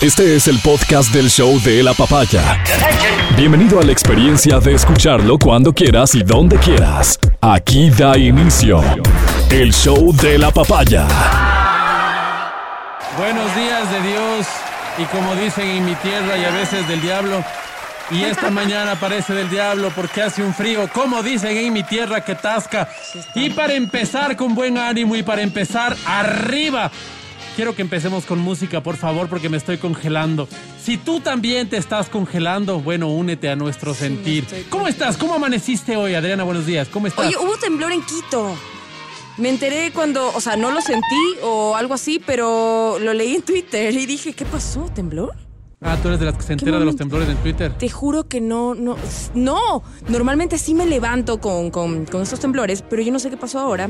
Este es el podcast del show de la papaya. Bienvenido a la experiencia de escucharlo cuando quieras y donde quieras. Aquí da inicio el show de la papaya. Buenos días de Dios y como dicen en mi tierra y a veces del diablo. Y esta mañana parece del diablo porque hace un frío, como dicen en mi tierra que tasca. Y para empezar con buen ánimo y para empezar arriba. Quiero que empecemos con música, por favor, porque me estoy congelando. Si tú también te estás congelando, bueno, únete a nuestro sentir. ¿Cómo estás? ¿Cómo amaneciste hoy, Adriana? Buenos días. ¿Cómo estás? Oye, hubo temblor en Quito. Me enteré cuando, o sea, no lo sentí o algo así, pero lo leí en Twitter y dije, ¿qué pasó? ¿Temblor? Ah, tú eres de las que se entera de los temblores en Twitter. Te juro que no, no, no. Normalmente sí me levanto con, con, con estos temblores, pero yo no sé qué pasó ahora.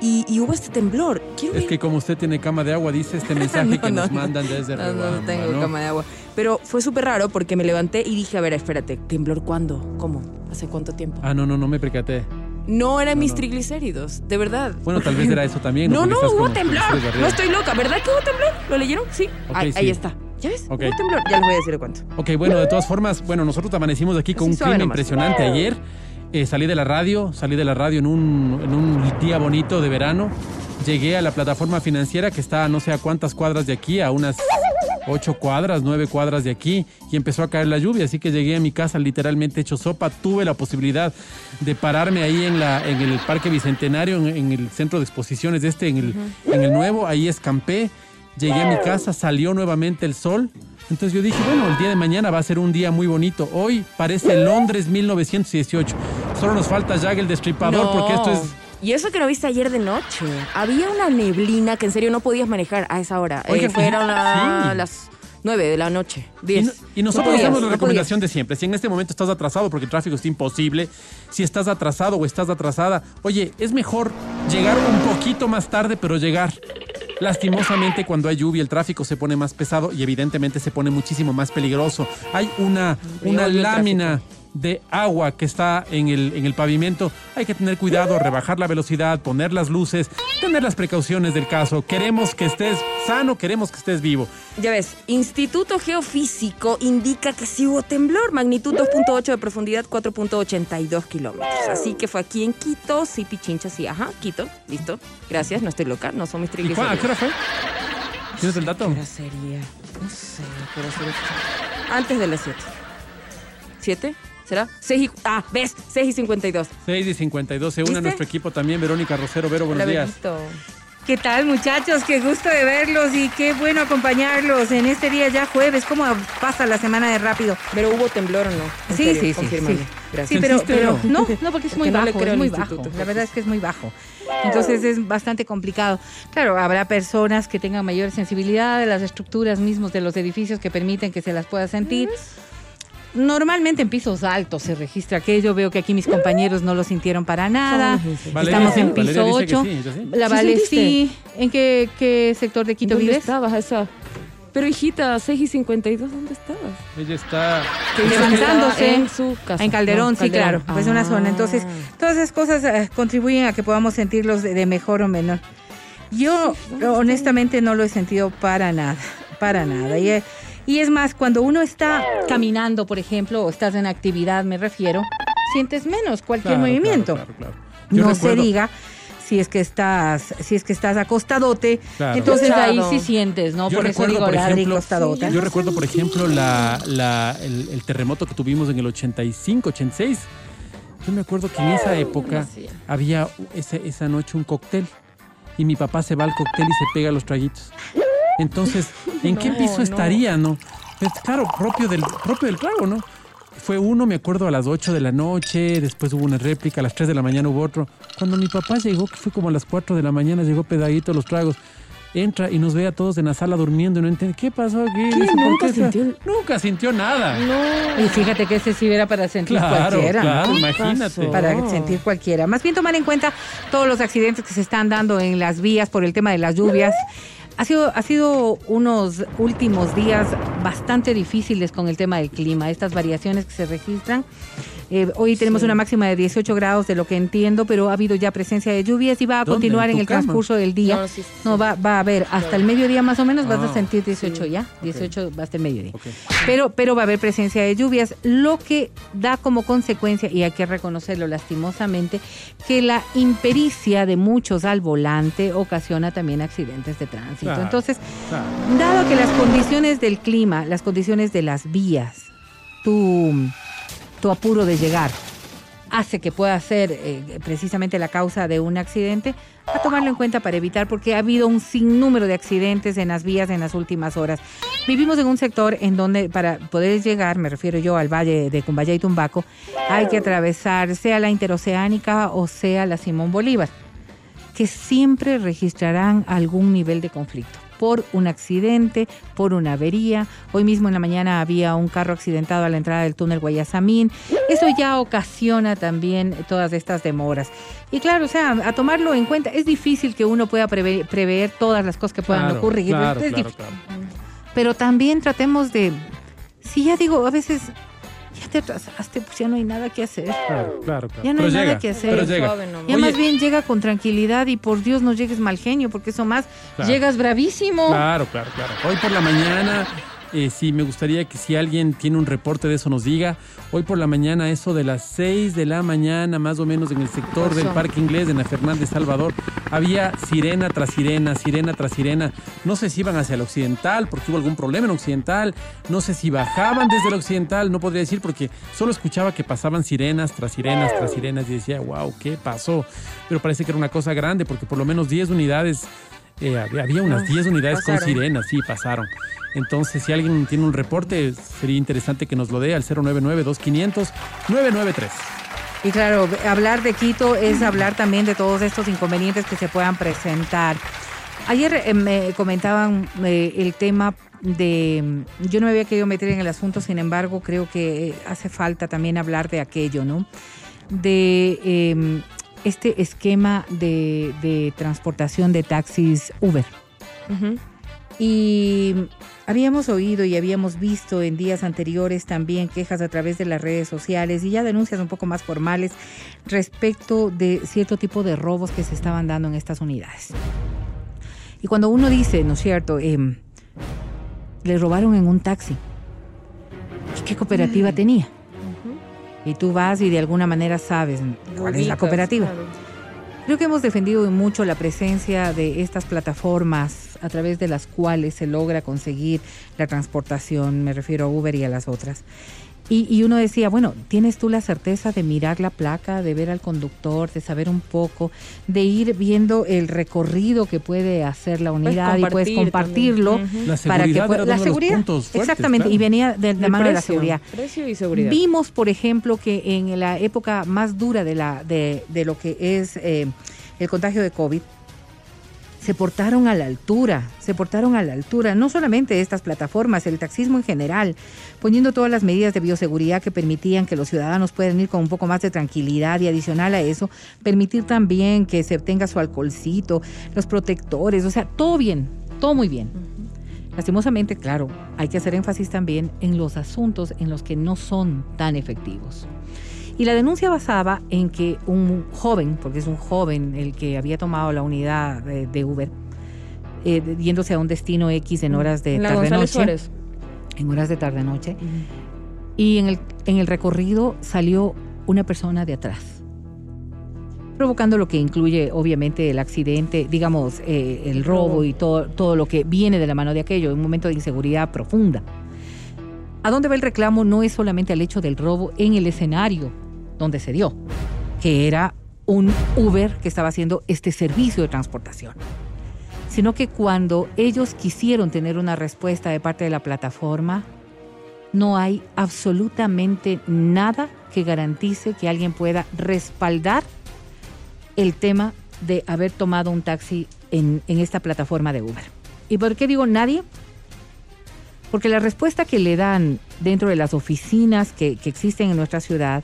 Y, y hubo este temblor. Quiero Es que como usted tiene cama de agua, dice este mensaje No, que no, nos no. mandan desde No, Riobamba, no tengo cama de agua. Pero fue súper raro porque me levanté y dije, a ver, espérate, ¿temblor cuándo? ¿Cómo? ¿Hace cuánto tiempo? Ah, no, no, no me percaté. No eran mis triglicéridos, de verdad. Bueno, tal vez era eso también. No, no, hubo temblor. No estoy loca, ¿verdad que hubo temblor? ¿Lo leyeron? Sí. Ahí, sí. ahí está. ¿Ya ves? Ok. Hubo temblor. Ya les voy a decir de cuánto. Ok, bueno, de todas formas, bueno, nosotros amanecimos aquí con Así un clima nomás. impresionante ayer. Eh, salí de la radio, salí de la radio en un, en un día bonito de verano. Llegué a la plataforma financiera que está a no sé a cuántas cuadras de aquí, a unas ocho cuadras, nueve cuadras de aquí, y empezó a caer la lluvia, así que llegué a mi casa literalmente hecho sopa. Tuve la posibilidad de pararme ahí en, la, en el Parque Bicentenario, en, en el centro de exposiciones de este, en el, en el nuevo, ahí escampé. Llegué a mi casa, salió nuevamente el sol. Entonces yo dije, bueno, el día de mañana va a ser un día muy bonito. Hoy parece Londres 1918. Solo nos falta Jack el Destripador porque esto es... Y eso que no viste ayer de noche. Había una neblina que en serio no podías manejar a esa hora. Oigan, Eh, fueron la- sí. las nueve de la noche. Y, Diez. no- y nosotros No damos la recomendación de siempre. Si en este momento estás atrasado porque el tráfico está imposible, si estás atrasado o estás atrasada, oye, es mejor llegar un poquito más tarde, pero llegar. Lastimosamente, cuando hay lluvia, el tráfico se pone más pesado y evidentemente se pone muchísimo más peligroso. Hay una, una lámina de agua que está en el, en el pavimento. Hay que tener cuidado, rebajar la velocidad, poner las luces, tener las precauciones del caso. Queremos que estés sano, queremos que estés vivo. Ya ves, Instituto Geofísico indica que sí hubo temblor, magnitud 2.8 de profundidad, 4.82 kilómetros. Así que fue aquí en Quito, sí, Pichincha, sí, ajá, Quito, listo. Gracias, no estoy loca, no son mis ¿Y cuá- ¿A triglicéridos. qué hora fue? ¿Tienes el dato? ¿Qué hora sería? No sé, ¿qué hora sería? Antes de las 7. ¿7? ¿Será? 6 y... Ah, ¿ves? 6 y 52. 6 y 52. Se une a ¿Viste? nuestro equipo también, Verónica Rosero. Vero, buenos Hola, días. Benito. ¿Qué tal muchachos? Qué gusto de verlos y qué bueno acompañarlos en este día ya jueves. ¿Cómo pasa la semana de rápido? ¿Pero hubo temblor o no? En Sí, serio, sí, sí, sí. Gracias. Sí, pero, no, no porque es muy no bajo, creo es muy bajo. La verdad es que es muy bajo. Entonces es bastante complicado. Claro, habrá personas que tengan mayor sensibilidad de las estructuras mismos de los edificios que permiten que se las pueda sentir. Normalmente en pisos altos se registra aquello. Veo que aquí mis compañeros no lo sintieron para nada. Valeria Estamos en Valeria piso dice que 8. sí, ¿yo sí? La ¿Sí Vale sentiste? sí. ¿En qué, qué sector de Quito ¿Dónde vives? estabas esa? Pero hijita, 6 y 52, ¿dónde estabas? Ella está. levantándose en su casa. En Calderón, No, sí, claro, pues una zona. Entonces, Ah. todas esas cosas eh, contribuyen a que podamos sentirlos de, de mejor o menor. Yo, honestamente, no lo he sentido para nada, para nada. Y, eh, y es más, cuando uno está caminando, por ejemplo, o estás en actividad, me refiero, sientes menos cualquier Claro, movimiento. claro, claro, No recuerdo- se diga si es que estás, si es que estás acostadote, Claro. entonces ahí sí sientes, ¿no? Yo por eso recuerdo, digo por ejemplo, acostadota. Yo recuerdo, por ejemplo, la, la- el, el terremoto que tuvimos en el 85, 86. Yo me acuerdo que en esa época había ese- esa noche un cóctel y mi papá se va al cóctel y se pega los traguitos. Entonces, ¿en qué No, piso no. estaría, no? Pues, claro, propio del, propio del trago, ¿no? Fue uno, me acuerdo, a las 8 de la noche, después hubo una réplica, a las 3 de la mañana hubo otro. Cuando mi papá llegó, que fue como a las 4 de la mañana, llegó pedadito los tragos. Entra y nos ve a todos en la sala durmiendo y no entiende, ¿qué pasó aquí? Dice, ¿por ¿Nunca qué está-?" sintió? Nunca sintió nada. No. Y fíjate que ese sí era para sentir Claro, cualquiera. ¿no? claro, imagínate. pasó? para sentir cualquiera. Más bien tomar en cuenta todos los accidentes que se están dando en las vías por el tema de las lluvias. Ha sido, ha sido unos últimos días bastante difíciles con el tema del clima, estas variaciones que se registran. Eh, hoy tenemos una máxima de 18 grados de lo que entiendo, pero ha habido ya presencia de lluvias y va a ¿Dónde? continuar ¿En el cama? transcurso del día. No, sí, sí. No, va, va a haber hasta el mediodía más o menos, vas Ah, a sentir 18 ya, 18 hasta el mediodía. Pero, pero va a haber presencia de lluvias, lo que da como consecuencia, y hay que reconocerlo lastimosamente, que la impericia de muchos al volante ocasiona también accidentes de tránsito. Claro. Entonces, Claro. dado que las condiciones del clima, las condiciones de las vías, tu, tu apuro de llegar, hace que pueda ser eh, precisamente la causa de un accidente, a tomarlo en cuenta para evitar, porque ha habido un sinnúmero de accidentes en las vías en las últimas horas. Vivimos en un sector en donde para poder llegar, me refiero yo al valle de Cumbaya y Tumbaco, hay que atravesar sea la interoceánica o sea la Simón Bolívar, que siempre registrarán algún nivel de conflicto por un accidente, por una avería. Hoy mismo en la mañana había un carro accidentado a la entrada del túnel Guayasamín. Eso ya ocasiona también todas estas demoras. Y claro, o sea, a tomarlo en cuenta, es difícil que uno pueda preve- prever todas las cosas que puedan Claro, ocurrir. claro, claro. Pero también tratemos de, si ya digo, a veces ya te atrasaste, pues ya no hay nada que hacer. Claro, claro, claro. Ya no Pero hay nada que hacer. Pero llega. Ya Oye, más bien llega con tranquilidad y por Dios no llegues mal genio, porque eso más Claro. llegas bravísimo. Claro, claro, claro. Hoy por la mañana, eh, sí, me gustaría que si alguien tiene un reporte de eso nos diga. Hoy por la mañana, eso de las 6 de la mañana, más o menos en el sector del. Parque Inglés de la Fernández Salvador, había sirena tras sirena, sirena tras sirena. No sé si iban hacia el occidental porque hubo algún problema en occidental. No sé si bajaban desde el occidental, no podría decir porque solo escuchaba que pasaban sirenas tras sirenas tras sirenas y decía, wow, ¿qué pasó? Pero parece que era una cosa grande porque por lo menos 10 unidades eh, había, unas 10 unidades con sirenas, sí, pasaron. Entonces, si alguien tiene un reporte, sería interesante que nos lo dé al 099-2500-993. Y claro, hablar de Quito es hablar también de todos estos inconvenientes que se puedan presentar. Ayer eh, me comentaban eh, el tema de, yo no me había querido meter en el asunto, sin embargo, creo que hace falta también hablar de aquello, ¿no? De eh, este esquema de, de transportación de taxis Uber. Y habíamos oído y habíamos visto en días anteriores también quejas a través de las redes sociales y ya denuncias un poco más formales respecto de cierto tipo de robos que se estaban dando en estas unidades. Y cuando uno dice, ¿no es cierto?, Em, le robaron en un taxi. ¿Y qué cooperativa tenía? Y tú vas y de alguna manera sabes cuál es la cooperativa. Creo que hemos defendido mucho la presencia de estas plataformas a través de las cuales se logra conseguir la transportación, me refiero a Uber y a las otras. Y, y uno decía, bueno, ¿tienes tú la certeza de mirar la placa, de ver al conductor, de saber un poco, de ir viendo el recorrido que puede hacer la unidad y puedes compartir compartirlo? para que seguridad pueda- la de los seguridad, fuertes, exactamente, claro. y venía de, de mano de la seguridad. Precio y seguridad. Vimos, por ejemplo, que en la época más dura de, la, de, de lo que es eh, el contagio de COVID, se portaron a la altura, se portaron a la altura, no solamente estas plataformas, el taxismo en general, poniendo todas las medidas de bioseguridad que permitían que los ciudadanos puedan ir con un poco más de tranquilidad y adicional a eso, permitir también que se tenga su alcoholcito, los protectores, o sea, todo bien, todo muy bien. Lastimosamente, claro, hay que hacer énfasis también en los asuntos en los que no son tan efectivos. Y la denuncia basaba en que un joven, porque es un joven el que había tomado la unidad de, de Uber, eh, yéndose a un destino X en horas de tarde-noche, en horas de tarde-noche, y en el, en el recorrido salió una persona de atrás, provocando lo que incluye obviamente el accidente, digamos, eh, el robo y todo, todo lo que viene de la mano de aquello, un momento de inseguridad profunda. ¿A dónde va el reclamo? No es solamente al hecho del robo en el escenario donde se dio, que era un Uber que estaba haciendo este servicio de transportación, sino que cuando ellos quisieron tener una respuesta de parte de la plataforma, no hay absolutamente nada que garantice que alguien pueda respaldar el tema de haber tomado un taxi en, en esta plataforma de Uber. ¿Y por qué digo nadie? Porque la respuesta que le dan dentro de las oficinas que, que existen en nuestra ciudad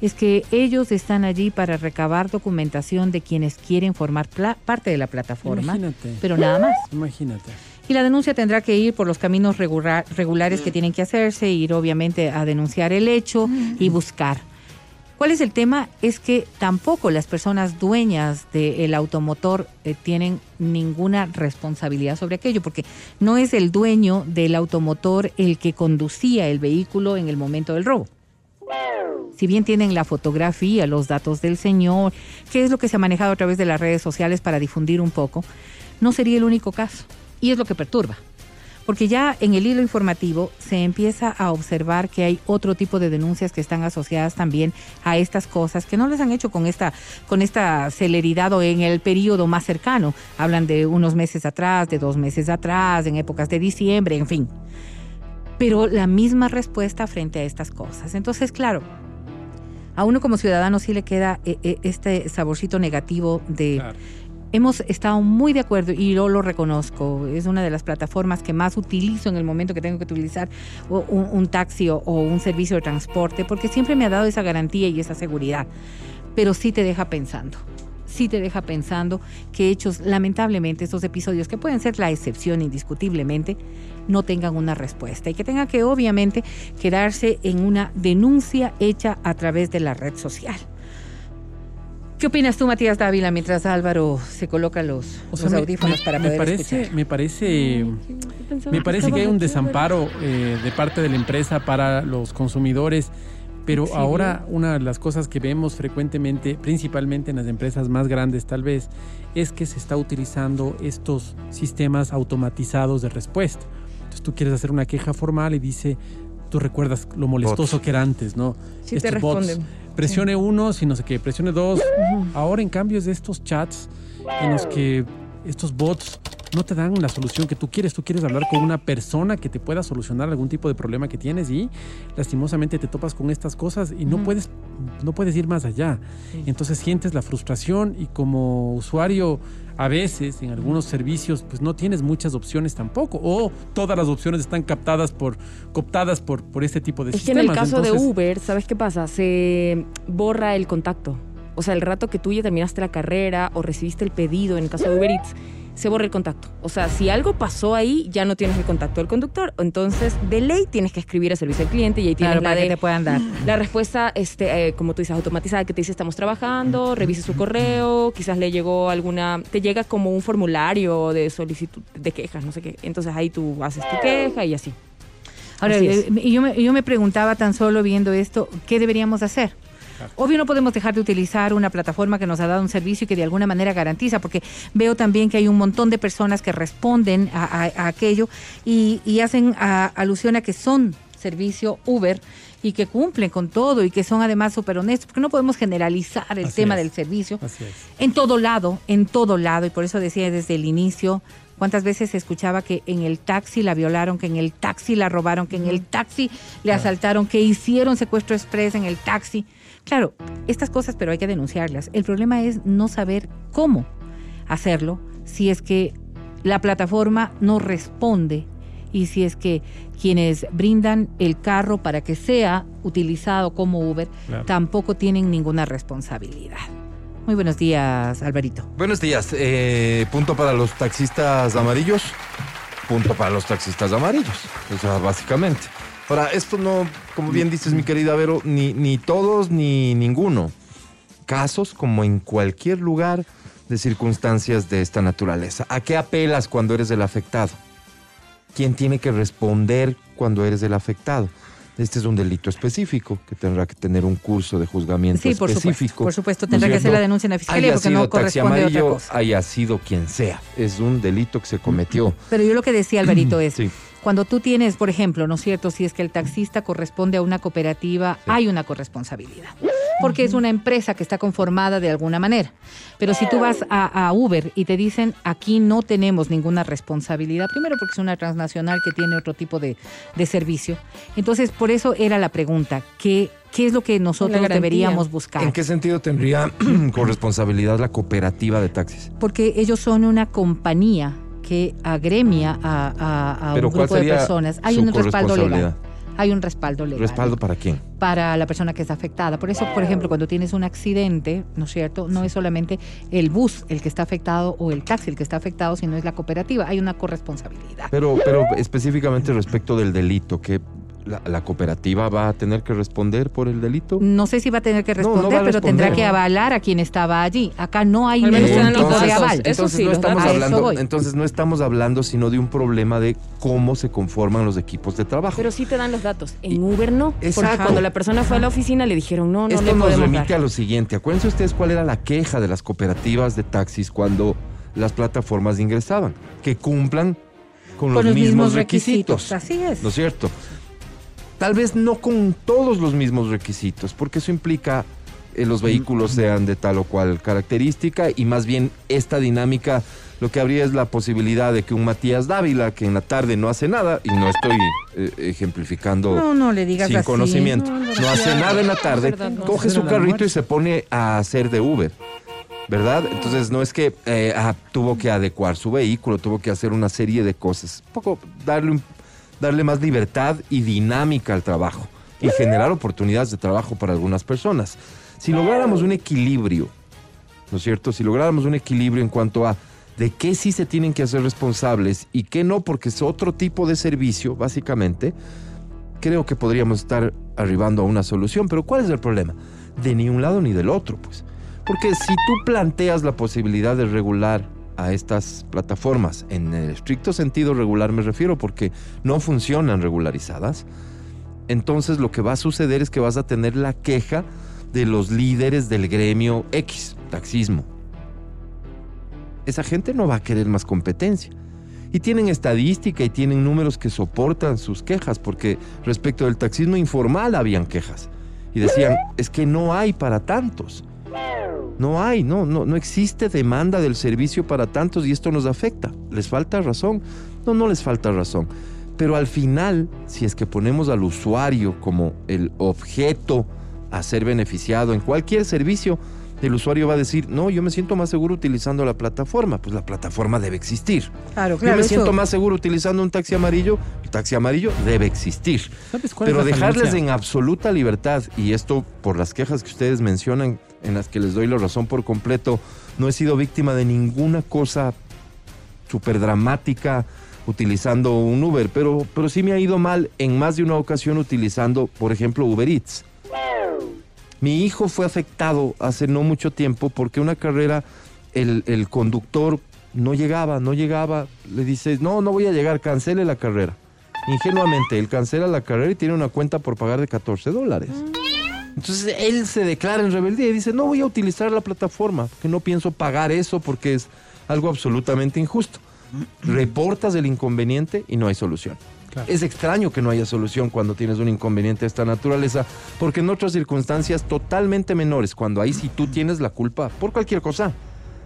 es que ellos están allí para recabar documentación de quienes quieren formar parte de la plataforma, Imagínate. pero nada más. Imagínate. Y la denuncia tendrá que ir por los caminos regula- regulares que tienen que hacerse, ir obviamente a denunciar el hecho y buscar. ¿Cuál es el tema? Es que tampoco las personas dueñas del automotor eh, tienen ninguna responsabilidad sobre aquello, porque no es el dueño del automotor el que conducía el vehículo en el momento del robo. Si bien tienen la fotografía, los datos del señor, que es lo que se ha manejado a través de las redes sociales para difundir un poco, no sería el único caso. Y es lo que perturba porque ya en el hilo informativo se empieza a observar que hay otro tipo de denuncias que están asociadas también a estas cosas que no les han hecho con esta con esta celeridad o en el periodo más cercano. Hablan de unos meses atrás, de dos meses atrás, en épocas de diciembre, en fin. Pero la misma respuesta frente a estas cosas. Entonces, claro, a uno como ciudadano sí le queda eh, eh, este saborcito negativo de hemos estado muy de acuerdo y yo lo reconozco. Es una de las plataformas que más utilizo en el momento que tengo que utilizar un, taxi o, un servicio de transporte porque siempre me ha dado esa garantía y esa seguridad. Pero sí te deja pensando. Sí te deja pensando que hechos, lamentablemente, estos episodios, que pueden ser la excepción indiscutiblemente, no tengan una respuesta y que tenga que obviamente quedarse en una denuncia hecha a través de la red social. ¿Qué opinas tú, Matías Dávila, mientras Álvaro se coloca los, audífonos para poder parece, escuchar? Me parece, me parece que hay un desamparo eh, de parte de la empresa para los consumidores. Pero ahora una de las cosas que vemos frecuentemente, principalmente en las empresas más grandes tal vez, es que se está utilizando estos sistemas automatizados de respuesta. Entonces tú quieres hacer una queja formal y dice, tú recuerdas lo molestoso que era antes, ¿no? Sí, te responden presione uno, si no sé qué, presione dos. Ahora, en cambio, es de estos chats en los que estos bots no te dan la solución que tú quieres. Tú quieres hablar con una persona que te pueda solucionar algún tipo de problema que tienes y lastimosamente te topas con estas cosas y no puedes no puedes ir más allá. Entonces sientes la frustración y como usuario a veces en algunos servicios pues no tienes muchas opciones tampoco o todas las opciones están captadas por cooptadas por por este tipo de sistemas. Es que en el caso de Uber, ¿sabes qué pasa? Se borra el contacto. O sea, el rato que tú ya terminaste la carrera o recibiste el pedido en el caso de Uber Eats se borra el contacto. O sea, si algo pasó ahí, ya no tienes el contacto del conductor. Entonces, de ley tienes que escribir a servicio al cliente y ahí tienes la de, que te puedan dar. La respuesta, este, eh, como tú dices, automatizada, que te dice estamos trabajando, revise su correo, quizás le llegó alguna, te llega como un formulario de solicitud de quejas, no sé qué. Entonces ahí tú haces tu queja y así. Ahora, eh, yo me, yo me preguntaba tan solo viendo esto, ¿qué deberíamos hacer? Obvio no podemos dejar de utilizar una plataforma que nos ha dado un servicio y que de alguna manera garantiza, porque veo también que hay un montón de personas que responden a, aquello y, hacen alusión a que son servicio Uber y que cumplen con todo y que son además súper honestos, porque no podemos generalizar el tema del servicio en todo lado, en todo lado, y por eso decía desde el inicio, cuántas veces se escuchaba que en el taxi la violaron, que en el taxi la robaron, que en el taxi le asaltaron, que hicieron secuestro express en el taxi. Claro, estas cosas, pero hay que denunciarlas. El problema es no saber cómo hacerlo si es que la plataforma no responde y si es que quienes brindan el carro para que sea utilizado como Uber tampoco tienen ninguna responsabilidad. Muy buenos días, Alvarito. Buenos días. Eh, punto para los taxistas amarillos. Punto para los taxistas amarillos. O sea, básicamente. Ahora, esto no, como bien dices, mi querida Vero, ni, ni todos ni ninguno. Casos como en cualquier lugar de circunstancias de esta naturaleza. ¿A qué apelas cuando eres el afectado? ¿Quién tiene que responder cuando eres el afectado? Este es un delito específico que tendrá que tener un curso de juzgamiento sí, por específico. Supuesto, por supuesto, tendrá que hacer la denuncia en la fiscalía porque no corresponde a otra cosa. Haya sido quien sea, es un delito que se cometió. Pero yo lo que decía Alvarito es, cuando tú tienes, por ejemplo, ¿no es cierto? Si es que el taxista corresponde a una cooperativa, hay una corresponsabilidad. Porque es una empresa que está conformada de alguna manera. Pero si tú vas a, Uber y te dicen, aquí no tenemos ninguna responsabilidad, primero porque es una transnacional que tiene otro tipo de, servicio. Entonces, por eso era la pregunta, ¿qué, ¿Qué es lo que nosotros deberíamos buscar? ¿En qué sentido tendría corresponsabilidad la cooperativa de taxis? Porque ellos son una compañía que agremia a, un grupo de personas, hay un respaldo legal. Hay un respaldo legal. ¿Respaldo para quién? Para la persona que es afectada. Por eso, por ejemplo, cuando tienes un accidente, ¿no es cierto? No es solamente el bus el que está afectado o el taxi el que está afectado, sino es la cooperativa. Hay una corresponsabilidad. Pero, pero específicamente respecto del delito, que la, la cooperativa va a tener que responder por el delito. No sé si va a tener que No, no responder, pero tendrá que avalar a quien estaba allí. Acá no hay ningún tipo de aval. Eso entonces sí, no estamos hablando, entonces no estamos hablando sino de un problema de cómo se conforman los equipos de trabajo. Pero sí te dan los datos. En Y- Uber no. Porque Exacto. cuando la persona fue a la oficina le dijeron, no, no Esto le nos remite dar. a lo siguiente. Acuérdense ustedes cuál era la queja de las cooperativas de taxis cuando las plataformas ingresaban. Que cumplan con, Con los, mismos requisitos. Así es. ¿No es cierto? Tal vez no con todos los mismos requisitos, porque eso implica que los vehículos sean de tal o cual característica y más bien esta dinámica lo que habría es la posibilidad de que un Matías Dávila, que en la tarde no hace nada, y no estoy eh, ejemplificando No, no le digas sin así. conocimiento, No, hace nada en la tarde, verdad, coge su carrito y se pone a hacer de Uber. ¿Verdad? Entonces no es que eh, ah, tuvo que adecuar su vehículo, tuvo que hacer una serie de cosas. Un poco darle, un- darle más libertad y dinámica al trabajo y generar oportunidades de trabajo para algunas personas. Si lográramos un equilibrio, ¿no es cierto? Si lográramos un equilibrio en cuanto a de qué sí se tienen que hacer responsables y qué no, porque es otro tipo de servicio, básicamente, creo que podríamos estar arribando a una solución. Pero ¿cuál es el problema? De ni un lado ni del otro, pues. Porque si tú planteas la posibilidad de regular a estas plataformas, en el estricto sentido regular me refiero porque no funcionan regularizadas, entonces lo que va a suceder es que vas a tener la queja de los líderes del gremio X, taxismo. Esa gente no va a querer más competencia. Y tienen estadística y tienen números que soportan sus quejas, porque respecto del taxismo informal habían quejas. Y decían, es que no hay para tantos. No hay, no, no, no existe demanda del servicio para tantos y esto nos afecta. ¿Les falta razón? No, no les falta razón. Pero al final, si es que ponemos al usuario como el objeto a ser beneficiado en cualquier servicio, el usuario va a decir, no, yo me siento más seguro utilizando la plataforma. Pues la plataforma debe existir. Claro, yo claro. me eso- siento más seguro utilizando un taxi amarillo. El taxi amarillo debe existir. ¿Sabes cuál Pero es la dejarles falencia? en absoluta libertad, y esto por las quejas que ustedes mencionan, en las que les doy la razón por completo, no he sido víctima de ninguna cosa súper dramática utilizando un Uber, pero, pero sí me ha ido mal en más de una ocasión utilizando, por ejemplo, Uber Eats. Mi hijo fue afectado hace no mucho tiempo porque una carrera, el, el conductor no llegaba, no llegaba. Le dice, no, no voy a llegar, cancele la carrera. Ingenuamente, él cancela la carrera y tiene una cuenta por pagar de 14 dólares. Entonces él se declara en rebeldía y dice, no voy a utilizar la plataforma, que no pienso pagar eso porque es algo absolutamente injusto. Reportas el inconveniente y no hay solución. Claro. Es extraño que no haya solución cuando tienes un inconveniente de esta naturaleza, porque en otras circunstancias totalmente menores, cuando ahí sí tú tienes la culpa por cualquier cosa,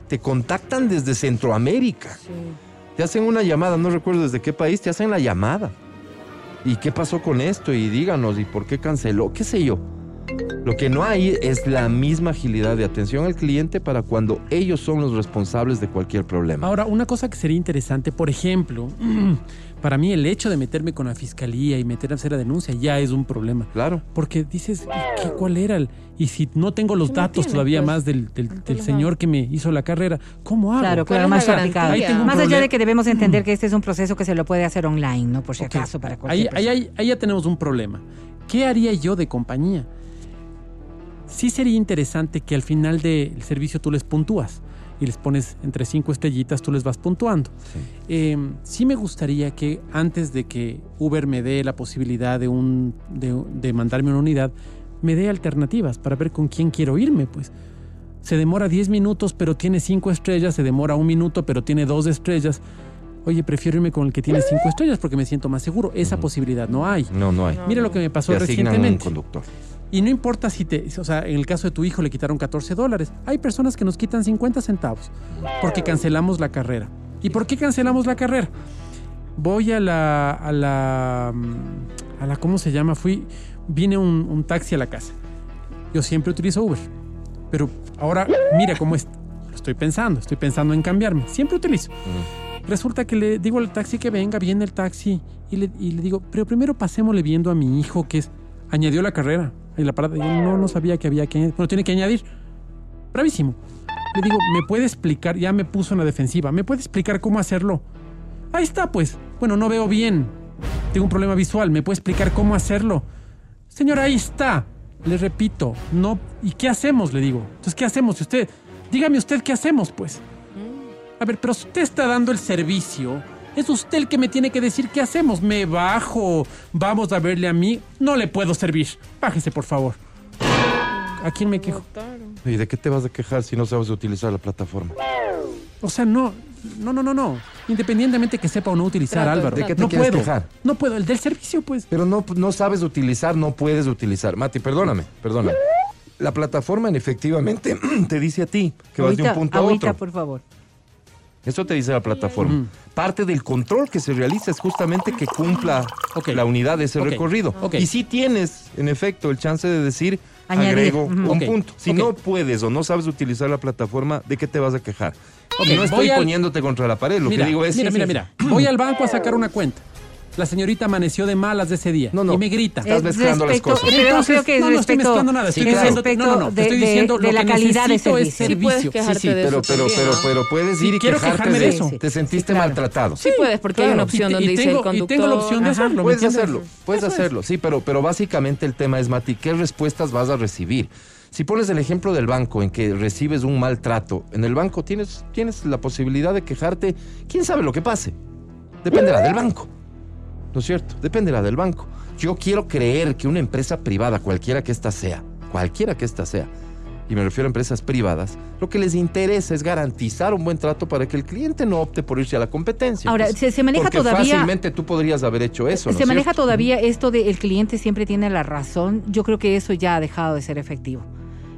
te contactan desde Centroamérica. Te hacen una llamada, no recuerdo desde qué país, te hacen la llamada. ¿Y qué pasó con esto? Y díganos, ¿y por qué canceló? ¿Qué sé yo? Lo que no hay es la misma agilidad de atención al cliente para cuando ellos son los responsables de cualquier problema. Ahora, una cosa que sería interesante, por ejemplo, para mí el hecho de meterme con la fiscalía y meter a hacer la denuncia ya es un problema. Claro. Porque dices, ¿y qué, ¿cuál era? el- Y si no tengo los no datos tiene, todavía pues, más del, señor que me hizo la carrera, ¿cómo hago? Claro, ¿Cuál claro, más complicado. Más allá de que debemos entender que este es un proceso que se lo puede hacer online, ¿no? Por si acaso, para cualquier ahí, persona. ahí- ahí ya tenemos un problema. ¿Qué haría yo de compañía? Sí sería interesante que al final del servicio tú les puntúas y les pones entre cinco estrellitas, tú les vas puntuando. Eh, sí me gustaría que antes de que Uber me dé la posibilidad de, un, de, de mandarme una unidad, me dé alternativas para ver con quién quiero irme, pues. Se demora 10 minutos, pero tiene 5 estrellas, se demora un minuto, pero tiene 2 estrellas. Oye, prefiero irme con el que tiene 5 estrellas porque me siento más seguro. Esa posibilidad no hay. No, no hay. Mira lo que me pasó Te asignan un recientemente. conductor. Y no importa si te, o sea, en el caso de tu hijo le quitaron 14 dólares. Hay personas que nos quitan 50 centavos porque cancelamos la carrera. ¿Y por qué cancelamos la carrera? Voy a la, a la, mm, a la, ¿cómo se llama? Fui, vine un, un taxi a la casa. Yo siempre utilizo Uber. Pero ahora, mira cómo es. Lo estoy pensando, estoy pensando en cambiarme. Siempre utilizo. Resulta que le digo al taxi que venga, viene el taxi y le, y le digo, pero primero pasémosle viendo a mi hijo que es, añadió la carrera y la parada. Yo no, no sabía que había que añadir. Bueno, tiene que añadir. Bravísimo. Le digo, ¿me puede explicar? Ya me puso en la defensiva. ¿Me puede explicar cómo hacerlo? Ahí está, pues. Bueno, no veo bien. tengo un problema visual, ¿me puede explicar cómo hacerlo? Señora, ahí está. Le repito, no. ¿Y qué hacemos? Le digo. Entonces, ¿qué hacemos? Si usted, dígame usted qué hacemos, pues. A ver, pero usted está dando el servicio, es usted el que me tiene que decir qué hacemos. Me bajo, vamos a verle a mí. No le puedo servir. Bájese, por favor. ¿A quién me quejo? ¿Y de qué te vas a quejar si no sabes utilizar la plataforma? O sea, no, no, no, no, no. Independientemente que sepa o no utilizar, Trato, Álvaro. ¿De qué te no quieres puedo. quejar? No puedo. El del servicio, pues. Pero no, no sabes utilizar, no puedes utilizar. Mati, perdóname, perdóname. La plataforma en efectivamente te dice a ti que vas de un punto a otro. por favor. Eso te dice la plataforma. Mm. Parte del control que se realiza es justamente que cumpla la unidad de ese recorrido. Y si tienes, en efecto, el chance de decir, Añadir. agrego un punto. Si no puedes o no sabes utilizar la plataforma, ¿de qué te vas a quejar? No estoy voy al- poniéndote contra la pared, lo mira, que digo es... mira, mira, mira. Voy al banco a sacar una cuenta. La señorita amaneció de malas de ese día. No, no. Y me grita. Estás mezclando las cosas. Pero Entonces, creo que es no, no estoy mezclando nada. Estoy Sí, claro. diciendo, no, no, no. Te estoy de- diciendo de lo la que calidad de necesito es servicio. Sí puedes servicio. sí, sí. de Pero, eso pero, también, pero, ¿no? pero puedes Sí, ir y quiero quejarte quejarme de eso. Te sentiste Sí, claro. maltratado. Sí puedes, porque hay una y opción donde y dice tengo- el conductor. Y tengo la opción de Ajá. hacerlo. ¿me Puedes hacerlo, puedes hacerlo, sí, pero, pero básicamente el tema es, Mati, ¿qué respuestas vas a recibir? Si pones el ejemplo del banco en que recibes un maltrato, en el banco tienes, tienes la posibilidad de quejarte, quién sabe lo que pase. Dependerá del banco. ¿No es cierto? Dependerá del banco. Yo quiero creer que una empresa privada, cualquiera que ésta sea, cualquiera que ésta sea, y me refiero a empresas privadas, lo que les interesa es garantizar un buen trato para que el cliente no opte por irse a la competencia. Ahora, pues. se- se maneja Porque todavía- Fácilmente tú podrías haber hecho eso. ¿no Se maneja cierto? todavía esto de el cliente siempre tiene la razón. Yo creo que eso ya ha dejado de ser efectivo.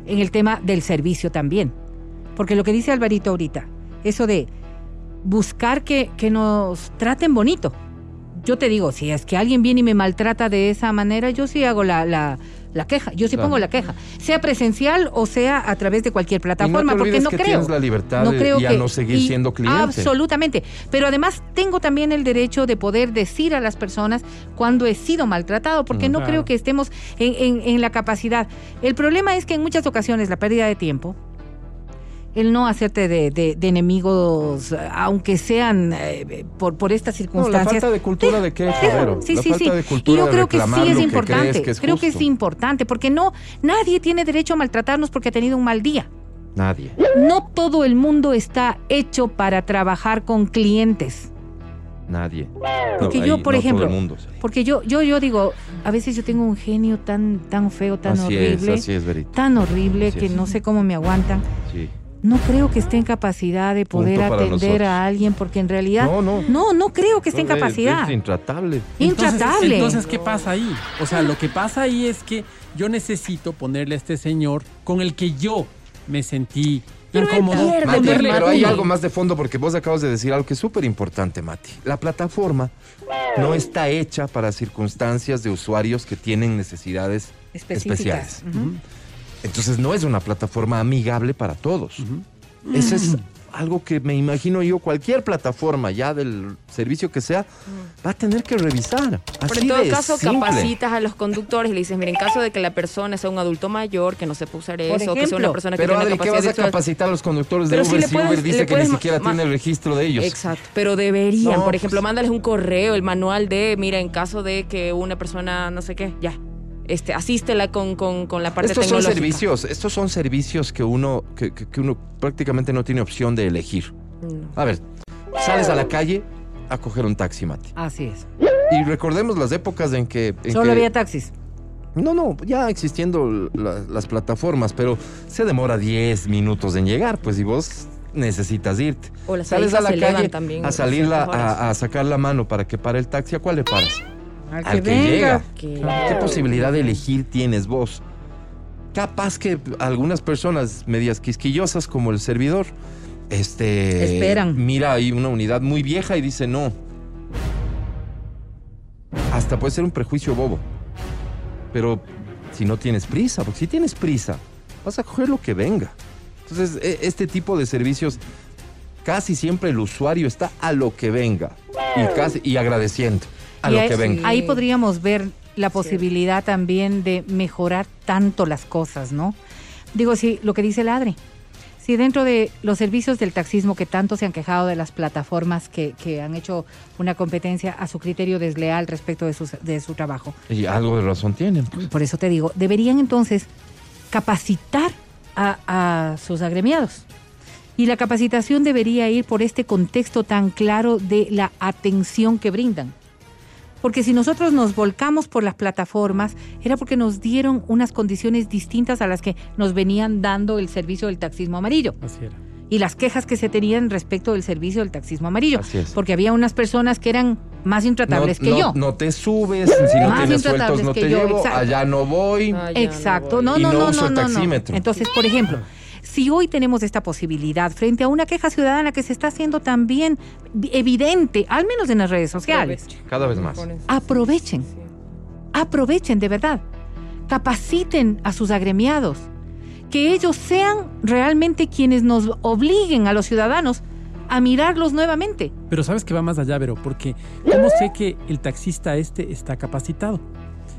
En el tema del servicio también. Porque lo que dice Alvarito ahorita, eso de buscar que, que nos traten bonito. Yo te digo, si es que alguien viene y me maltrata de esa manera, yo sí hago la, la, la queja, yo sí Claro. pongo la queja, sea presencial o sea a través de cualquier plataforma, porque no que creo. tienes la libertad de- y a no seguir y- siendo cliente. Absolutamente. Pero además tengo también el derecho de poder decir a las personas cuando he sido maltratado, porque no Claro. creo que estemos en, en- en la capacidad. El problema es que en muchas ocasiones la pérdida de tiempo, el no hacerte de, de- de enemigos, aunque sean eh, por, por estas No, la circunstancias. falta de cultura de Deja- Vero. Sí, la sí, falta sí. de Y yo creo que sí es importante. que es creo que es importante, porque no, nadie tiene derecho a maltratarnos porque ha tenido un mal día. Nadie. No todo el mundo está hecho para trabajar con clientes. Nadie. Porque No, yo, por no ejemplo, mundo, sí. Porque yo, yo, yo digo, a veces yo tengo un genio tan, tan feo, tan así es, horrible, así es, tan horrible Así que es. no sé cómo me aguantan. Sí. No creo que esté en capacidad de poder atender nosotros. a alguien, porque en realidad No, no. no, no creo que esté en No, es- capacidad. Es intratable. Entonces- Intratable. Entonces, ¿qué pasa ahí? O sea, lo que pasa ahí es que yo necesito ponerle a este señor con el que yo me sentí Pero incómodo. pierde, Mati, ponerle pero hay algo más de fondo porque vos acabas de decir algo que es súper importante, Mati. La plataforma no está hecha para circunstancias de usuarios que tienen necesidades Específicas. especiales. Entonces no es una plataforma amigable para todos. Eso es algo que me imagino yo, cualquier plataforma ya del servicio que sea, va a tener que revisar. Pero Así en todo caso, simple. capacitas a los conductores y le dices, mira, en caso de que la persona sea un adulto mayor, que no sepa usar eso, que sea una persona que Pero tenga Adri, ¿qué vas a capacitar a los conductores de Pero si Uber le si puedes- Uber dice le que ni puedes siquiera tiene el registro de ellos? Exacto, pero deberían, No, por ejemplo, pues- mándales un correo, el manual de, mira, en caso de que una persona, no sé qué, ya, este, asístela con, con, con la parte Estos son servicios, estos son servicios que uno, que, que- que uno prácticamente no tiene opción de elegir. No. A ver, sales a la calle a coger un taxi, Mati. Así es. Y recordemos las épocas en que... en Solo que- había taxis. No, no, ya existiendo la- las plataformas, pero se demora 10 minutos en llegar, pues y vos necesitas irte. O las Sales a la calle también a salirla, a, a sacar la mano para que pare el taxi, ¿a cuál le paras? Al Al que llega. ¿Qué posibilidad de elegir tienes vos? Capaz que algunas personas medias quisquillosas como el servidor, este, Esperan. mira ahí una unidad muy vieja y dice no. Hasta puede ser un prejuicio bobo. Pero si no tienes prisa, porque si tienes prisa, vas a coger lo que venga. Entonces, e- este tipo de servicios, casi siempre el usuario está a lo que venga y, casi, y agradeciendo a Y lo ahí, que venga. ahí podríamos ver la posibilidad también de mejorar tanto las cosas, ¿no? Digo, sí, lo que dice el Adri. Si dentro de los servicios del taxismo que tanto se han quejado de las plataformas que, que han hecho una competencia a su criterio desleal respecto de su, de su trabajo, Y algo de razón tienen. pues. por eso te digo, deberían entonces capacitar a, a sus agremiados. Y la capacitación debería ir por este contexto tan claro de la atención que brindan. Porque si nosotros nos volcamos por las plataformas, era porque nos dieron unas condiciones distintas a las que nos venían dando el servicio del taxismo amarillo Así era. y las quejas que se tenían respecto del servicio del taxismo amarillo. Así es. Porque había unas personas que eran más intratables no, que no- yo. no te subes, si no Más tienes sueltos intratables no que te yo, llevo, exacto. allá no voy. Exacto, no no, voy. Y no, no no, uso no, el taxímetro. Entonces, por ejemplo, si hoy tenemos esta posibilidad frente a una queja ciudadana que se está haciendo también evidente, al menos en las redes sociales, Cada vez más. aprovechen, aprovechen de verdad, capaciten a sus agremiados, que ellos sean realmente quienes nos obliguen a los ciudadanos a mirarlos nuevamente. Pero sabes que va más allá, Vero, porque ¿cómo sé que el taxista este está capacitado?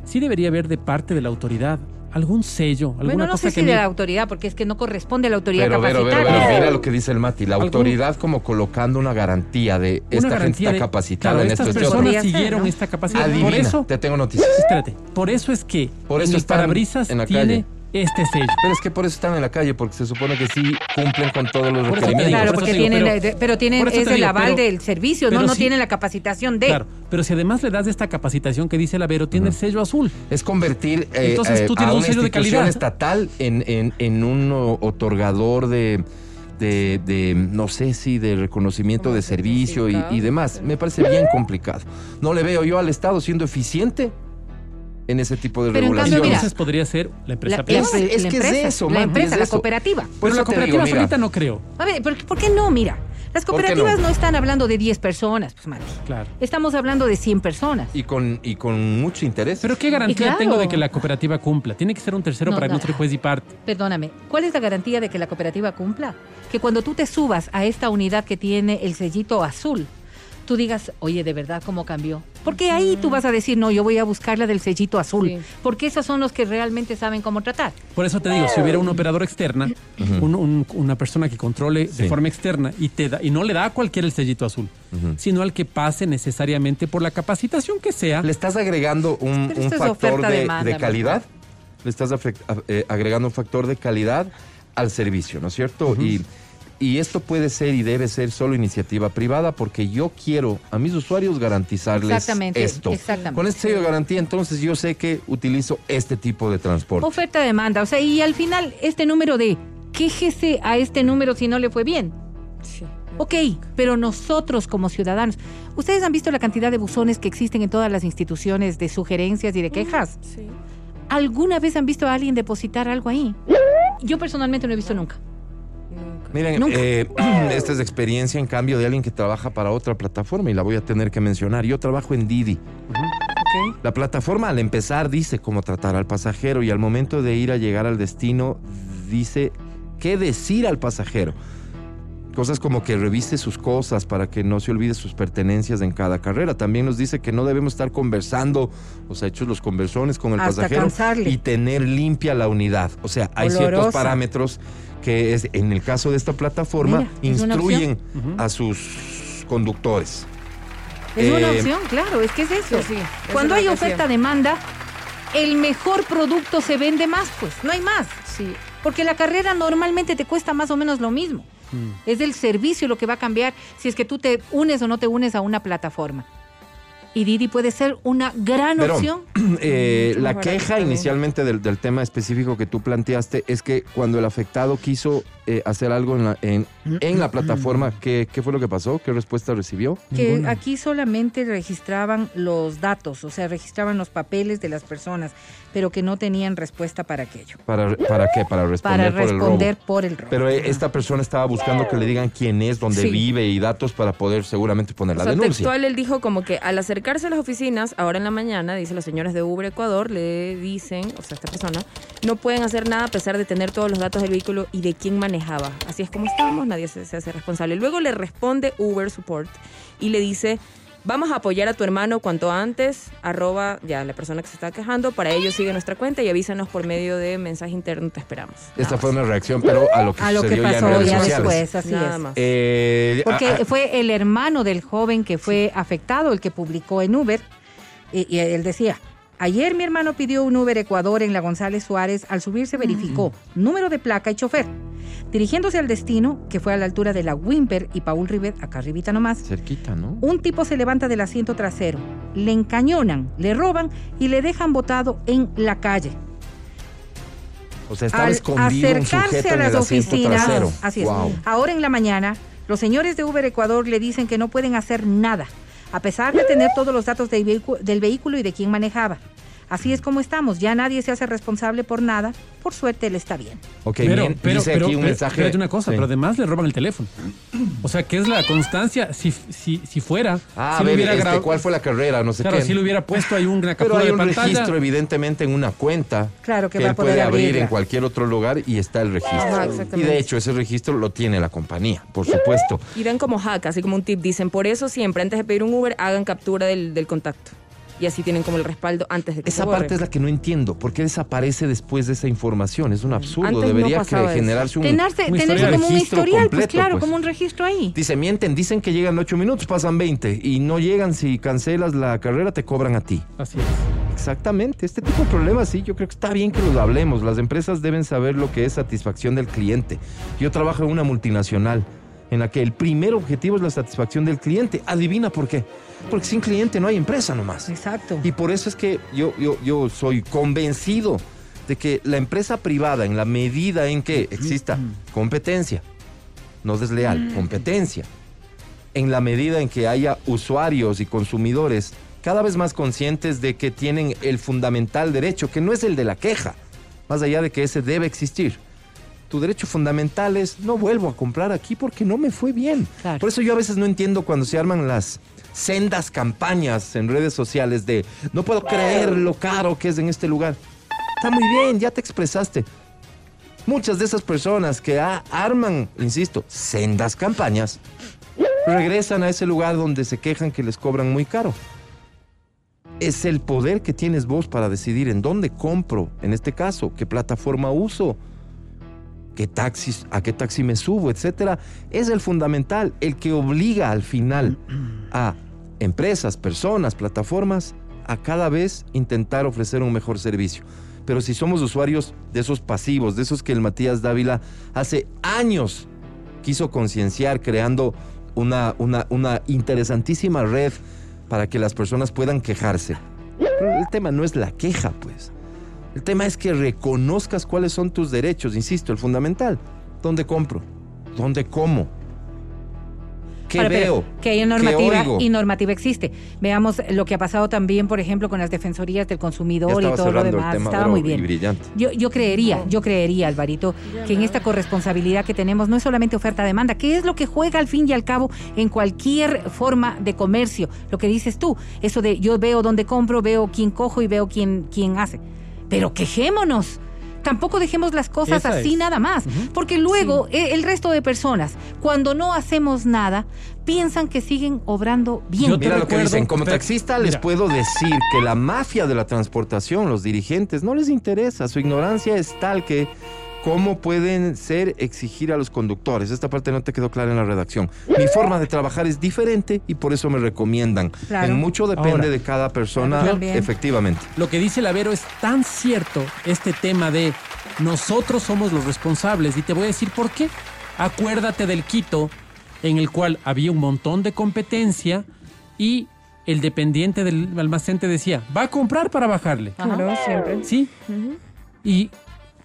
Sí debería haber de parte de la autoridad algún sello, alguna Bueno, no cosa sé que si de me- la autoridad, porque es que no corresponde a la autoridad Pero, pero, capacitar. pero, pero, mira lo que dice el Mati, la Algún- autoridad como colocando una garantía de una esta garantía gente está de- capacitada Claro, en estas esto. esto, personas siguieron ¿no? esta capacidad. Adivina, Por eso, te tengo noticias. espérate, por eso es que Por eso en el parabrisas en la tiene calle. Este sello. Pero es que por eso están en la calle, porque se supone que sí cumplen con todos los Por requerimientos. digo, Claro, por porque digo, tienen, pero- la- de- pero tienen es el digo, aval pero- del servicio, no, no sí- tienen la capacitación de. Claro, pero si además le das esta capacitación que dice la Vero, tiene el sello azul. Es convertir eh, Entonces, tú eh, tienes a un una sello de calidad. estatal en, en- en un otorgador de, de, de, no sé si de reconocimiento de servicio y, demás. Me parece bien complicado. No le veo yo al Estado siendo eficiente en ese tipo de Pero en cambio, regulaciones. mira, Entonces podría ser la empresa La, privada. la- Es- es la que es empresa, eso, la Mati, empresa, es la cooperativa. Por Pero la digo, cooperativa mira, solita no creo. A ver, ¿por, por qué no? Mira, las ¿Por qué cooperativas no? no? están hablando de 10 personas, pues, Mati. Claro. Estamos hablando de 100 personas. Y con, y con mucho interés. Pero ¿qué garantía claro. tengo de que la cooperativa cumpla? Tiene que ser un tercero No, para que no juez y parte. Perdóname, ¿cuál es la garantía de que la cooperativa cumpla? Que cuando tú te subas a esta unidad que tiene el sellito azul, tú digas, oye, de verdad, ¿cómo cambió? Porque ahí tú vas a decir, no, yo voy a buscar la del sellito azul, Sí. porque esos son los que realmente saben cómo tratar. Por eso te digo, si hubiera un operador externa, un- un- una persona que controle Sí. de forma externa y te da, y no le da a cualquiera el sellito azul, sino al que pase necesariamente por la capacitación que sea. ¿Le estás agregando un, factor de, demanda, de mi calidad? Le estás eh, agregando un factor de calidad al servicio, ¿no es cierto? y, y esto puede ser y debe ser solo iniciativa privada porque yo quiero a mis usuarios garantizarles Exactamente, esto. exactamente. Con este sello de garantía, entonces yo sé que utilizo este tipo de transporte. Oferta-demanda, o sea, y al final este número de quéjese a este número si no le fue bien. Sí. Ok, pero nosotros como ciudadanos, ¿ustedes han visto la cantidad de buzones que existen en todas las instituciones de sugerencias y de quejas? Sí. ¿Alguna vez han visto a alguien depositar algo ahí? Yo personalmente no he visto nunca. Miren, eh, esta es experiencia en cambio de alguien que trabaja para otra plataforma y la voy a tener que mencionar. Yo trabajo en Didi. Ok. La plataforma al empezar dice cómo tratar al pasajero y al momento de ir a llegar al destino dice qué decir al pasajero. Cosas como que revise sus cosas para que no se olvide sus pertenencias en cada carrera. También nos dice que no debemos estar conversando, o sea, hechos los conversones con el Hasta pasajero cansarle. y tener limpia la unidad. O sea, hay ciertos parámetros que es, en el caso de esta plataforma Mira, instruyen a sus conductores. Es una Eh, opción, claro, es que es eso. Sí, sí, eso Cuando hay oferta-demanda, el mejor producto se vende más, pues, no hay más. Sí. Porque la carrera normalmente te cuesta más o menos lo mismo. Mm. Es el servicio lo que va a cambiar si es que tú te unes o no te unes a una plataforma. Y Didi puede ser una gran Pero, opción. Eh, Mucho la barato queja también. inicialmente del, del tema específico que tú planteaste es que cuando el afectado quiso eh, hacer algo en la, en, en la plataforma, ¿qué, ¿qué fue lo que pasó? ¿Qué respuesta recibió? Que Ninguna. aquí solamente registraban los datos, o sea, registraban los papeles de las personas, pero que no tenían respuesta para aquello. ¿Para, para qué? Para responder Para por el responder robo. por el robo. Pero eh, esta persona estaba buscando que le digan quién es, dónde Sí. vive y datos para poder seguramente poner O la sea, denuncia. textual él dijo como que al acercarse a las oficinas, ahora en la mañana, dice los señores de Uber Ecuador, le dicen, o sea, esta persona, no pueden hacer nada a pesar de tener todos los datos del vehículo y de quién manejaba. Así es como estábamos, nadie se, se hace responsable. Luego le responde Uber Support y le dice, Vamos a apoyar a tu hermano cuanto antes, arroba ya la persona que se está quejando. Para ello sigue nuestra cuenta y avísanos por medio de mensaje interno, te esperamos. Esta fue una reacción, pero a lo que A lo que sucedió ya en pasó redes ya sociales. después, así Nada es. más. Eh, Porque ah, ah, fue el hermano del joven que fue afectado, el que publicó en Uber, y, y él decía, ayer mi hermano pidió un Uber Ecuador en la González Suárez, al subirse verificó número de placa y chofer. Dirigiéndose al destino, que fue a la altura de la Wimper y Paul Rivet, acá arribita nomás, cerquita, ¿no? un tipo se levanta del asiento trasero, le encañonan, le roban y le dejan botado en la calle. O sea, estaba Al escondido un acercarse sujeto a en las el oficinas, trasero. así es. Wow. Ahora en la mañana, los señores de Uber Ecuador le dicen que no pueden hacer nada, a pesar de tener todos los datos del, vehículo y de quién manejaba. Así es como estamos, ya nadie se hace responsable por nada. Por suerte él está bien. Ok, Pero, bien, pero, dice pero, aquí un pero, mensaje. espérate una cosa, Sí. pero además le roban el teléfono. O sea, que es la constancia. Si, si, si fuera, Ah, si a le ver, hubiera este, grabado- ¿cuál fue la carrera? No sé Claro, qué. si le hubiera puesto ahí una Pero captura hay de un pantalla. registro, evidentemente, en una cuenta. Claro que que va a él puede poder abrir abrirla. en cualquier otro lugar y está el registro. Ajá, y de hecho, ese registro lo tiene la compañía, por supuesto. Y dan como hack, así como un tip. Dicen, por eso siempre antes de pedir un Uber, hagan captura del, del contacto. Y así tienen como el respaldo antes de que Esa se borre. parte es la que no entiendo. ¿Por qué desaparece después de esa información? Es un absurdo. Antes no Debería eso. generarse un, Tenerse, un tenerse historial, como un registro historial, pues completo, claro, pues. como un registro ahí. Dice, mienten, dicen que llegan 8 minutos, pasan 20 y no llegan si cancelas la carrera, te cobran a ti. Así es. Exactamente, este tipo de problemas sí, yo creo que está bien que los hablemos. Las empresas deben saber lo que es satisfacción del cliente. Yo trabajo en una multinacional en la que el primer objetivo es la satisfacción del cliente. Adivina por qué. Porque sin cliente no hay empresa nomás. Exacto. Y por eso es que yo, yo, yo soy convencido de que la empresa privada, en la medida en que exista competencia, no desleal, competencia, en la medida en que haya usuarios y consumidores cada vez más conscientes de que tienen el fundamental derecho, que no es el de la queja, más allá de que ese debe existir. Tu derecho fundamental es no vuelvo a comprar aquí porque no me fue bien. Claro. Por eso yo a veces no entiendo cuando se arman las sendas campañas en redes sociales de no puedo creer lo caro que es en este lugar. Está muy bien, ya te expresaste. Muchas de esas personas que arman, insisto, sendas campañas, regresan a ese lugar donde se quejan que les cobran muy caro. Es el poder que tienes vos para decidir en dónde compro, en este caso, qué plataforma uso, qué taxis, a qué taxi me subo, etcétera. Es el fundamental, el que obliga al final a empresas, personas, plataformas a cada vez intentar ofrecer un mejor servicio. Pero si somos usuarios de esos pasivos, de esos que el Matías Dávila hace años quiso concienciar creando una, una, interesantísima red para que las personas puedan quejarse. El tema no es la queja, pues. El tema es que reconozcas cuáles son tus derechos, insisto, el fundamental. ¿Dónde compro? ¿Dónde como? ¿Qué Ahora, veo? Que hay ¿Qué normativa y normativa existe. Veamos lo que ha pasado también, por ejemplo, con las defensorías del consumidor y todo lo el demás. tema, Estaba muy y bien. brillante. Yo, yo creería, yo creería, Alvarito, que en esta corresponsabilidad que tenemos no es solamente oferta-demanda, que es lo que juega al fin y al cabo en cualquier forma de comercio. Lo que dices tú, eso de yo veo dónde compro, veo quién cojo y veo quién, quién hace. Pero quejémonos. Tampoco dejemos las cosas Esa así es. nada más, porque luego eh, el resto de personas, cuando no hacemos nada, piensan que siguen obrando bien. Yo te Mira lo que dicen, como taxista les mira. puedo decir que la mafia de la transportación, los dirigentes, no les interesa, su ignorancia es tal que cómo pueden ser exigir a los conductores. Esta parte no te quedó clara en la redacción. Mi forma de trabajar es diferente y por eso me recomiendan. Claro. En mucho depende Ahora. de cada persona, también. efectivamente. Lo que dice Lavero es tan cierto, este tema de nosotros somos los responsables. Y te voy a decir por qué. Acuérdate del Quito, en el cual había un montón de competencia y el dependiente del almacén te decía, va a comprar para bajarle. Claro, siempre. ¿Sí? Y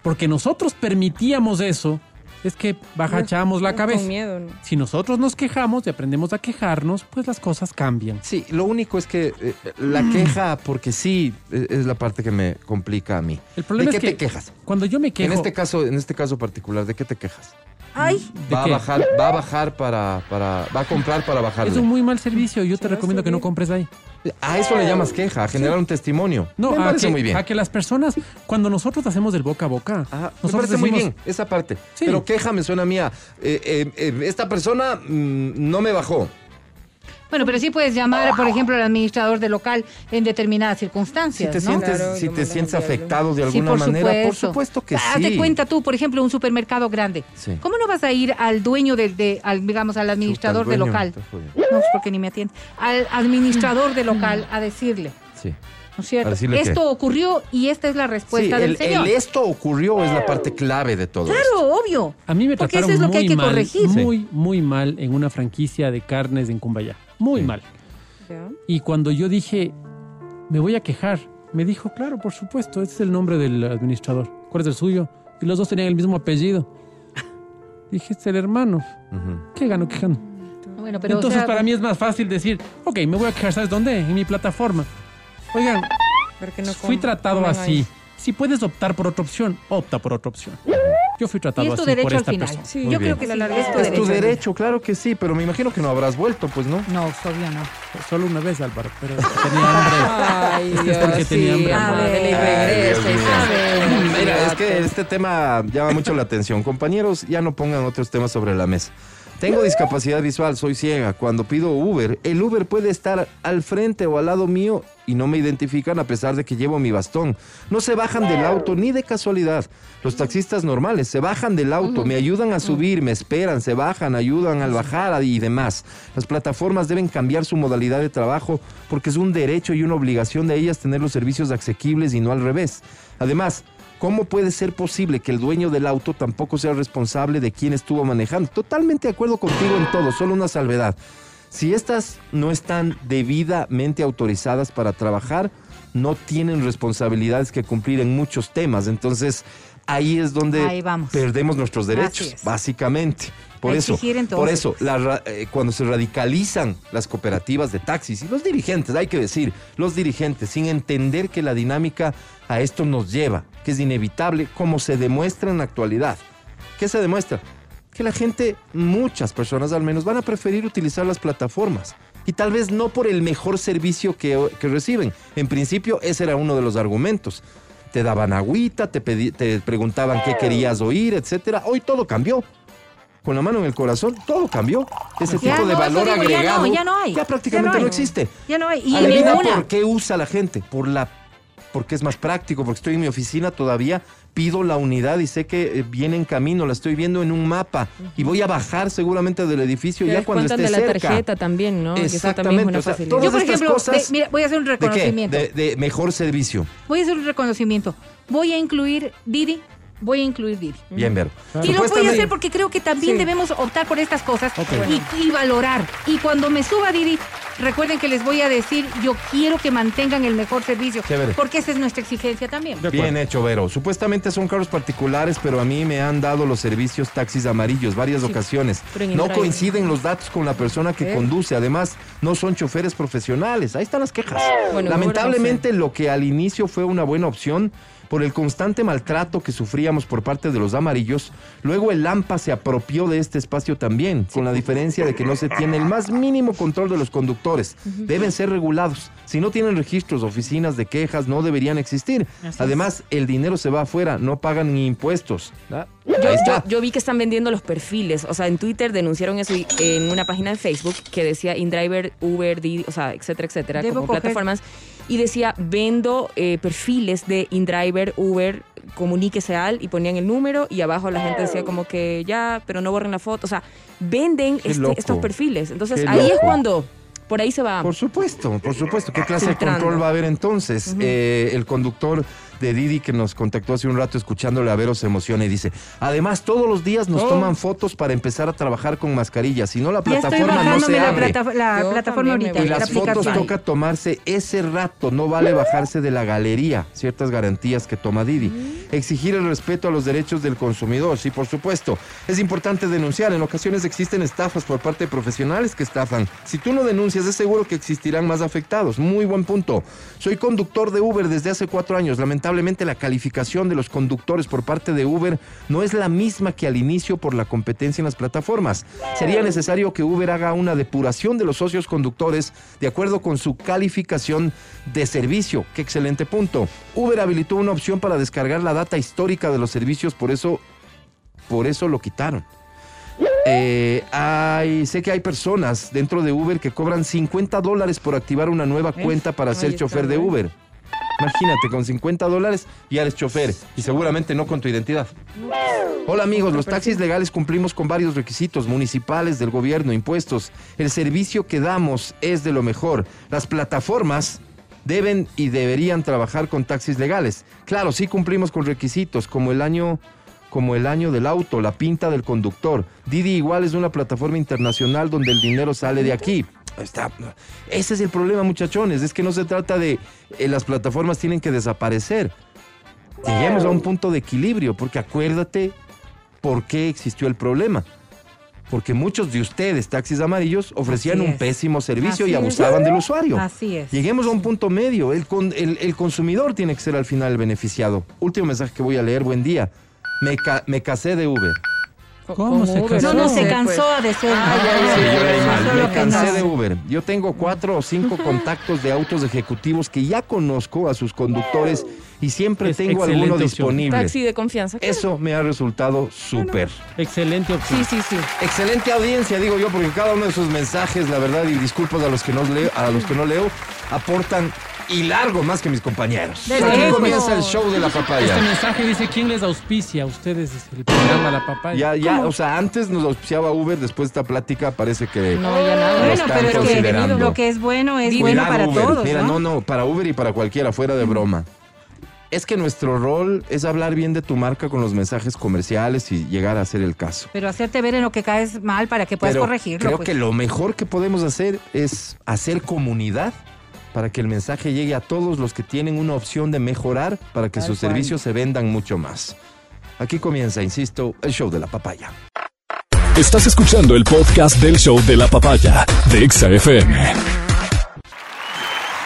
porque nosotros permitíamos eso, es que bajachamos la Con cabeza. miedo, ¿no? Si nosotros nos quejamos y aprendemos a quejarnos, pues las cosas cambian. Sí, lo único es que eh, la queja, porque sí, eh, es la parte que me complica a mí. El problema ¿De es qué que te quejas? cuando yo me quejo, En este caso, en este caso particular, ¿de qué te quejas? Ay, ¿de Va a bajar, va a bajar para, para, va a comprar para bajarle. es un muy mal servicio. Yo te recomiendo que no compres ahí. A eso le llamas queja, a generar un testimonio. No, me a parece que, muy bien. a que las personas, cuando nosotros hacemos del boca a boca, Ajá, me nosotros parece muy bien esa parte. Sí. Pero queja me suena mía. Eh, eh, eh, esta persona mm, no me bajó. Bueno, pero sí puedes llamar, por ejemplo, al administrador del local en determinadas Si circunstancias, te ¿no? sientes, Claro, si te sientes afectado de Sí, alguna por manera, por supuesto. que sí. Hazte cuenta tú, por ejemplo, un supermercado grande. Sí. ¿Cómo no vas a ir al dueño del, de, al, digamos, al administrador del dueño, local? No, es porque ni me atiende. Al administrador del local a decirle, Sí. ¿no es cierto? Esto ocurrió y esta es la Sí, respuesta del el, señor. el esto ocurrió es la parte clave de todo esto. Claro, obvio. A mí me Porque trataron eso es lo que hay muy que mal, corregir. muy, muy mal en una franquicia de carnes en Cumbayá. Muy Sí. mal. Y cuando yo dije, me voy a quejar, me dijo, claro, por supuesto, este es el nombre del administrador. ¿Cuál es el suyo? Y los dos tenían el mismo apellido. Dije, este es el hermano. Ujú. ¿Qué gano quejando? Bueno, pero o Entonces sea, para mí es más fácil decir, ok, me voy a quejar, ¿sabes dónde? En mi plataforma. Oigan, no fui tratado así. ahí. Si puedes optar por otra opción, opta por otra opción. Yo fui y tratado es tu así por derecho al esta final. persona. Sí, Muy Yo bien. creo que La larga es tu es Es tu derecho. derecho, claro que sí, pero me imagino que no habrás vuelto, pues, ¿no? No, obvio no. Solo una vez, Álvaro, pero tenía hambre. Ay, Este es porque tenía hambre. y regresa y Ay, Dios mío. Mira, es que este tema llama mucho la atención. Compañeros, ya no pongan otros temas sobre la mesa. Tengo discapacidad visual, soy ciega. Cuando pido Uber, el Uber puede estar al frente o al lado mío y no me identifican a pesar de que llevo mi bastón. No se bajan del auto ni de casualidad. Los taxistas normales se bajan del auto, me ayudan a subir, me esperan, se bajan, ayudan al bajar y demás. Las plataformas deben cambiar su modalidad de trabajo porque es un derecho y una obligación de ellas tener los servicios asequibles y no al revés. Además, ¿Cómo puede ser posible que el dueño del auto tampoco sea responsable de quién estuvo manejando? Totalmente de acuerdo contigo en todo, solo una salvedad. Si estas no están debidamente autorizadas para trabajar, no tienen responsabilidades que cumplir en muchos temas. Entonces, ahí es donde Ahí perdemos nuestros derechos, básicamente. Por eso, por la eh, cuando se radicalizan las cooperativas de taxis y los dirigentes, hay que decir, los dirigentes, sin entender que la dinámica a esto nos lleva, que es inevitable, como se demuestra en la actualidad. ¿Qué se demuestra? Que la gente, muchas personas al menos, van a preferir utilizar las plataformas. Y tal vez no por el mejor servicio que, que reciben. En principio, ese era uno de los argumentos. Te daban agüita, te, pedi- te preguntaban qué querías oír, etcétera. Hoy todo cambió con la mano en el corazón, todo cambió. Ese Ya tipo de no, valor digo, ya agregado no, ya no hay. ya prácticamente Ya no no, hay. existe. Ya no hay. Y Adivina ninguna. por qué usa la gente, por la porque es más práctico, porque estoy en mi oficina todavía, pido la unidad y sé que eh, viene en camino, la estoy viendo en un mapa y voy a bajar seguramente del edificio ya cuando esté de la cerca. tarjeta también, ¿no? Que eso también es Exactamente, una o sea, todas Yo, por estas ejemplo, cosas- de- mira, voy a hacer un ¿De qué? reconocimiento. De, de mejor servicio. Voy a hacer un reconocimiento. Voy a incluir Didi. Voy a incluir Didi. Bien, Vero. Y lo voy a hacer porque creo que también Sí. debemos optar por estas cosas y, y valorar. Y cuando me suba Didi, recuerden que les voy a decir, yo quiero que mantengan el mejor servicio. Chévere. Porque esa es nuestra exigencia también. Bien hecho, Vero. Supuestamente son carros particulares, pero a mí me han dado los servicios taxis amarillos varias ocasiones. pero en No coinciden los datos con la persona que ¿Eh? conduce. Además, no son choferes profesionales. Ahí están las quejas. Bueno, Lamentablemente, lo que al inicio fue una buena opción, por el constante maltrato que sufríamos por parte de los amarillos, luego el AMPA se apropió de este espacio también, con la diferencia de que no se tiene el más mínimo control de los conductores. Deben ser regulados. Si no tienen registros, oficinas de quejas, no deberían existir. Además, el dinero se va afuera, no pagan ni impuestos. ¿Ah? Yo, vi que están vendiendo los perfiles. O sea, en Twitter denunciaron eso y- en una página de Facebook que decía InDriver, Uber, Didi, o sea, etcétera, etcétera, Debo como coger. plataformas. Y decía, vendo eh, perfiles de InDriver, Uber, comuníquese al, y ponían el número y abajo la gente decía como que ya, pero no borren la foto. O sea, venden este- estos perfiles. Entonces, Qué ahí es cuando, por ahí se va. Por supuesto, por supuesto. ¿Qué clase Filtrando. de control va a haber entonces? Eh, el conductor de Didi que nos contactó hace un rato escuchándole a Vero se emociona y dice, además todos los días nos Oh. toman fotos para empezar a trabajar con mascarillas, si no la plataforma no se la, abre. plata- la Yo plataforma ahorita, Y la las fotos toca tomarse ese rato, no vale bajarse de la galería, ciertas garantías que toma Didi. Exigir el respeto a los derechos del consumidor, sí, por supuesto. Es importante denunciar, en ocasiones existen estafas por parte de profesionales que estafan. Si tú no denuncias, es seguro que existirán más afectados. Muy buen punto. Soy conductor de Uber desde hace cuatro años. Lamentablemente la calificación de los conductores por parte de Uber no es la misma que al inicio por la competencia en las plataformas. Sería necesario que Uber haga una depuración de los socios conductores de acuerdo con su calificación de servicio. Qué excelente punto. Uber habilitó una opción para descargar la data histórica de los servicios, por eso, por eso lo quitaron. Eh, hay, sé que hay personas dentro de Uber que cobran 50 dólares por activar una nueva cuenta para ser chofer de. Uber. Imagínate, con 50 dólares ya eres chofer y seguramente no con tu identidad. Hola amigos, los taxis legales cumplimos con varios requisitos municipales del gobierno, impuestos. El servicio que damos es de lo mejor. Las plataformas deben y deberían trabajar con taxis legales. Claro, sí cumplimos con requisitos como el año como el año del auto, la pinta del conductor. Didi igual es una plataforma internacional donde el dinero sale de aquí. Está. Ese es el problema, muchachones. Es que no se trata de eh, las plataformas tienen que desaparecer. Lleguemos a un punto de equilibrio, porque acuérdate por qué existió el problema. Porque muchos de ustedes, taxis amarillos, ofrecían un pésimo servicio y es. abusaban del usuario. Así es. Lleguemos a un punto medio. El, con- el- el consumidor tiene que ser al final el beneficiado. Último mensaje que voy a leer. Buen día. Me, ca- me casé de Uber. ¿Cómo se Uber, casó? No, no, se pues. cansó de ser. Ay, ay, Me cansé de Uber. Yo tengo cuatro o cinco contactos de autos ejecutivos que ya conozco a sus conductores y siempre Es tengo alguno opción. disponible. Taxi de confianza. claro. Eso me ha resultado súper. Excelente opción. Sí, sí, sí. Excelente audiencia, digo yo, porque cada uno de sus mensajes, la verdad, y disculpas a los que no leo, a los que no leo, aportan y largo más que mis compañeros. Desde Aquí lejos. comienza el show de la Este papaya. mensaje dice, ¿quién les auspicia a ustedes el programa La Papaya? Ya, ya, o sea, antes nos auspiciaba Uber, después de esta plática parece que No, ya nada. lo Bueno, están pero es que considerando. lo que es bueno es bueno para Uber. todos. Mira, ¿no? no, no, para Uber y para cualquiera, fuera de broma. Es que nuestro rol es hablar bien de tu marca con los mensajes comerciales y llegar a hacer el caso. Pero hacerte ver en lo que caes mal para que puedas Pero corregirlo. creo pues. que lo mejor que podemos hacer es hacer comunidad para que el mensaje llegue a todos los que tienen una opción de mejorar para que Tal sus cual. servicios se vendan mucho más. Aquí comienza, insisto, el show de la papaya. Estás escuchando el podcast del show de la papaya de Exa FM.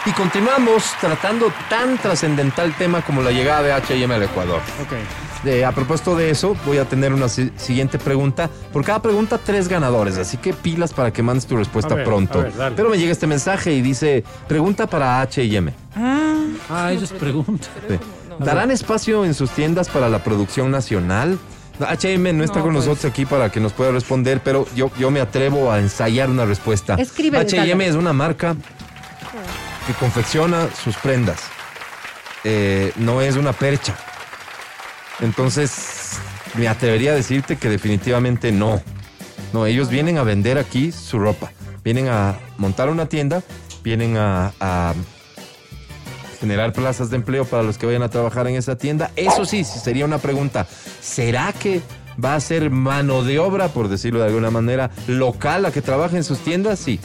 Y continuamos tratando tan trascendental tema como la llegada de H&M al Ecuador. Ok. De- a propósito de eso, voy a tener una si- siguiente pregunta. Por cada pregunta, tres ganadores. Así que pilas para que mandes tu respuesta A ver, pronto. a ver, dale. Pero me llega este mensaje y dice: Pregunta para HM. Ah, ellos preguntan. ¿Darán espacio en sus tiendas para la producción nacional? HM no está No, con pues. nosotros aquí para que nos pueda responder, pero yo, yo me atrevo a ensayar una respuesta. HM es una marca que confecciona sus prendas. Eh, no es una percha. Entonces, me atrevería a decirte que definitivamente no. No, ellos vienen a vender aquí su ropa. Vienen a montar una tienda, vienen a, a generar plazas de empleo para los que vayan a trabajar en esa tienda. Eso sí, sería una pregunta. ¿Será que va a ser mano de obra, por decirlo de alguna manera, local a que trabaje en sus tiendas? Sí.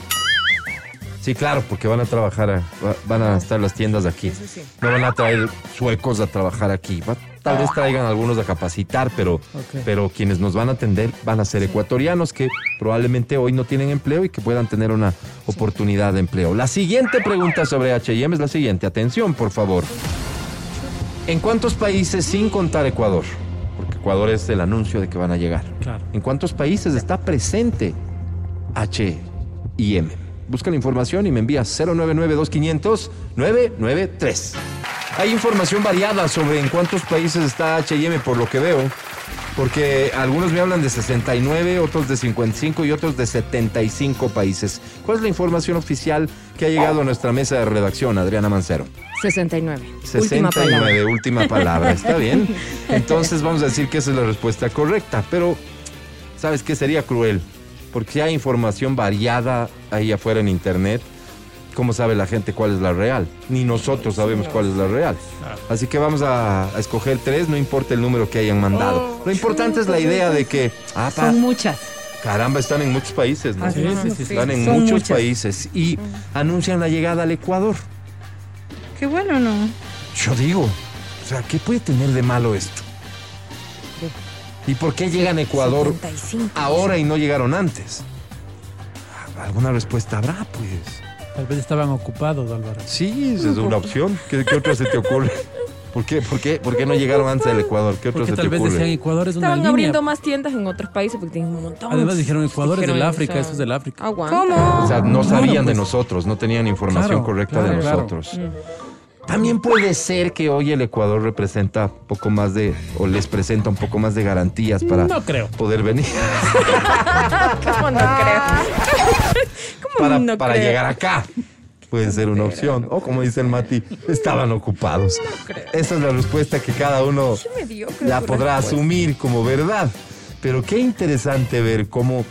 Sí, claro, porque van a trabajar, van a estar las tiendas aquí. No van a traer suecos a trabajar aquí. Va- tal vez traigan algunos a capacitar, pero, pero quienes nos van a atender van a ser ecuatorianos que probablemente hoy no tienen empleo y que puedan tener una oportunidad de empleo. La siguiente pregunta sobre H&M es la siguiente. Atención, por favor. ¿En cuántos países, sin contar Ecuador, porque Ecuador es el anuncio de que van a llegar, Claro. ¿en cuántos países está presente H&M? Busca la información y me envía 099-2500-993. Hay información variada sobre en cuántos países está H&M por lo que veo, porque algunos me hablan de 69, otros de 55 y otros de 75 países. ¿Cuál es la información oficial que ha llegado a nuestra mesa de redacción, Adriana Mancero? 69. Última 69, palabra. última palabra. Está bien. Entonces vamos a decir que esa es la respuesta correcta. Pero, ¿sabes qué? Sería cruel. Porque hay información variada ahí afuera en Internet. ¿Cómo sabe la gente cuál es la real? Ni nosotros sabemos cuál es la real. Así que vamos a, a escoger tres, no importa el número que hayan mandado. Lo importante es la idea de que, ah, pa, Son muchas. caramba, están en muchos países, ¿no? Sí, sí, sí, sí. Están en Son muchos muchas. países y anuncian la llegada al Ecuador. Qué bueno, ¿no? Yo digo, o sea, ¿qué puede tener de malo esto? ¿Y por qué llegan a Ecuador 75. ahora y no llegaron antes? ¿Alguna respuesta habrá, pues? Tal vez estaban ocupados, Álvaro. Sí, esa es una opción. ¿Qué, qué otra se te ocurre? ¿Por qué, por, qué, ¿Por qué no llegaron antes del Ecuador? ¿Qué Porque se te tal vez ocurre? decían Ecuador es una Estaban línea. abriendo más tiendas en otros países porque tienen un montón. Además dijeron Ecuador es del África, sea, eso es del África. Aguanta. ¿Cómo? O sea, no Claro, sabían de pues. nosotros, no tenían información Claro, correcta de claro, claro. nosotros. También puede ser que hoy el Ecuador representa un poco más de, o les presenta un poco más de garantías para No creo. poder venir, ¿Cómo no creo? ¿Cómo para, no para creo? llegar acá. Puede ser una opción. O como dice el Mati, estaban ocupados. Esa es la respuesta que cada uno tu podrá respuesta. asumir como verdad. Pero qué interesante ver cómo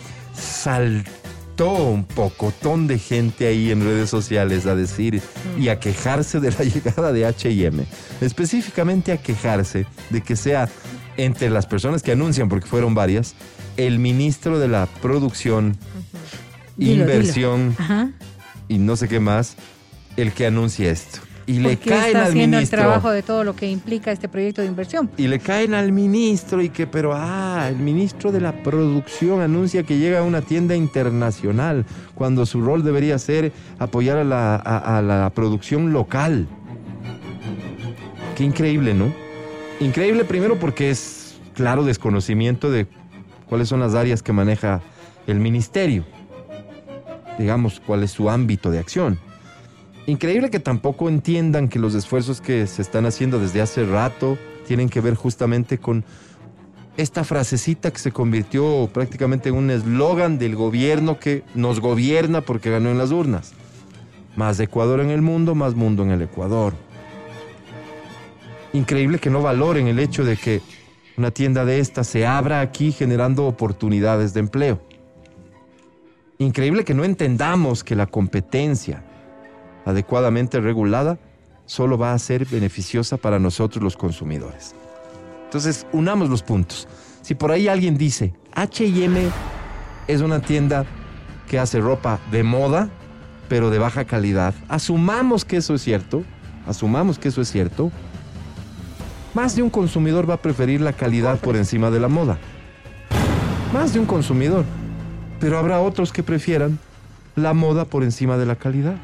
un pocotón de gente ahí en redes sociales a decir y a quejarse de la llegada de H&M. Específicamente a quejarse de que sea entre las personas que anuncian, porque fueron varias, el ministro de la producción, Dilo, inversión y no sé qué más, el que anuncia esto. Y le Porque caen está al haciendo el ministro. trabajo de todo lo que implica este proyecto de inversión. Y le caen al ministro y que, pero, ah, el ministro de la producción anuncia que llega a una tienda internacional cuando su rol debería ser apoyar a la, a- a la producción local. Qué increíble, ¿no? Increíble primero porque es claro desconocimiento de cuáles son las áreas que maneja el ministerio. Digamos, cuál es su ámbito de acción. Increíble que tampoco entiendan que los esfuerzos que se están haciendo desde hace rato tienen que ver justamente con esta frasecita que se convirtió prácticamente en un eslogan del gobierno que nos gobierna porque ganó en las urnas. Más Ecuador en el mundo, más mundo en el Ecuador. Increíble que no valoren el hecho de que una tienda de esta se abra aquí generando oportunidades de empleo. Increíble que no entendamos que la competencia adecuadamente regulada solo va a ser beneficiosa para nosotros los consumidores. Entonces, unamos los puntos. Si por ahí alguien dice, HM es una tienda que hace ropa de moda, pero de baja calidad, asumamos que eso es cierto, asumamos que eso es cierto, más de un consumidor va a preferir la calidad por encima de la moda. Más de un consumidor. Pero habrá otros que prefieran la moda por encima de la calidad.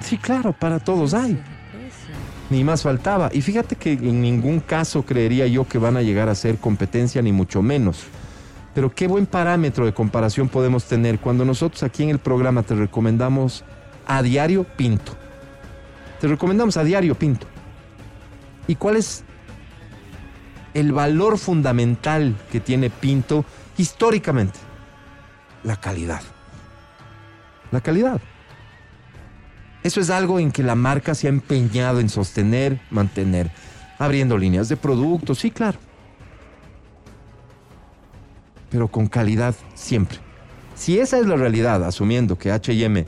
Sí, claro, para todos hay. Ni más faltaba. Y fíjate que en ningún caso creería yo que van a llegar a ser competencia, ni mucho menos. Pero qué buen parámetro de comparación podemos tener cuando nosotros aquí en el programa te recomendamos a diario Pinto. Te recomendamos a diario Pinto. ¿Y cuál es el valor fundamental que tiene Pinto históricamente? La calidad. La calidad. Eso es algo en que la marca se ha empeñado en sostener, mantener, abriendo líneas de productos, sí, claro. Pero con calidad siempre. Si esa es la realidad, asumiendo que HM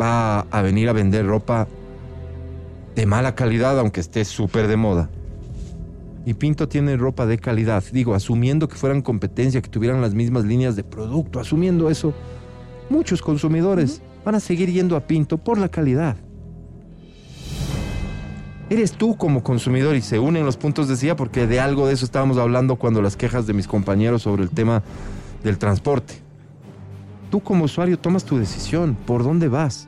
va a venir a vender ropa de mala calidad, aunque esté súper de moda, y Pinto tiene ropa de calidad, digo, asumiendo que fueran competencia, que tuvieran las mismas líneas de producto, asumiendo eso, muchos consumidores van a seguir yendo a Pinto por la calidad. Eres tú como consumidor y se unen los puntos, decía, porque de algo de eso estábamos hablando cuando las quejas de mis compañeros sobre el tema del transporte. Tú como usuario tomas tu decisión, por dónde vas.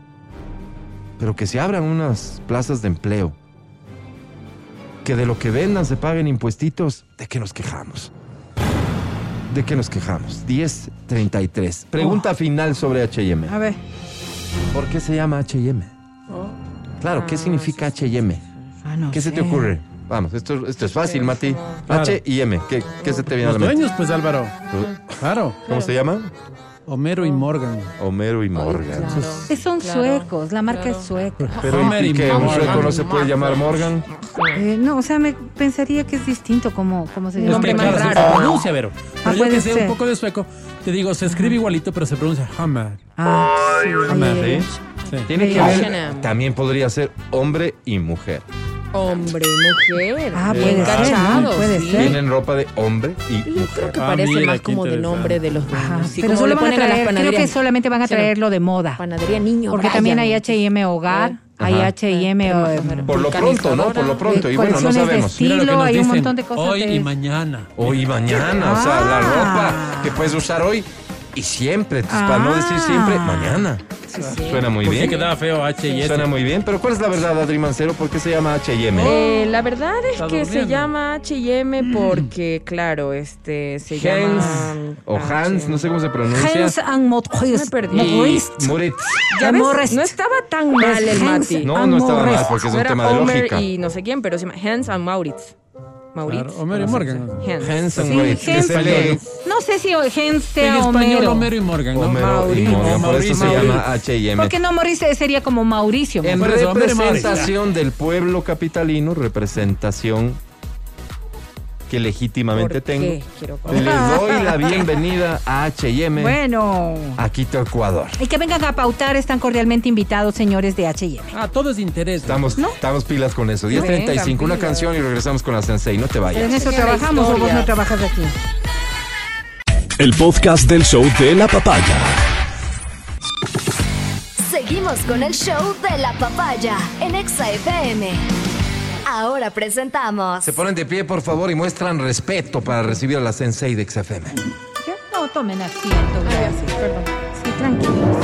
Pero que se abran unas plazas de empleo, que de lo que vendan se paguen impuestitos, ¿de qué nos quejamos? ¿De qué nos quejamos? 10.33. Pregunta final sobre H&M. A ver. ¿Por qué se llama H&M? Claro, ¿qué Ah, significa H&M? Ah, no ¿Qué se te ocurre? Vamos, esto, esto es fácil, Mati. Claro. H y M. ¿Qué, qué se te viene a la mente? dueños, pues Álvaro. Claro. ¿Cómo se llama? Homero y Morgan. Homero y Morgan. Claro. Eh, Son Claro, suecos, la marca claro. es sueca. Pero Homer ¿y y que un sueco no se puede llamar Morgan? Eh, no, o sea, me pensaría que es distinto como, como se Un Es llama. nombre que, más claro, se raro, ¿no? pronuncia, Vero. Pero Ah, yo que sé un poco de sueco, te digo, se escribe igualito, pero se pronuncia Hammer. Ah, sí. Hammer. ¿Sí? Sí. Tiene que H&M. ver, también podría ser hombre y mujer. Hombre y mujer. Ah, puede ser. Puede ser. Tienen ropa de hombre y Yo creo que Ah, parece mira, más como de nombre de los Ajá, dueños. Sí, pero solo le van a ponen a las traer, creo que solamente van a Sí, no. traer lo de moda. Panadería Niño Porque Brian. también hay H&M Hogar, hay Ajá. H&M eh, o. Por lo pronto, ¿no? Por lo pronto. Y bueno, no sabemos. estilo. Mira lo que nos hay un montón de cosas Hoy de- y mañana. Hoy y mañana, o sea, la Ah. ropa que puedes usar hoy y siempre, pues, para no decir siempre, Ah. mañana. Sí, sí. Suena muy bien. quedaba feo H y S. Suena muy bien, pero ¿cuál es la verdad, Adri Mancero? ¿Por qué se llama H&M? Eh, la verdad es Está que se durmiendo. llama H&M porque, claro, este se Hans llama o Hans, H&M. no sé cómo se pronuncia. Hans and Maurice. Me perdí. Maurice. Moritz. Ya ves, Morris. no estaba tan mal el Hans Mati. No, no estaba Amores. mal porque es un era tema de Homer lógica. y no sé quién, pero se llama Hans and Maurits. Maurits. Claro, Homero y Morgan. Hans. And Sí. No sé si Hans En sea español, Homero. Homero y Morgan, ¿no? Homero y Mauricio. Morgan, por eso se llama H&M. Porque no Maurice sería como Mauricio. En representación del pueblo capitalino, representación que legítimamente ¿Por tengo, les doy la bienvenida a H&M, Bueno. a Quito, Ecuador. Y que vengan a pautar, están cordialmente invitados, señores de H&M. Ah, todo es interés. Estamos, estamos pilas con eso. 10.35, Vengan, una canción y regresamos con la Sensei. No te ¿En vayas. eso Señora trabajamos o vos no trabajas aquí? El podcast del show de la papaya. Seguimos con el show de la papaya en Exa FM. Ahora presentamos. Se ponen de pie, por favor, y muestran respeto para recibir a la Sensei de XFM. No tomen asiento. Ya, sí, perdón. Sí, tranquilos.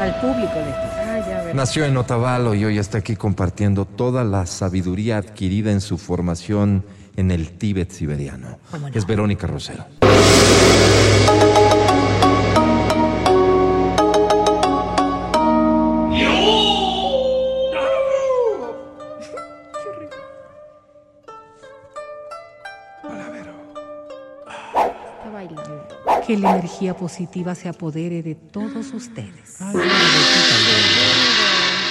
Al público de Ah. Nació en Otavalo y hoy está aquí compartiendo toda la sabiduría adquirida en su formación en el Tíbet siberiano. Es Verónica Rosero. Bailando. Que la energía positiva se apodere de todos ustedes.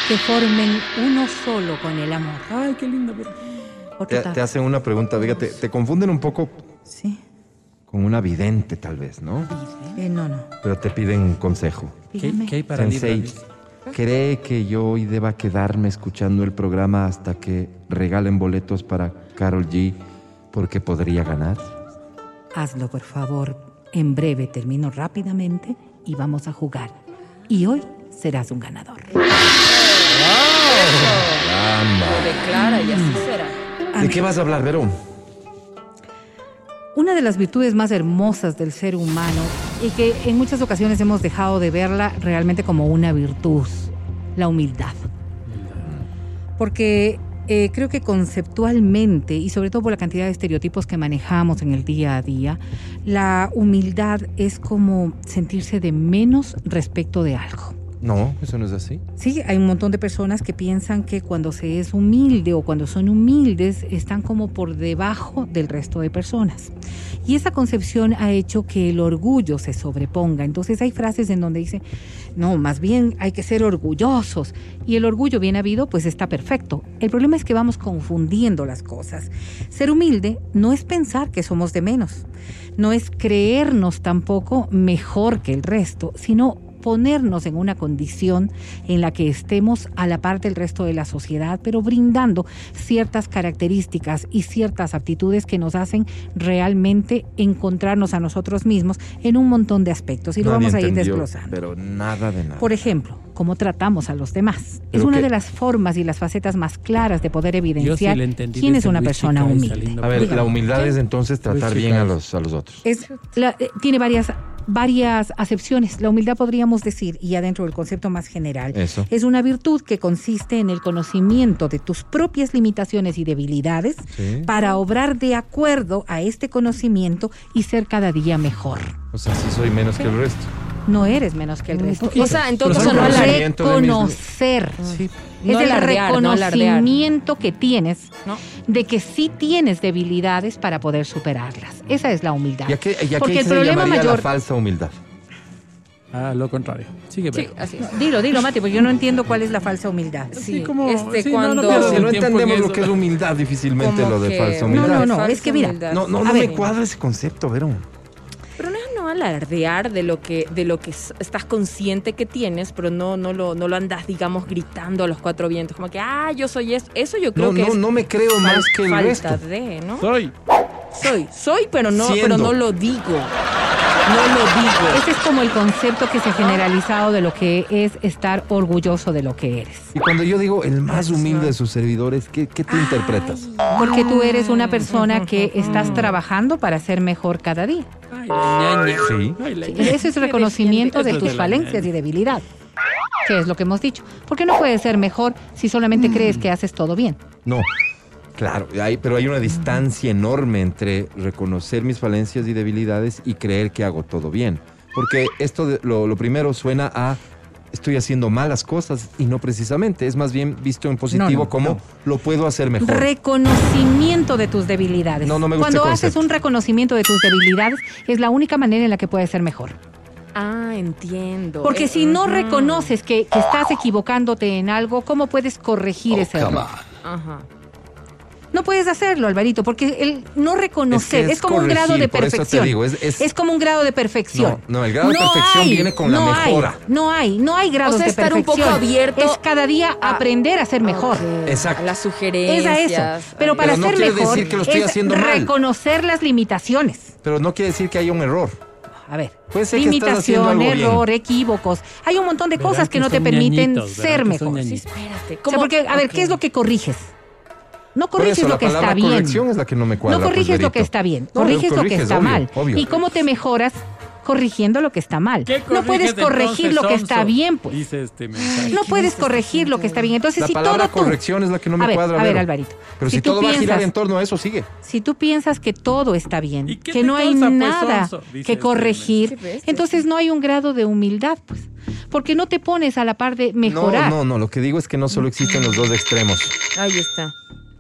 Que formen uno solo con el amor. Ay, qué lindo. pero- Otro Te, hacen una pregunta, fíjate, te confunden un poco Sí. con una vidente tal vez, ¿no? Eh, no, no. Pero te piden un consejo. ¿Qué, qué hay para Sensei? ¿cree que yo hoy deba quedarme escuchando el programa hasta que regalen boletos para Carol G porque podría ganar? Hazlo, por favor. En breve termino rápidamente y vamos a jugar. Y hoy serás un ganador. Lo declara y así será. ¿De qué vas a hablar, Verón? Una de las virtudes más hermosas del ser humano y que en muchas ocasiones hemos dejado de verla realmente como una virtud, la humildad. Porque eh, creo que conceptualmente y sobre todo por la cantidad de estereotipos que manejamos en el día a día, la humildad es como sentirse de menos respecto de algo. No, eso no es así. Sí, hay un montón de personas que piensan que cuando se es humilde o cuando son humildes están como por debajo del resto de personas. Y esa concepción ha hecho que el orgullo se sobreponga. Entonces hay frases en donde dice, no, más bien hay que ser orgullosos. Y el orgullo bien habido, pues está perfecto. El problema es que vamos confundiendo las cosas. Ser humilde no es pensar que somos de menos. No es creernos tampoco mejor que el resto, sino ponernos en una condición en la que estemos a la par del resto de la sociedad, pero brindando ciertas características y ciertas aptitudes que nos hacen realmente encontrarnos a nosotros mismos en un montón de aspectos. Y lo Nadie vamos a ir entendió, desglosando. Pero nada de nada. Por ejemplo, cómo tratamos a los demás. es una que- de las formas y las facetas más claras de poder sí evidenciar quién es una persona humilde. a ver, la humildad es entonces tratar Luis bien a los, a los otros. Es la- eh, tiene varias, varias acepciones. La humildad podríamos decir, y ya dentro del concepto más general, Eso. es una virtud que consiste en el conocimiento de tus propias limitaciones y debilidades Sí. para obrar de acuerdo a este conocimiento y ser cada día mejor. O sea, sí soy menos que el resto. No eres menos que el resto. O sea, en todo caso no Reconocer. Sí. Es No el alardear, no reconocimiento que tienes ¿no? de que sí tienes debilidades para poder superarlas. Esa es la humildad. ¿Y a qué, y a Porque qué el se problema llamaría mayor la falsa humildad? Ah, lo contrario. Sigue, Sí, Vero. así es. Dilo, dilo, Mati, porque yo no entiendo cuál es la falsa humildad. Sí, Sí, como- este, sí, no, no cuando- pierdas Si no tiempo en entendemos lo que es humildad, difícilmente Como lo de que- falsa No, humildad. no, no, Falsa es que mira. No, no, no me cuadra ese concepto, Verón. Pero no es no alardear de lo que de lo que estás consciente que tienes, pero no no lo no lo andas digamos gritando a los cuatro vientos, como que ah, yo soy esto. Eso yo creo No, que no, es no me creo más que el falta resto. de, ¿no? Soy. Soy, soy, pero no Siendo. pero no lo digo. No lo digo. Ese es como el concepto que se ha generalizado de lo que es estar orgulloso de lo que eres. Y cuando yo digo el más humilde de sus servidores, ¿qué, qué te interpretas? Porque tú eres una persona que estás trabajando para ser mejor cada día. Ay. Sí. Sí. Ese es reconocimiento Eso de tus falencias y debilidades. Que es lo que hemos dicho. Porque no puedes ser mejor si solamente crees que haces todo bien. No. Claro, hay, pero hay una distancia enorme entre reconocer mis falencias y debilidades y creer que hago todo bien. Porque esto, de- lo, lo primero suena a estoy haciendo malas cosas y no precisamente. Es más bien visto en positivo No, no, como no. lo puedo hacer mejor. Reconocimiento de tus debilidades. No, no me gusta Cuando haces un reconocimiento de tus debilidades, es la única manera en la que puedes ser mejor. Ah, entiendo. Porque Eh, si no reconoces que, que estás equivocándote en algo, ¿cómo puedes corregir ese error? Ajá. No puedes hacerlo, Alvarito, porque el no reconocer Es es, que es como un grado de perfección. digo, es- es- como un grado de perfección. No, no, el grado de perfección viene con la no hay, mejora. no hay, no hay grados O sea, de estar un poco abierto Es cada día a- aprender a ser mejor. Exacto. a Las Es sugerencias. a eso. Pero para Pero no ser mejor decir que lo estoy es haciendo mal. reconocer las limitaciones. Pero no quiere decir que haya un error. A ver, Puede ser que estás haciendo limitación, bien. error, equívocos. Hay un montón de cosas que que no te permiten ñañitos, ser mejor. Sí, espérate. O sea, porque, a ver. ¿qué es lo que corriges? No corriges eso, lo que está bien. corrección es la que no me cuadra. no corriges pues, lo que está bien, No, corriges, lo que corriges, está obvio, mal. obvio. ¿Y cómo te mejoras? Corrigiendo lo que está mal. ¿Qué No puedes corriges corregir entonces, lo que está bien, pues. Dice este mensaje. No puedes corregir lo que está bien. Entonces, La si palabra todo tú, corrección es la que no me a ver, cuadra. A ver, Vero. Alvarito. Pero si, tú todo va a girar piensas- en torno a eso, sigue. si tú piensas que todo está bien, ¿Y qué que no hay causa, pues, nada que este corregir, ves, entonces no hay un grado de humildad, pues. Porque no te pones a la par de mejorar. No, no, no. Lo que digo es que no solo existen los dos extremos. Ahí está.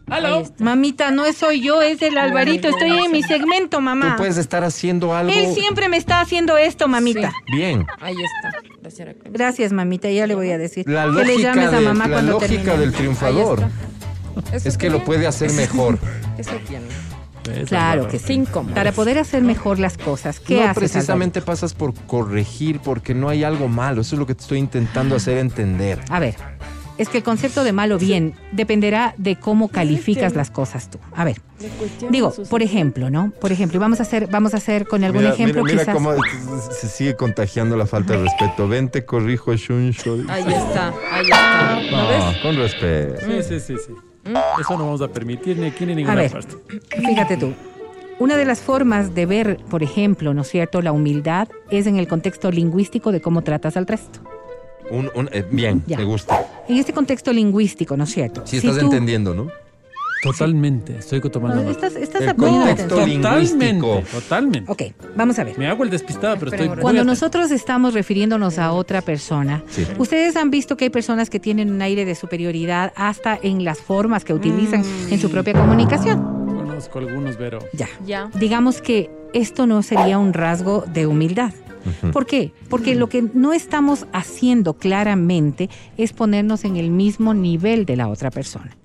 Está. Mamita, no soy yo, es el Alvarito. Estoy en mi segmento, mamá. Tú puedes estar haciendo algo Él siempre me está haciendo esto, mamita. bien. Ahí está. Gracias, mamita, ya le voy a decir. La que le llames a mamá la cuando lógica termine. del triunfador es que lo puede hacer mejor. Eso tiene. ¿Ves, Claro que sí. Para poder hacer mejor las cosas, ¿qué no haces, precisamente pasas por corregir porque no hay algo malo. Eso es lo que te estoy intentando hacer entender. A ver, es que el concepto de mal o bien dependerá de cómo calificas las cosas tú. A ver, digo, por ejemplo, ¿no? Por ejemplo, vamos a hacer, vamos a hacer con algún Mira, ejemplo mira, mira quizás. cómo se sigue contagiando la falta de respeto. Ven, te corrijo, Shuncho. Ahí está. Ahí está. ¿No No, ves? con respeto. Sí, sí, sí, sí. Eso no vamos a permitir ni aquí ni en A ninguna ver, parte. fíjate tú. Una de las formas de ver, por ejemplo, ¿no es cierto?, la humildad es en el contexto lingüístico de cómo tratas al resto. Un- un- eh, bien, Ya. me gusta. En este contexto lingüístico, ¿no es cierto? Si estás tú- entendiendo, ¿no? Totalmente. Estoy tomando No, estás, estás El contexto atención. Totalmente, lingüístico. totalmente. Ok, vamos a ver. Me hago el despistado, pero estoy muy Cuando nosotros estamos refiriéndonos a otra persona, Sí. ustedes han visto que hay personas que tienen un aire de superioridad hasta en las formas que utilizan en su propia comunicación. Conozco algunos, pero... Ya. Ya. Digamos que esto no sería un rasgo de humildad. ¿Por qué? Porque lo que no estamos haciendo claramente es ponernos en el mismo nivel de la otra persona,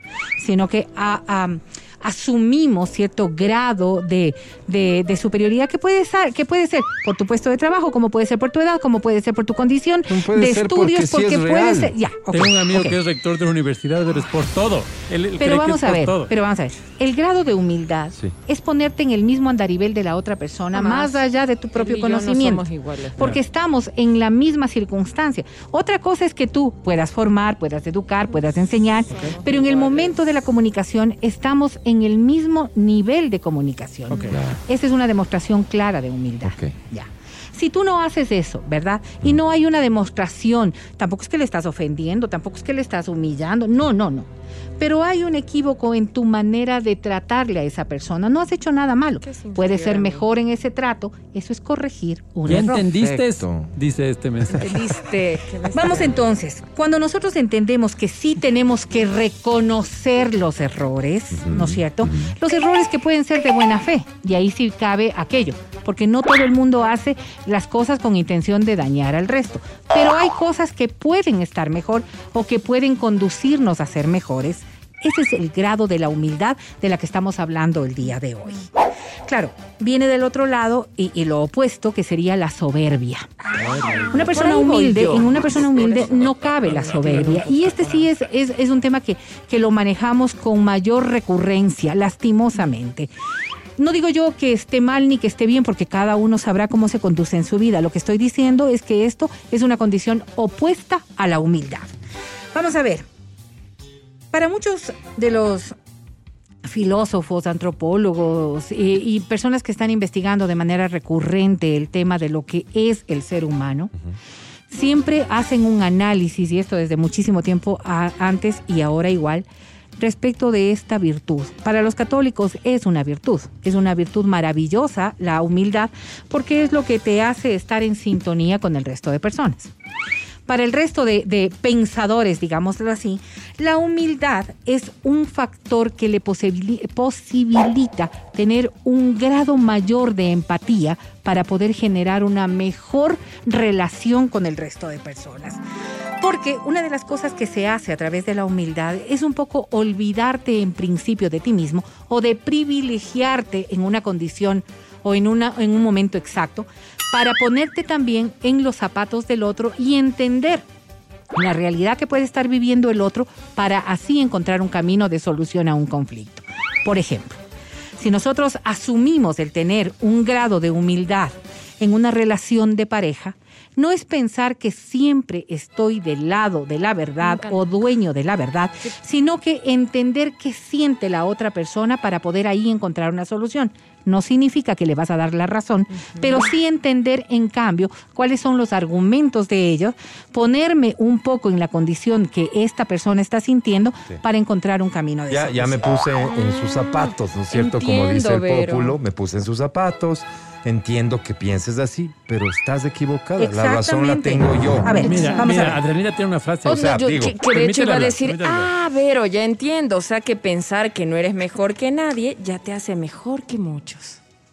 sino que a- a- asumimos cierto grado de, de- de superioridad que puede, ser, que puede ser por tu puesto de trabajo, como puede ser por tu edad, como puede ser por tu condición No puede de ser estudios, porque sí es puede real. ser... Ya, ok, Tengo un amigo que es rector de la universidad, pero es por todo. Él, él cree Pero vamos a ver, todo. pero vamos a ver. El grado de humildad Sí. es ponerte en el mismo andarivel de la otra persona, más allá de tu propio Él y yo no conocimiento. somos iguales. porque estamos en la misma circunstancia. Otra cosa es que tú puedas formar, puedas educar, puedas enseñar, pero en el momento de la comunicación estamos en el mismo nivel de comunicación. Ok. Esa es una demostración clara de humildad. Ok. Ya. Si tú no haces eso, ¿verdad? Y no hay una demostración, tampoco es que le estás ofendiendo, tampoco es que le estás humillando, no, no, no. Pero hay un equívoco en tu manera de tratarle a esa persona. No has hecho nada malo. ¿Qué significa Puedes ser mejor en ese trato. Eso es corregir un ¿Ya error. entendiste? Perfecto. Dice este mensaje. Diste. que me Vamos entonces, cuando nosotros entendemos que sí tenemos que reconocer los errores, ¿no es cierto? Los errores que pueden ser de buena fe, y ahí sí cabe aquello, porque no todo el mundo hace las cosas con intención de dañar al resto, pero hay cosas que pueden estar mejor o que pueden conducirnos a ser mejores. Ese es el grado de la humildad de la que estamos hablando el día de hoy. Claro, viene del otro lado y, y lo opuesto, que sería la soberbia. Una persona humilde, en una persona humilde no cabe la soberbia. Y este sí es, es, es un tema que, que lo manejamos con mayor recurrencia, lastimosamente. No digo yo que esté mal ni que esté bien, porque cada uno sabrá cómo se conduce en su vida. Lo que estoy diciendo es que esto es una condición opuesta a la humildad. Vamos a ver. Para muchos de los filósofos, antropólogos eh, y personas que están investigando de manera recurrente el tema de lo que es el ser humano, siempre hacen un análisis, y esto desde muchísimo tiempo a- antes y ahora igual, respecto de esta virtud. Para los católicos es una virtud, es una virtud maravillosa, la humildad, porque es lo que te hace estar en sintonía con el resto de personas. Para el resto de, pensadores, digámoslo así, la humildad es un factor que le posibili- posibilita tener un grado mayor de empatía para poder generar una mejor relación con el resto de personas. Porque una de las cosas que se hace a través de la humildad es un poco olvidarte en principio de ti mismo o de privilegiarte en una condición o en, una, en un momento exacto para ponerte también en los zapatos del otro y entender la realidad que puede estar viviendo el otro para así encontrar un camino de solución a un conflicto. Por ejemplo, si nosotros asumimos el tener un grado de humildad en una relación de pareja, no es pensar que siempre estoy del lado de la verdad o dueño de la verdad, sino que entender qué siente la otra persona para poder ahí encontrar una solución. No significa que le vas a dar la razón, pero sí entender en cambio cuáles son los argumentos de ellos, ponerme un poco en la condición que esta persona está sintiendo para encontrar un camino de Ya, ya me puse en sus zapatos, ¿no es cierto? Como dice el Vero. me puse en sus zapatos. Entiendo que pienses así, pero estás equivocada. La razón la tengo yo. A ver, Mira, vamos a mira, ver. Adrenalina tiene una frase. O O sea, yo digo, que, que de hecho iba a decir, ah, Vero, ya entiendo. O sea, que pensar que no eres mejor que nadie ya te hace mejor que muchos.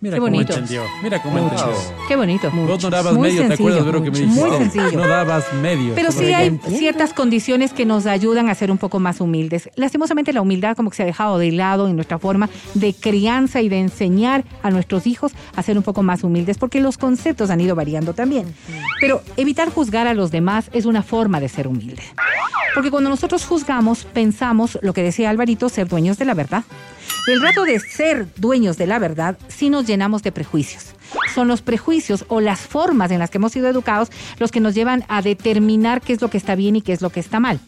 Mira Qué cómo bonito. entendió. Mira cómo Muchos. entendió. Qué bonito. Vos no dabas Muy medio, ¿te sencillo, acuerdas, Vero, que me dijiste? Muy sencillo. No dabas medio. Pero sí hay ciertas condiciones que nos ayudan a ser un poco más humildes. Lastimosamente la humildad como que se ha dejado de lado en nuestra forma de crianza y de enseñar a nuestros hijos a ser un poco más humildes, porque los conceptos han ido variando también. Pero evitar juzgar a los demás es una forma de ser humilde. Porque cuando nosotros juzgamos, pensamos, lo que decía Alvarito, ser dueños de la verdad. El rato de ser dueños de la verdad, sí nos llenamos de prejuicios. Son los prejuicios o las formas en las que hemos sido educados los que nos llevan a determinar qué es lo que está bien y qué es lo que está mal.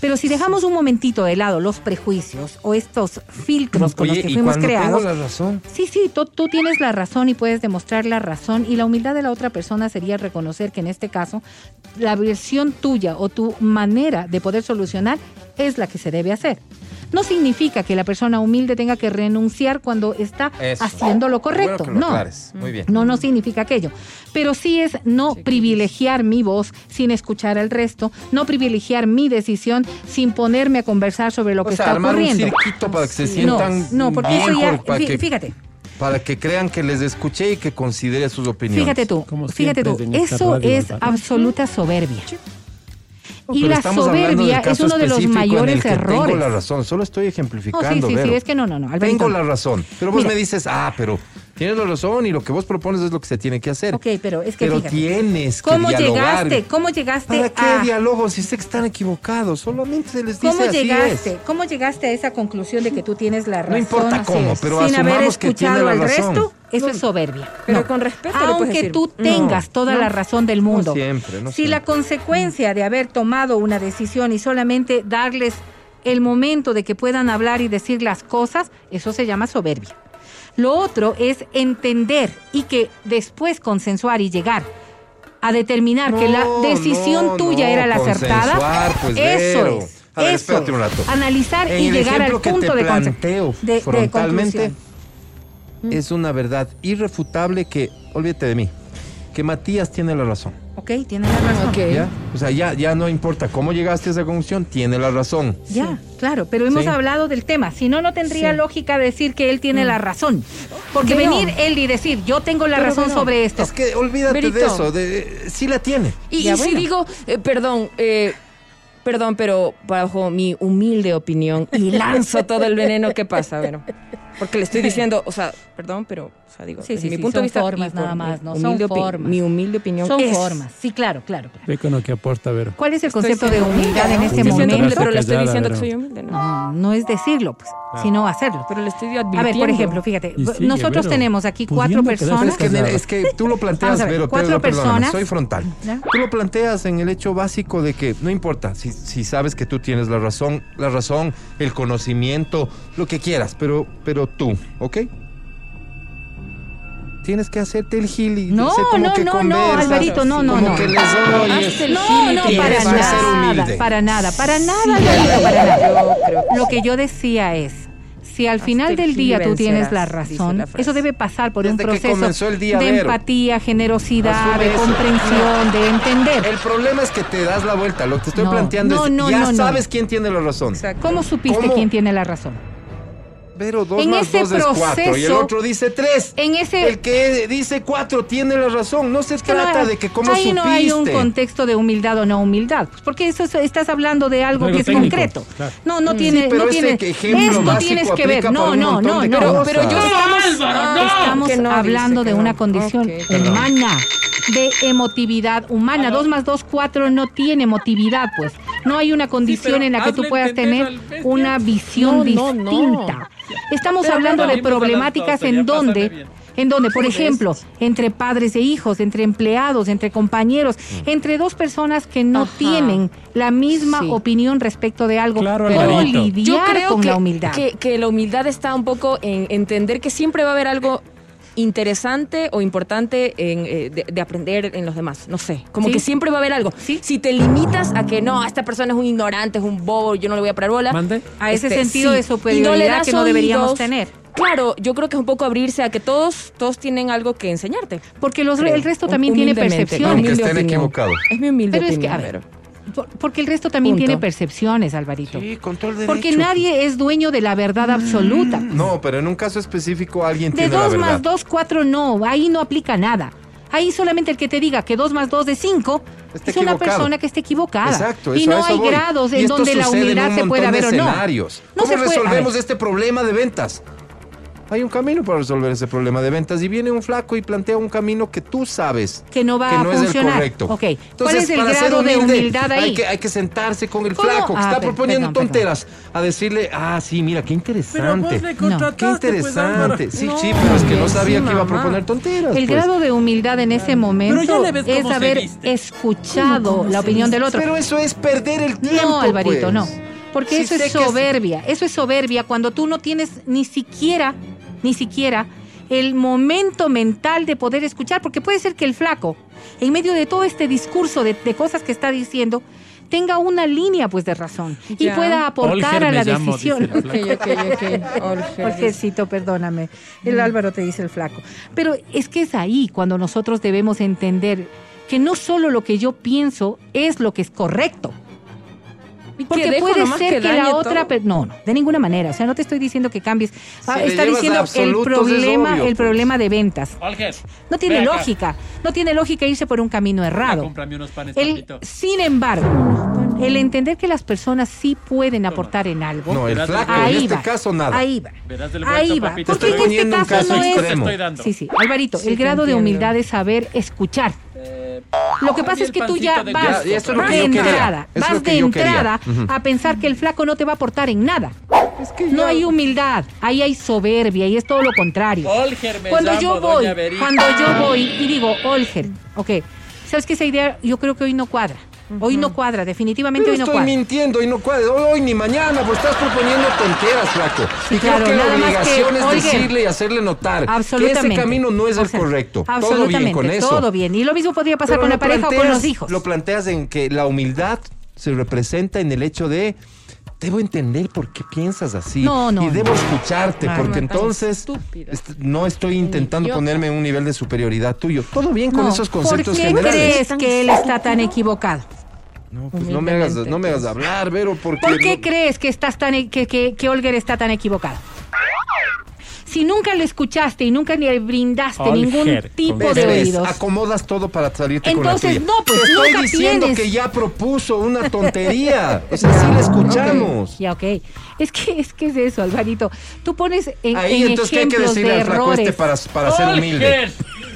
Pero si dejamos un momentito de lado los prejuicios o estos filtros con Oye, los que fuimos creados, tengo la razón, Sí, sí, tú, tú tienes la razón y puedes demostrar la razón y la humildad de la otra persona sería reconocer que en este caso la versión tuya o tu manera de poder solucionar es la que se debe hacer. No significa que la persona humilde tenga que renunciar cuando está Eso. haciendo lo bueno correcto. que lo no. Muy bien. No, no significa aquello. Pero sí es no privilegiar mi voz sin escuchar al resto, no privilegiar mi decisión sin ponerme a conversar sobre lo O que sea, está armar ocurriendo. un circuito para que se No, sientan no, porque bien, eso ya, para fí- que, fíjate, para que crean que les escuché y que considere sus opiniones. Fíjate tú, Como fíjate tú, eso es absoluta soberbia. No, y la soberbia es uno de los mayores errores. Tengo la razón, solo estoy No, ejemplificando. sí, sí, sí, Vero. es que no, no, no. Alberto. Tengo la razón. Pero vos Mira. me dices, ah, pero tienes la razón y lo que vos propones es lo que se tiene que hacer. Ok, pero es que Pero fíjate. tienes que ¿Cómo dialogar. llegaste? ¿Cómo llegaste ¿Para qué a diálogo si sé que están equivocados? Solamente se les dice ¿Cómo así llegaste? es. ¿Cómo llegaste a esa conclusión de que tú tienes la razón? No importa cómo, pero sin haber asumamos que tiene escuchado al razón. resto? Eso es soberbia. Pero No. con respeto Aunque decir. tú No, tengas toda la razón del mundo. siempre, no si la consecuencia de haber tomado una decisión y solamente darles el momento de que puedan hablar y decir las cosas, eso se llama soberbia. Lo otro es entender y que después consensuar y llegar a determinar que la decisión no, tuya no, era la acertada. pues, eso es. A ver, eso un rato. Analizar En y llegar al punto de, planteo de- de frontalmente, conclusión. es una verdad irrefutable que, olvídate de mí, que Matías tiene la razón. Ok, tiene la razón. Ok. ¿ya? O sea, ya, ya no importa cómo llegaste a esa conclusión, tiene la razón. Ya, claro, pero hemos Sí. hablado del tema. Si no, no tendría Sí. lógica decir que él tiene la razón. Porque Pero- venir él y decir, yo tengo la razón sobre esto. Es que olvídate de eso, de, sí la tiene. Y, Ya, y si digo, eh, perdón, eh, perdón, pero bajo mi humilde opinión y lanzo todo el veneno, ¿qué pasa? Bueno, porque le estoy diciendo, o sea, perdón, pero O sea, digo, Sí, desde sí, mi sí, punto son de vista formas nada mi más, no son formas. Mi humilde opinión Son es- formas. Sí, claro, claro, claro. Ve con lo que aporta, Vero. ¿Cuál es el Estoy concepto de siendo humildad en ese Estoy siendo humilde, momento? pero le estoy diciendo que soy humilde, ¿no? No, no es decirlo, pues, sino hacerlo. Pero le estoy A ver, advirtiendo. por ejemplo, fíjate, Y sigue, nosotros Vero, tenemos aquí cuatro pudiendo quedarse personas. Es que, es que tú lo planteas, a ver, pero cuatro perdóname, personas. soy frontal. ¿Ya? Tú lo planteas en el hecho básico de que no importa si, si sabes que tú tienes la razón, la razón, el conocimiento, lo que quieras, pero, pero tú, ¿ok? Tienes que hacerte el gil y No, como no, que no, no, Alvarito, no, no, como no. que les oyes. Hazte el No, y no, para nada, para nada, para nada, Sí, Alvarito, para nada. yo creo que Lo que yo decía es, si al final el del día tú tienes la razón, la eso debe pasar por un Desde proceso comenzó el día, de empatía, generosidad, Asume de eso. comprensión, de entender. El problema es que te das la vuelta. Lo que te estoy No, planteando no, es, no, ya no, no. sabes quién tiene la razón. Exacto. ¿Cómo supiste ¿Cómo? quién tiene la razón? Pero dos En más ese dos es cuatro y el proceso- otro dice tres. En ese El que dice cuatro tiene la razón. No se trata de que cómo ahí supiste. no hay un contexto de humildad o no humildad, pues porque eso es- estás hablando de algo, Algo que es técnico, concreto. claro. No, no tiene, pero no ese tiene, que ejemplo esto tienes que ver. No, no, no. Pero yo estamos, Álvaro, estamos no, hablando dice de una condición humana, de emotividad humana. Dos más dos, cuatro no tiene emotividad, pues. No hay una condición en la que tú puedas tener una visión No, no, no. distinta. Estamos Pero hablando de problemáticas 12, en donde en donde, por ejemplo, entre padres e hijos, entre empleados, entre compañeros, entre dos personas que no Ajá. tienen la misma Sí. opinión respecto de algo, Claro, ¿cómo lidiar Yo creo con que, la humildad? Que, que la humildad está un poco en entender que siempre va a haber algo interesante o importante en, eh, de, de aprender en los demás. No sé, como Sí. que siempre va a haber algo. Sí. Si te limitas a que no, esta persona es un ignorante, es un bobo, yo no le voy a parar bola. Mande. A ese este, sentido sí. de superioridad le das que no deberíamos oídos. tener. Claro, yo creo que es un poco abrirse a que todos, todos tienen algo que enseñarte. Porque los, creo. el resto también tiene percepciones. Aunque humilde estén equivocados. Es mi humilde Pero es que, a ver, por- porque el resto también Punto. tiene percepciones, Alvarito. Sí, con todo el derecho. Porque nadie es dueño de la verdad absoluta. No, pero en un caso específico alguien De tiene la dos verdad. más dos, cuatro no. Ahí no aplica nada. Ahí solamente el que te diga que dos más dos es cinco Está es una persona que esté equivocada. Exacto, y eso, a no eso hay voy. grados Y en donde la sucede en humildad un se puede de haber o no. No ¿Cómo se a resolvemos ver. este problema de ventas? Hay un camino para resolver ese problema de ventas y viene un flaco y plantea un camino que tú sabes Que no va que a no es el funcionar. correcto. Ok, ¿cuál Entonces, es el para ser grado de humilde, humildad ahí? Hay que, hay que sentarse con el ¿Cómo? flaco que Ah, está per- proponiendo perdón, perdón. tonteras a decirle, ah, sí, mira, qué interesante. le contrataste, Qué interesante. sí, No, sí, pero es que no sí, sabía que iba a proponer tonteras. El pues. grado de humildad en ese momento le es haber viste. escuchado la opinión del otro. Pero eso es perder el tiempo. No, Alvarito, pues. no. Porque Sí eso es- soberbia. Eso es soberbia cuando tú no tienes ni siquiera, ni siquiera el momento mental de poder escuchar. Porque puede ser que el flaco, en medio de todo este discurso de, de cosas que está diciendo, tenga una línea pues de razón y pueda aportar Olger a la llamo, decisión. dice la flaca. Ok, ok, ok. Olger. Jorgecito, perdóname. El Álvaro te dice el flaco. Pero es que es ahí cuando nosotros debemos entender que no solo lo que yo pienso es lo que es correcto. ¿Y qué, Porque puede ser que, la otra... todo? No, no, de ninguna manera. O sea, no te estoy diciendo que cambies. Ah, está diciendo el problema, obvio, el pues. problema de ventas. Olger, No tiene lógica. No tiene lógica irse por un camino errado. Unos panes, El, papito. sin embargo, el entender que las personas sí pueden aportar en algo. No, el flaco, el- en ahí este va. caso nada. Ahí va. Ahí va. papito. Porque en este caso no es. Sí, sí. Alvarito, Sí, el grado de humildad es saber escuchar. Eh, Lo que pasa es que tú ya de vas, Ya, eso es lo vas que de entrada, vas de entrada a pensar que el flaco no te va a aportar en nada. Es que No hay humildad, ahí hay soberbia y es todo lo contrario. Olger me Cuando llamo, yo voy, cuando yo voy y digo, Olger, ok, ¿sabes que esa idea yo creo que hoy no cuadra? Hoy no cuadra, definitivamente Pero hoy no estoy cuadra. mintiendo y no cuadra. Hoy, hoy ni mañana, pues estás proponiendo tonteras, flaco. Sí, y claro, creo que la que, obligación es oigan, decirle y hacerle notar que ese camino no es O el sea, correcto. Todo bien con eso. todo bien. Y lo mismo podría pasar Pero con la pareja o con los hijos. Lo planteas en que la humildad se representa en el hecho de debo entender por qué piensas así No, no, y debo no. escucharte porque entonces est- no estoy intentando idiota. ponerme en un nivel de superioridad tuyo. Todo bien con esos conceptos ¿Por qué generales. crees que él está tan equivocado? No, pues no me hagas no me hagas hablar, Vero, porque ¿Por qué no- crees que estás tan e- que, que, que Olger está tan equivocado? Si nunca lo escuchaste y nunca le brindaste Olger, ningún tipo de oídos. Acomodas todo para salirte Entonces, con la tuya. no, pues, Te estoy nunca diciendo tienes. que ya propuso una tontería. O sea, sí la escuchamos. Ya, ok. Es que es que es eso, Alvarito. Tú pones en, Ahí, en entonces, ¿qué hay que decirle de al flaco este errores. para, para ser humilde?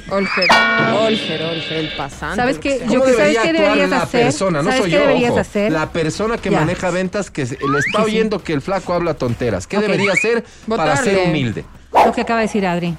Olger, Olger, Olger, el pasante. ¿Sabes qué? Yo ¿Cómo que- ¿sabes qué actuar deberías la hacer? persona? No ¿Sabes soy qué yo, deberías ojo. hacer? La persona que Ya. maneja ventas que le está oyendo que el flaco habla tonteras. ¿Qué Ok. debería hacer para ser humilde? Lo que acaba de decir Adri.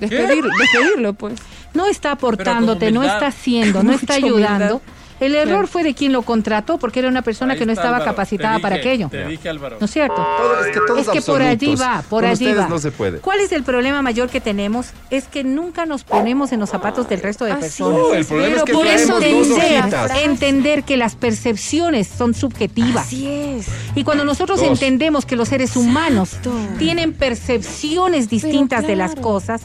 Despedir- despedirlo, pues. No está aportándote, no está haciendo, no está ayudando. humildad. El error Claro. fue de quien lo contrató porque era una persona Ahí que no está, estaba Álvaro. capacitada para aquello. Te dije, Álvaro. ¿No es cierto? Todo- es que todos es que por allí va, por Con allí va. no se puede. ¿Cuál es el problema mayor que tenemos? Es que nunca nos ponemos en los zapatos del resto de Así personas. No, el problema es pero que por eso hojitas. entender que las percepciones son subjetivas. Así es. Y cuando nosotros Dos. entendemos que los seres humanos Exacto. tienen percepciones distintas de las cosas,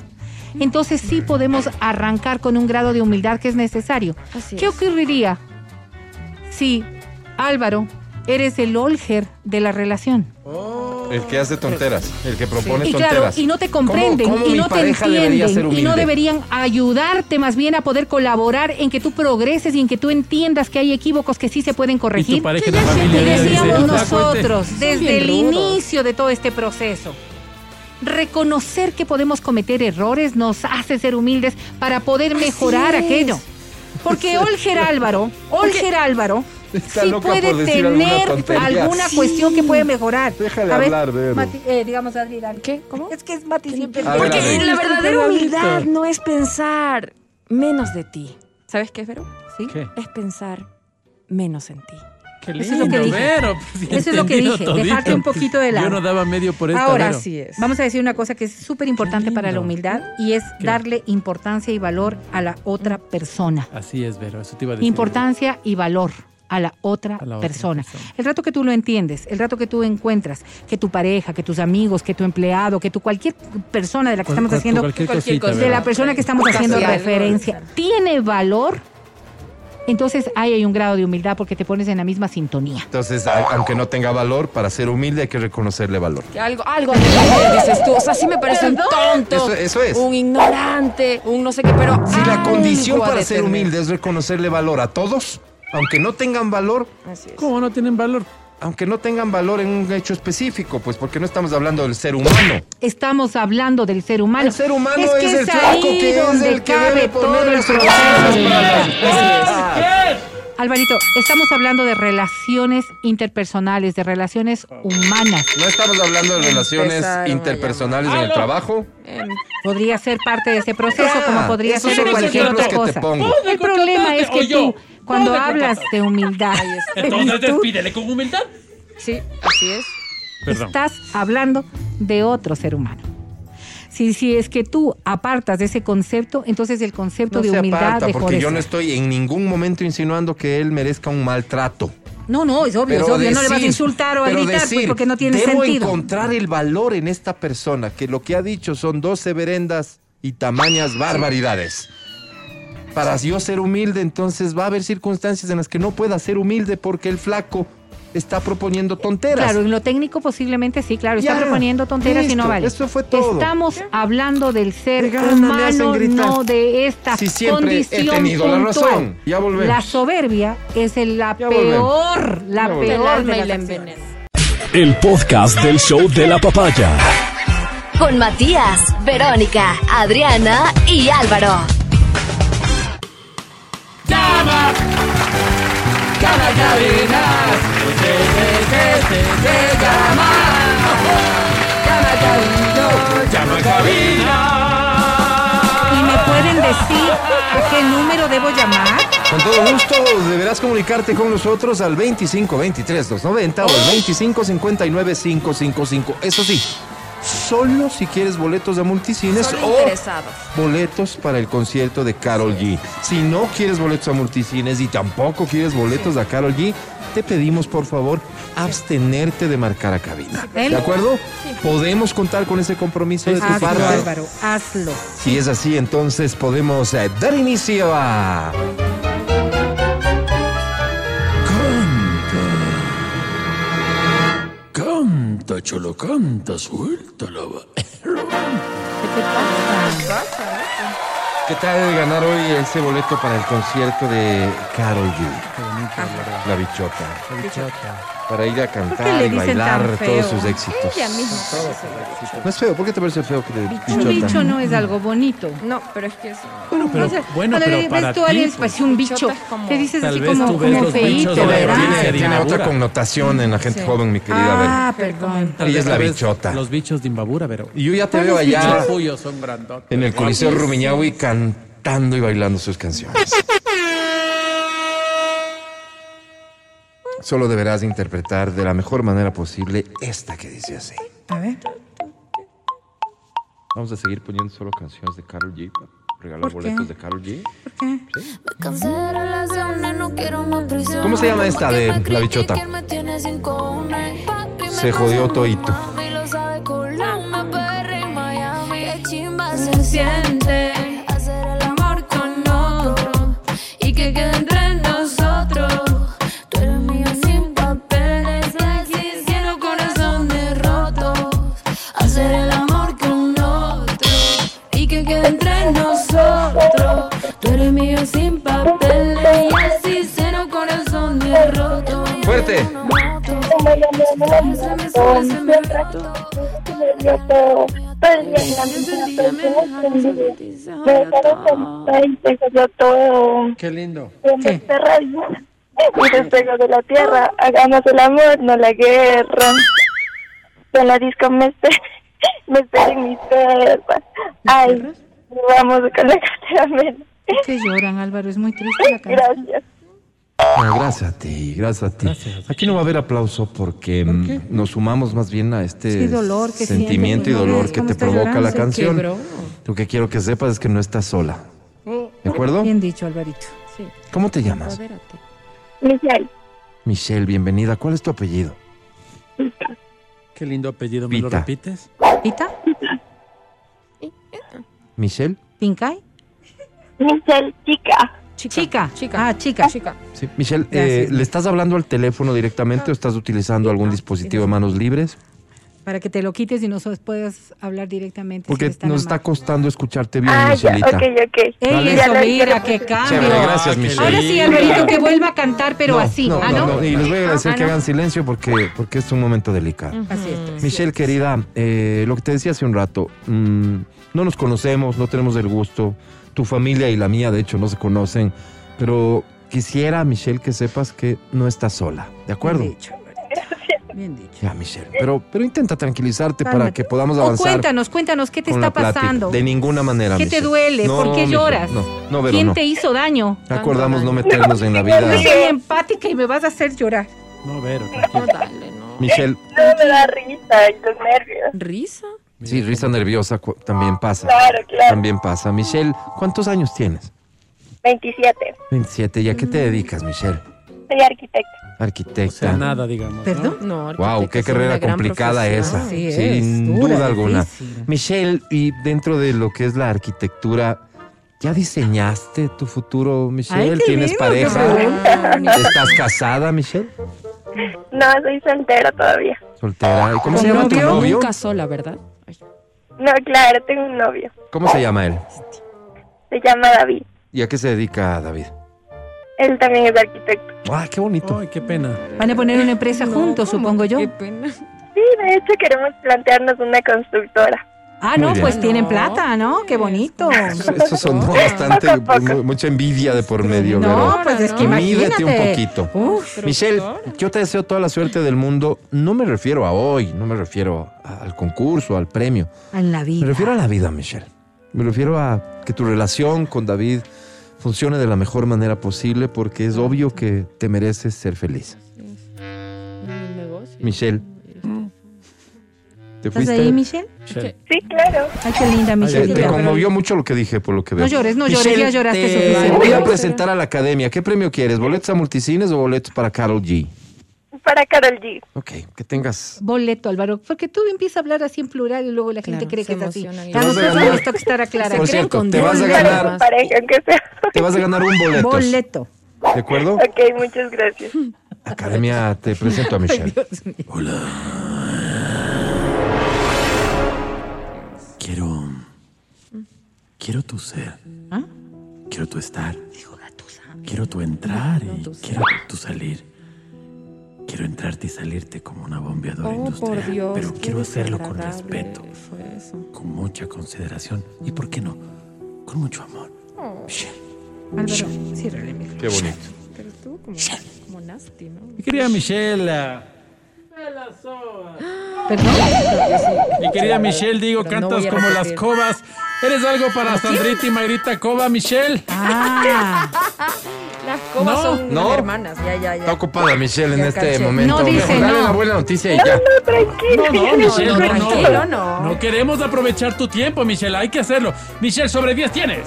entonces sí podemos arrancar con un grado de humildad que es necesario. Así ¿Qué es. ocurriría si, Álvaro, eres el Olger de la relación? El que hace tonteras, el que propone Y tonteras. claro, y no te comprenden, ¿Cómo- cómo y no te entienden, y no deberían ayudarte más bien a poder colaborar en que tú progreses y en que tú entiendas que hay equívocos que sí se pueden Y corregir. tu pareja Que Y decíamos nosotros, desde el rudos. inicio de todo este proceso, reconocer que podemos cometer errores nos hace ser humildes para poder mejorar es. aquello. Porque Olger Álvaro, Olger Álvaro, Está sí puede alguna tener alguna Sí. cuestión que puede mejorar. Déjale A ver, hablar, Vero. Mati, eh, digamos, Adri. ¿Qué? ¿Cómo? Es que es Mati siempre. Ver, Porque la verdadera humildad no es pensar menos de ti. ¿Sabes qué es, Vero? ¿Sí? ¿Qué? Es pensar menos en ti. Qué Eso es lo que lindo, dije. Vero. Pues, Eso es lo que dije, todito. dejarte un poquito de lado. Yo no daba medio por esta, Ahora. Así es. Vamos a decir una cosa que es súper importante para la lindo. humildad y es ¿Qué? darle importancia y valor a la otra persona. Así es, Vero. Eso te iba a decir. Importancia y valor a la otra A la otra persona. El rato que tú lo entiendes, el rato que tú encuentras que tu pareja, que tus amigos, que tu empleado, que tu cualquier persona de la que Cual- estamos cual- haciendo, cualquier Cualquier cosita, cosa. de la persona que estamos haciendo referencia, tiene valor, entonces ahí hay un grado de humildad porque te pones en la misma sintonía. Entonces, aunque no tenga valor, para ser humilde hay que reconocerle valor. Que algo, algo dices tú. O sea, sí me parece un tonto. Eso- eso es. Un ignorante, un no sé qué, pero. Si la condición para ser humilde es reconocerle valor a todos, aunque no tengan valor, Así es. ¿Cómo no tienen valor? Aunque no tengan valor en un hecho específico, pues porque no estamos hablando del ser humano. Estamos hablando del ser humano. El ser humano es, que es el es flaco ahí que es el que debe todo poner el las proceso Alvarito, estamos hablando de relaciones interpersonales, de relaciones humanas. No estamos hablando de relaciones Empezaron interpersonales en el trabajo. Em, Podría ser parte de ese proceso, Ya, como podría ser de cualquier otra que te cosa. El problema es que tú, cuando ¿Dónde hablas de humildad. Entonces tú despídele con humildad. sí, así es. Perdón. estás hablando de otro ser humano. Si, si es que tú apartas de ese concepto, entonces el concepto No de se humildad aparta, dejó porque de yo no estoy en ningún momento insinuando que él merezca un maltrato. No, no, es obvio, es Pero obvio. no le vas a decir- insultar o a gritar, pues, decir, porque no tiene debo sentido. encontrar el valor en esta persona, que lo que ha dicho son 12 verendas y tamañas barbaridades. Para yo ser humilde, entonces va a haber circunstancias en las que no pueda ser humilde porque el flaco está proponiendo tonteras. Claro, en lo técnico posiblemente sí, claro, está Ya, proponiendo tonteras y no vale. eso fue todo. Estamos hablando del ser gana humano, no de esta Si siempre he condición la razón. Ya volvemos. La soberbia es el- la Ya peor, la Ya peor de las. El podcast del show de la papaya. Con Matías, Verónica, Adriana y Álvaro. ¡Llama! ¡Llama cadenas! Decir a qué número debo llamar? Con todo gusto, deberás comunicarte con nosotros al 25 23 290 o al 25 59 555. Eso sí, solo si quieres boletos de multicines Solo o interesados. boletos para el concierto de Carol G. Si no quieres boletos a multicines y tampoco quieres boletos a Carol G, te pedimos por favor abstenerte de marcar a cabina. ¿De acuerdo? Podemos contar con ese compromiso de tu Hazlo, parte. Álvaro, hazlo. Si es así, entonces podemos eh, dar inicio a... Canta, cholo, canta, suelta la ¿Qué te pasa? ¿Qué tal ganar hoy ese boleto para el concierto de Carol G? Qué bonito, Álvaro. La bichota. Bichota. Para ir a cantar y bailar todos sus éxitos. Ella misma. No es feo, ¿por qué te parece feo que le Un bichota? bicho no es algo bonito. No, pero es que es... Bueno, pero, sea, bueno, cuando pero le para ves tú a alguien pues, parece un bicho, te dices así como, ves como feíto, ¿verdad? Tiene, tiene otra connotación en la gente Sí. joven, mi querida Ah, Bel. perdón. Ella es la bichota. Los bichos de Imbabura, pero... Y yo ya te veo allá son en el Coliseo Rumiñahui cantando y bailando sus canciones. Solo deberás interpretar de la mejor manera posible esta que dice así. A ver. Vamos a seguir poniendo solo canciones de Carol G. para Regalar ¿Por qué? boletos de Carol G. ¿Por qué? Prisión. ¿Cómo se llama esta de La Bichota? Se jodió toito. Tú eres mío sin papeles y así cero corazones rotos. Fuerte. Me roto. Qué lindo. ¿Qué? y despego de la tierra. Hagamos el amor, no la guerra. En la disco me me esperen mis perras. Ay, vamos con la cartera menos. ¿Por qué lloran, Álvaro? Es muy triste la canción. Gracias. Gracias a ti, gracias a ti. Gracias. Aquí no va a haber aplauso porque mm, nos sumamos más bien a este Sí, dolor que sentimiento siente, y ¿no dolor que te provoca llorando? la canción. quebró. Lo que quiero que sepas es que no estás sola. ¿De acuerdo? Bien dicho, Alvarito. Sí. ¿Cómo te llamas? Michelle, Michelle, bienvenida. ¿Cuál es tu apellido? Qué lindo apellido. ¿Me lo Pita. repites? ¿Pita? ¿Michelle? ¿Pincay? Michelle, chica. Chica. Chica. Ah, chica. Chica. Sí. Michelle, eh. ¿le estás hablando al teléfono directamente o estás utilizando algún dispositivo de manos libres? Para que te lo quites y nos puedas hablar directamente. Porque nos está costando escucharte bien, Ah, ya, Michelita. ok, ok. Ey. Ya eso, mira, qué cambio. Chévere, gracias, Michelle. Ahora sí. Alvarito, que vuelva a cantar, pero No, así. No, ¿Ah, no, no? no, Y les voy a agradecer Ah, que hagan silencio porque, porque es un momento delicado. Así es. Michelle, querida, eh, lo que te decía hace un rato, mm, no nos conocemos, no tenemos el gusto, tu familia y la mía, de hecho, no se conocen, pero quisiera, Michelle, que sepas que no estás sola, ¿de acuerdo? Dicho, Alvarito. Bien dicho. Ya, Michelle, pero, pero intenta tranquilizarte para que podamos O avanzar. cuéntanos, cuéntanos, ¿qué te está pasando? De ninguna manera, ¿Qué te duele? No, ¿Por qué Michelle, lloras? No, no, Vero, ¿Quién no. te hizo daño? Acordamos no meternos en la vida. Yo soy empática y me vas a hacer llorar. No, Vero, No, tranquilo. dale, no. Michelle, No me da risa y los nervios. ¿Risa? sí, risa nerviosa también pasa. Claro, claro. También pasa. Michelle, ¿cuántos años tienes? 27. 27. ¿Y a qué te dedicas, Michelle? Soy arquitecta. O Arquitecta. sea, nada, digamos. ¿Perdón? No, Wow, qué carrera complicada esa. Sí, es, Sin dura, duda alguna. difícil. Michelle, y dentro de lo que es la arquitectura, ¿ya diseñaste tu futuro, Michelle? Ay, ¿Tienes lindo, pareja? ¿Estás casada, Michelle? No, soy soltera todavía. Soltera. ¿Y cómo se ¿Con llama tu novio? novio? Nunca sola, ¿verdad? Ay, No, claro, tengo un novio. ¿Cómo se llama él? Se llama David. ¿Y a qué se dedica David? Él también es arquitecto. ¡Ah, qué bonito! Ay, qué pena. Van a poner una empresa juntos, supongo yo. Qué pena. Sí, de hecho queremos plantearnos una constructora. Ah, Muy no, bien. pues tienen plata, ¿no? Qué bonito. Eso, eso sonó bastante, Poco a poco. mu- mucha envidia de por medio, No, Vero. pues es que Mídete un poquito. Uf, Michelle, yo te deseo toda la suerte del mundo. No me refiero a hoy, no me refiero a- al concurso, al premio. en la Me vida. refiero a la vida, Michelle. Me refiero a que tu relación con David funcione de la mejor manera posible porque es obvio que te mereces ser feliz. Michelle. ¿Te ¿Estás ahí, Michelle? Michelle. Sí, claro. Ay, qué linda, Michelle. te conmovió mucho lo que dije, por lo que veo. No llores, no llores, ya lloraste te voy a presentar a la academia. ¿Qué premio quieres? ¿Boletos a multicines o boletos para Carol G? Para Carol G. Ok, que tengas... Boleto, Álvaro, porque tú empiezas a hablar así en plural y luego la gente Claro, cree que es así. nos toca estar a aclarar. Por cierto, con te vas a ganar, su pareja, aunque sea. te vas a ganar un boleto. Boleto. ¿De acuerdo? Ok, muchas gracias. Academia, te presento a Michelle. Dios mío. Quiero quiero tu ser. ¿Ah? Quiero tu estar. Quiero tu entrar y quiero tu salir. Quiero entrarte y salirte como una bombeadora Oh, industrial. por Dios. pero quiero hacerlo con respeto, fue eso. con mucha consideración y, ¿por qué no? Con mucho amor. Michelle. Álvaro, ciérrale, mi Qué bonito. Pero estuvo como, como nasty, ¿no? Mi querida Michelle. Perdón. Mi querida Michelle, digo, no cantas como las cobas. ¿Eres algo para Sandrita y Mayrita Coba, Michelle? Ah, Las cobas No, son no. hermanas, ya, ya, ya. Está ocupada Michelle en este caché. momento. No dice Mejor dale no. la buena noticia y ya. No, no, Michelle, no, no. tranquilo, no. No queremos aprovechar tu tiempo, Michelle. Hay que hacerlo. Michelle, sobre 10 tienes.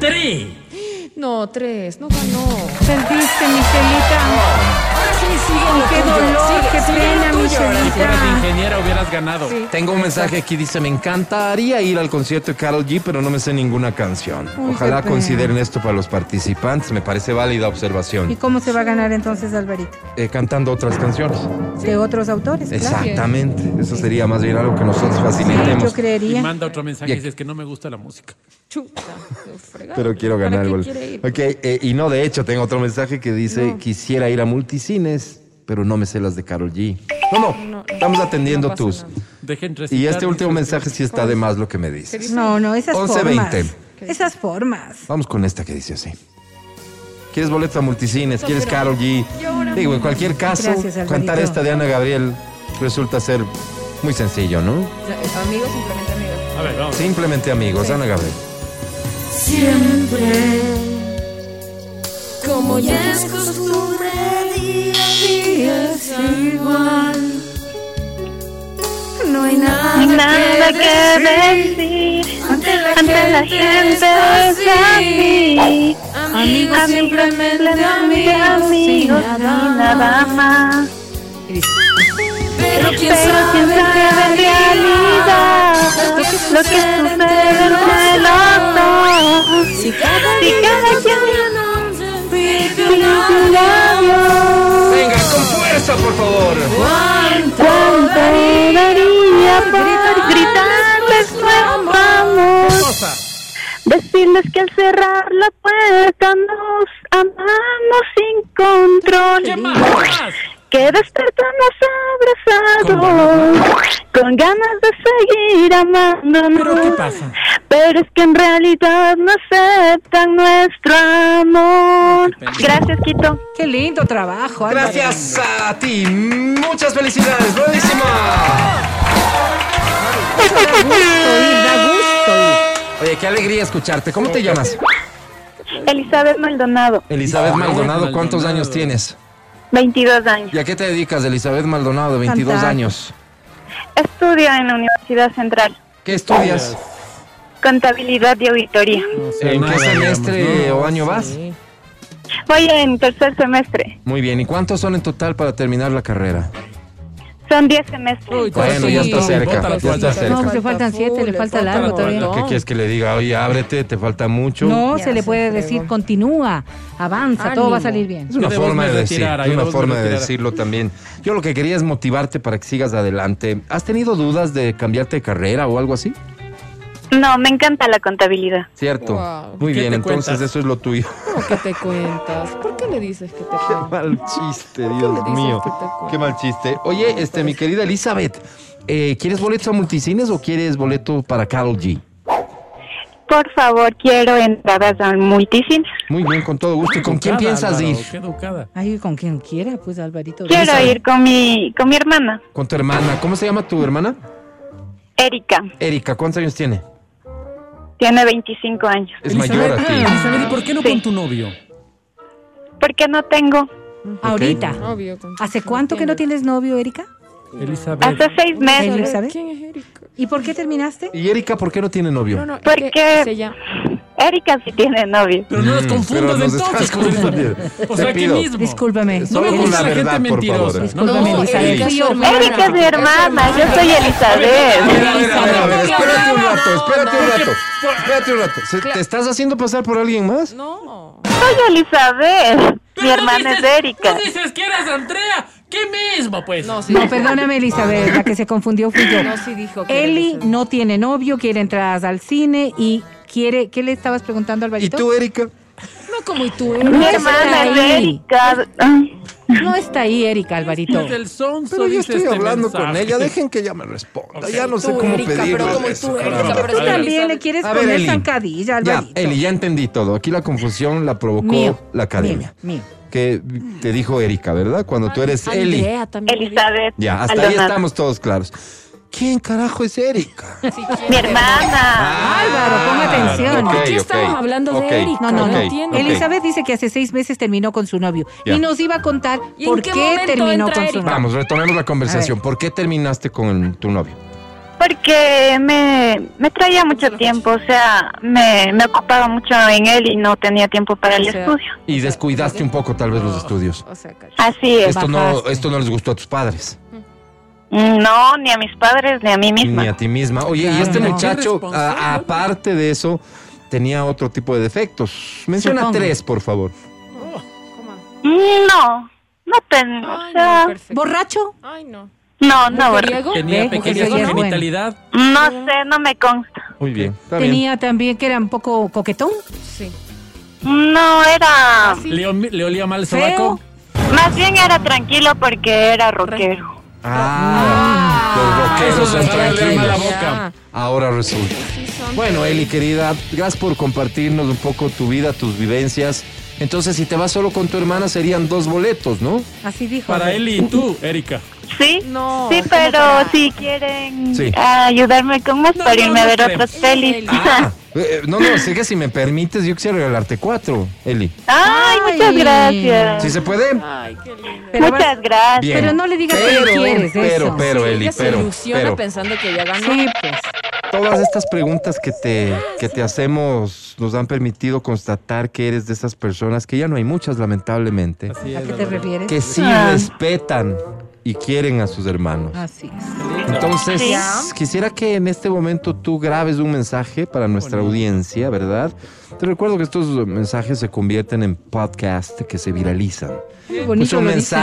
Tri. No, tres, no ganó. perdiste, Michelita. Ahora sí sigue Qué dolor, qué pena, Si fueras Michelita. ingeniera hubieras ganado. Tengo un mensaje aquí, dice, me encantaría ir al concierto de Carol G, pero no me sé ninguna canción. Uy, Ojalá qué pena. consideren esto para los participantes, me parece válida ¿Y observación. cómo se va a ganar entonces, Alvarito? Eh, cantando otras canciones. De otros autores, claro. Exactamente, eso sería más bien algo que nosotros Yo facilitemos. Y creería. manda otro mensaje y dices que no me gusta la música. Chuta, fregado. Pero quiero ¿Para ganar qué el quiere ir? Ok, eh, y no, de hecho, tengo otro mensaje que dice, quisiera ir a pero no me sé las de Carol G. No, no, estamos atendiendo no tus. Dejen Y este último mensaje sí está de más lo que me dices. No, no, esas 11, formas. 20. Esas formas. Vamos con esta que dice así. ¿Quieres boleto a multicines? ¿Quieres Carol G? Digo, en cualquier caso, Gracias, cantar esta de Ana Gabriel resulta ser muy sencillo, ¿no? Amigos, simplemente amigos. A ver, vamos. Simplemente amigos, Ana Gabriel. Siempre, como ya es costumbre, día igual. No hay nada, Nada que que decir ante la ante la gente, gente es así. así. Amigos, simplemente Simplemente amigos amigos y nada más. Pero quién Pero quién sabe sabe en realidad lo que sucede entre los dos. Si cada Si cada quien Venga, fuerza, por favor. ¿cuánto daría por gritarles nuestro amor? Cosa. Decirles que al cerrar la puerta nos amamos sin control. ¿Qué más? ¿Qué más? Que despertamos abrazados con ganas de seguir amándonos. ¿Pero qué pasa? Pero es que en realidad no aceptan nuestro amor. Gracias, Quito. Qué lindo trabajo, Álvaro. Gracias a ti. Muchas felicidades. Buenísima. Oír, da gusto oír. Oye, qué alegría escucharte. ¿Cómo te llamas? Elizabeth Maldonado, Elizabeth Maldonado. Maldonado. ¿Cuántos años tienes? 22 años. ¿Y a qué te dedicas, Elizabeth Maldonado? 22 Cantar. años. Estudio en la Universidad Central. ¿Qué estudias? Contabilidad y auditoría. No sé ¿En nada, qué semestre ¿no? o año vas? Voy en tercer semestre. Muy bien. ¿Y cuántos son en total para terminar la carrera? Son 10 semestres. Uy, Bueno, ya está sí. cerca. Ya está cerca. No, le faltan siete, le falta falta largo un todavía. ¿Qué quieres que le diga? Oye, ábrete, te falta mucho. No, Ya se le se puede fregó. decir continúa, avanza, todo va a salir bien. Es una forma de decir, yo una forma de decirlo también. Yo lo que quería es motivarte para que sigas adelante. ¿Has tenido dudas de cambiarte de carrera o algo así? No, me encanta la contabilidad. Cierto. Wow. Muy ¿Qué bien, entonces cuentas? eso es lo tuyo. ¿Cómo que te cuentas? ¿Por qué le dices que te cuentas? mal chiste, Dios mío. Qué mal chiste. Oye, este, mi querida Elizabeth, eh, ¿quieres boleto a multicines o quieres boleto para Carol G? Por favor, quiero entradas al multicines. Muy bien, con todo gusto. ¿Y con quién piensas Álvaro, ir? Qué educada. Ay, con quien quiera, pues Alvarito. Quiero Elizabeth. ir con mi, con mi hermana, Con tu hermana. ¿Cómo se llama tu hermana? Erika. Erika, ¿cuántos años tiene? Tiene 25 años. Es mayor a ti. Elizabeth, ¿y por qué no Sí. con tu novio? Porque no tengo. Ahorita. Obvio. ¿Hace cuánto que no tienes novio, Erika? Elizabeth. Hace seis meses. Elizabeth. ¿Quién es Erika? ¿Y por qué terminaste? ¿Y Erika por qué no tiene novio? No, no, Porque- que se llama- Erika sí tiene novio. Pero no las Mm, confundas pero nos entonces. estás confundiendo. O Te sea, ¿qué pido. mismo? Discúlpame. No Solo me con gusta la la gente verdad, por mentirosa. Discúlpame, No, Elizabeth. Erika es su hermana. Erika es mi hermana, yo soy Elizabeth. ver, a ver, a ver, a ver, No, espérate un rato, espérate un rato. Espérate un rato. ¿Se- ¿Te estás haciendo pasar por alguien más? No. Soy Elizabeth. Mi Pero no hermana es dices- Erika. No dices que eras Andrea. ¿Qué mismo, pues? No, sí. No, perdóname, Elizabeth, la que se confundió fui yo. No, sí dijo que Eli no tiene novio, quiere entradas al cine y quiere. ¿Qué le estabas preguntando, ¿Y Alvarito? tú, Erika? No como y tú, No Mi Erika. está hermana. Erika. No está ahí, Erika, Alvarito. Es el sonso, Pero yo estoy este hablando con ella. Dejen que ella me responda. ya no sé cómo Erika, pedirle pero como eso, tú, Erika, caramba. pero Tú A ver, también le quieres ver, poner Eli. zancadilla, Ya, Alvarito. Eli, ya entendí todo. Aquí la confusión la provocó Mío, la academia. mío, mío. Que te dijo Erika, ¿verdad? Cuando tú eres Eli. Andrea también. Elizabeth. Ya, hasta ahí estamos todos claros. ¿Quién carajo es Erika? Mi hermana. Álvaro, ponga atención. ok, Aquí ok, estamos hablando de Erika, No, no, no. ok, entiendo. ok. Elizabeth dice que hace seis meses terminó con su novio Ya. y nos iba a contar ¿Y en por qué qué, momento terminó entra con su Erika? novio. Vamos, retomemos la conversación. ¿Por qué terminaste con tu novio? Porque me, me traía mucho tiempo, o sea, me, me ocupaba mucho en él y no tenía tiempo para el O sea, estudio. Y descuidaste un poco tal vez los estudios. O sea. Así es. Esto no, bajaste. esto no les gustó a tus padres, No, ni a mis padres, ni a mí misma. ni a ti misma. Oye, y este no. muchacho, a- aparte de eso, tenía otro tipo de defectos. Menciona Supongo. tres, por favor. No, no ten, o Ay, sea, no, perfecto. ¿Borracho? Ay, no. no, no, ¿Mujeriego? Tenía pequeña genitalidad. no sé, no me consta. Muy bien. Está bien. Tenía también que era un poco coquetón. Sí. No, era, ¿Le, ol- le olía mal el sobaco? más bien era tranquilo porque era rockero. Ah, los rockeros son Eso les va a doler mal la tranquilos. boca. Ahora resulta. Bueno, Eli, querida, gracias por compartirnos un poco tu vida, tus vivencias. Entonces, si te vas solo con tu hermana, serían dos boletos, ¿no? Así dijo. Para él y tú, Erika. Sí, No, sí, ¿cómo pero para? si quieren Sí. ayudarme con más No, para no, irme a no ver creo. otras pelis. Eli. Ah, eh, no, no, sé que si me permites, yo quisiera regalarte cuatro, Eli. Ay, muchas gracias. ¿Sí se puede? Ay, qué lindo. Pero muchas gracias. Bien. Pero no le digas que le quieres, Pero, eso. pero, Sí, Eli, ella se pero, ilusiona pero, pensando que ya ganó. Sí, pues. Todas estas preguntas que te, que te hacemos nos han permitido constatar que eres de esas personas, que ya no hay muchas, lamentablemente, Así ¿A qué te refieres? que sí Ah. respetan y quieren a sus hermanos. Así es. Entonces, Sí. quisiera que en este momento tú grabes un mensaje para nuestra audiencia, ¿verdad? Te recuerdo que estos mensajes se convierten en podcast que se viralizan. Pues bonito son lo dice, ¿no?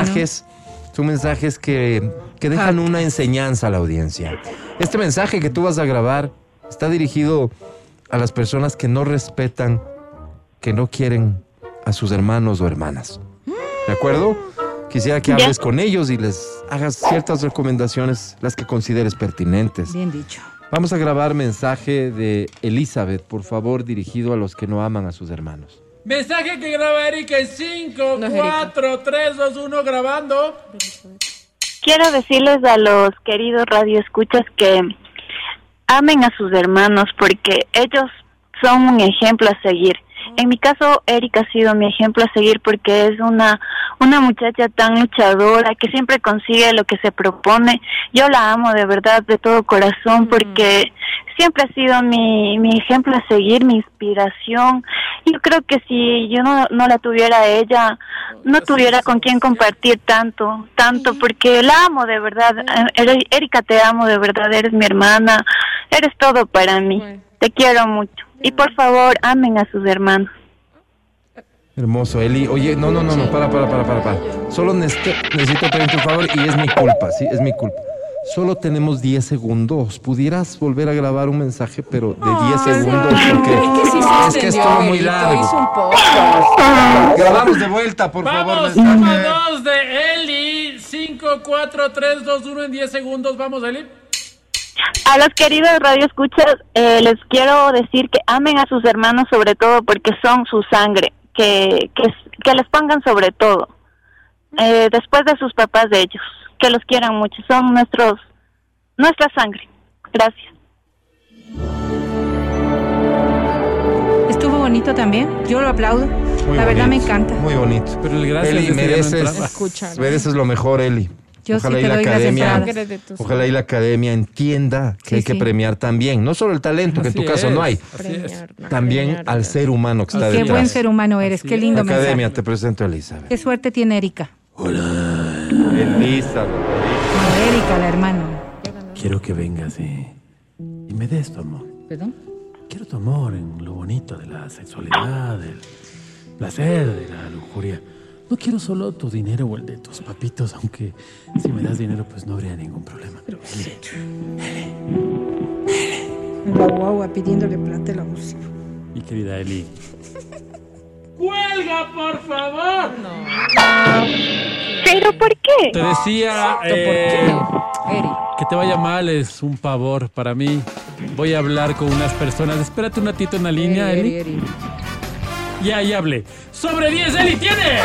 Son mensajes que, que dejan una enseñanza a la audiencia. Este mensaje que tú vas a grabar está dirigido a las personas que no respetan, que no quieren a sus hermanos o hermanas. ¿De acuerdo? Quisiera que hables con ellos y les hagas ciertas recomendaciones, las que consideres pertinentes. Bien dicho. Vamos a grabar mensaje de Elizabeth, por favor, dirigido a los que no aman a sus hermanos. Mensaje que graba Erika en 5, No es Erika. 4, 3, 2, 1, grabando. Quiero decirles a los queridos radioescuchas que amen a sus hermanos porque ellos son un ejemplo a seguir. En mi caso, Erika ha sido mi ejemplo a seguir porque es una, una muchacha tan luchadora que siempre consigue lo que se propone. Yo la amo de verdad, de todo corazón, porque siempre ha sido mi, mi ejemplo a seguir, mi inspiración. Yo creo que si yo no, no la tuviera a ella, no tuviera con quién compartir tanto, tanto, porque la amo de verdad. Eh, Erika, te amo de verdad, eres mi hermana, eres todo para mí. Te quiero mucho. Y por favor, amen a sus hermanos. Hermoso, Eli. Oye, no, no, no, no, para, para, para, para, para. Solo necesito, necesito pedirte un favor y es mi culpa, sí, es mi culpa. Solo tenemos 10 segundos. ¿Pudieras volver a grabar un mensaje, pero de 10 segundos? Porque Es que sí se es que es todo muy largo. Grabamos de vuelta, por favor. Vamos, mensaje. toma dos de Eli. 5, 4, 3, 2, 1 en 10 segundos. Vamos, Eli. A los queridos radioescuchas, eh, les quiero decir que amen a sus hermanos sobre todo porque son su sangre, que, que, que les pongan sobre todo, eh, después de sus papás de ellos, que los quieran mucho, son nuestros, nuestra sangre. Gracias. Estuvo bonito también. Yo lo aplaudo. Muy la verdad me encanta. Muy bonito. Pero el gracias Eli, mereces lo mejor, Eli. Yo Ojalá sí y la academia, ojalá y la academia entienda que Sí, hay que sí. premiar también, no solo el talento, que en tu caso es, no hay. Premiar, no, también premiar, al ser humano que está Qué detrás. buen ser humano eres. Así Qué lindo Academia, mensaje. te presento a Elizabeth. Qué suerte tiene Erika. Elizabeth. No, Erika, la hermana. Quiero que vengas y, y me des tu amor. ¿Perdón? Quiero tu amor en lo bonito de la sexualidad, del placer, de la lujuria. No quiero solo tu dinero o el de tus papitos, aunque si me das dinero, pues no habría ningún problema. Pero La guagua pidiéndole plata el abusivo. mi querida Eli. ¡Cuelga, por favor! ¿Pero por qué? Te decía eh, que te vaya mal es un pavor para mí. Voy a hablar con unas personas. Espérate un ratito en la línea, Eri, Eli. Eri. Ya, ahí hable. ¡Sobre 10, Eli tiene!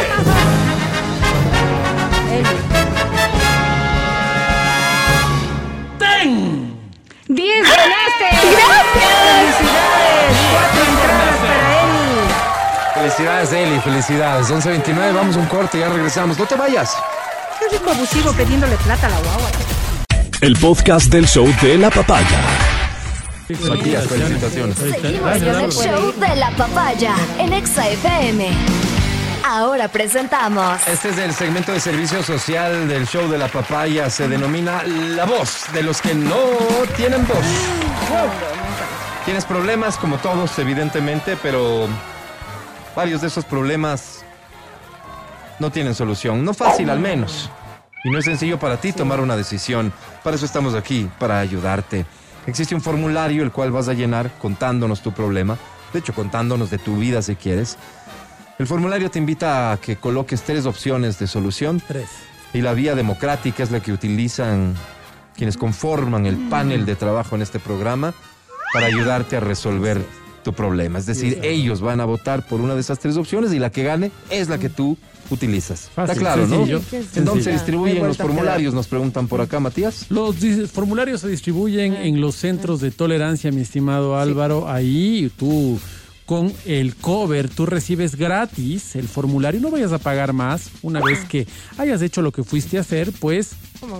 ¡Ten! 10 ganaste. ¡Felicidades! Cuatro entradas para Eli. Felicidades, Eli, felicidades. 11.29, vamos a un corte y ya regresamos. No te vayas. Qué rico abusivo pidiéndole plata a la guagua. El podcast del show de la papaya. Matías, felicitaciones. Seguimos con el show de la papaya en Exa FM. Ahora presentamos Este es el segmento de servicio social del show de la papaya. Se denomina La Voz de los que no tienen voz. Tienes problemas como todos, evidentemente, pero varios de esos problemas no tienen solución. No fácil al menos. Y no es sencillo para ti tomar una decisión. Para eso estamos aquí, para ayudarte. Existe un formulario el cual vas a llenar contándonos tu problema. De hecho, contándonos de tu vida si quieres. El formulario te invita a que coloques tres opciones de solución Tres. y la vía democrática es la que utilizan quienes conforman el panel de trabajo en este programa para ayudarte a resolver tu problema. Es decir, ellos van a votar por una de esas tres opciones y la que gane es la que tú utilizas. Fácil, Está claro, ¿no? sencillo. ¿En dónde se distribuyen los formularios? Nos preguntan por acá, Matías. Los formularios se distribuyen en los centros de tolerancia, mi estimado Álvaro. Ahí tú, con el cover, tú recibes gratis el formulario. No vayas a pagar más. Una vez que hayas hecho lo que fuiste a hacer, pues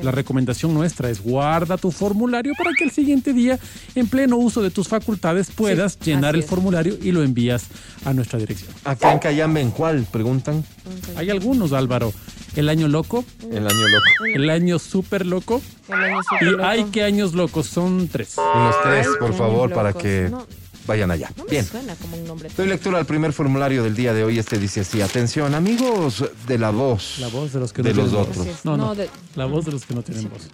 la recomendación nuestra es guarda tu formulario para que el siguiente día, en pleno uso de tus facultades, puedas llenar el es. formulario y lo envías a nuestra dirección. Acá en Cayambe, ¿en cuál? Preguntan. Hay algunos, Álvaro. El año loco, El año loco. el año súper loco El año súper y loco. hay que años locos, son tres. Unos tres, Ay, por favor, para que No. Vayan allá. No me Bien. suena como un nombre. Doy lectura al primer formulario del día de hoy. Este dice así: Atención, amigos de la voz. La voz de los que no de los tienen otros. voz. No, no. No, de- La voz de los que no tienen voz.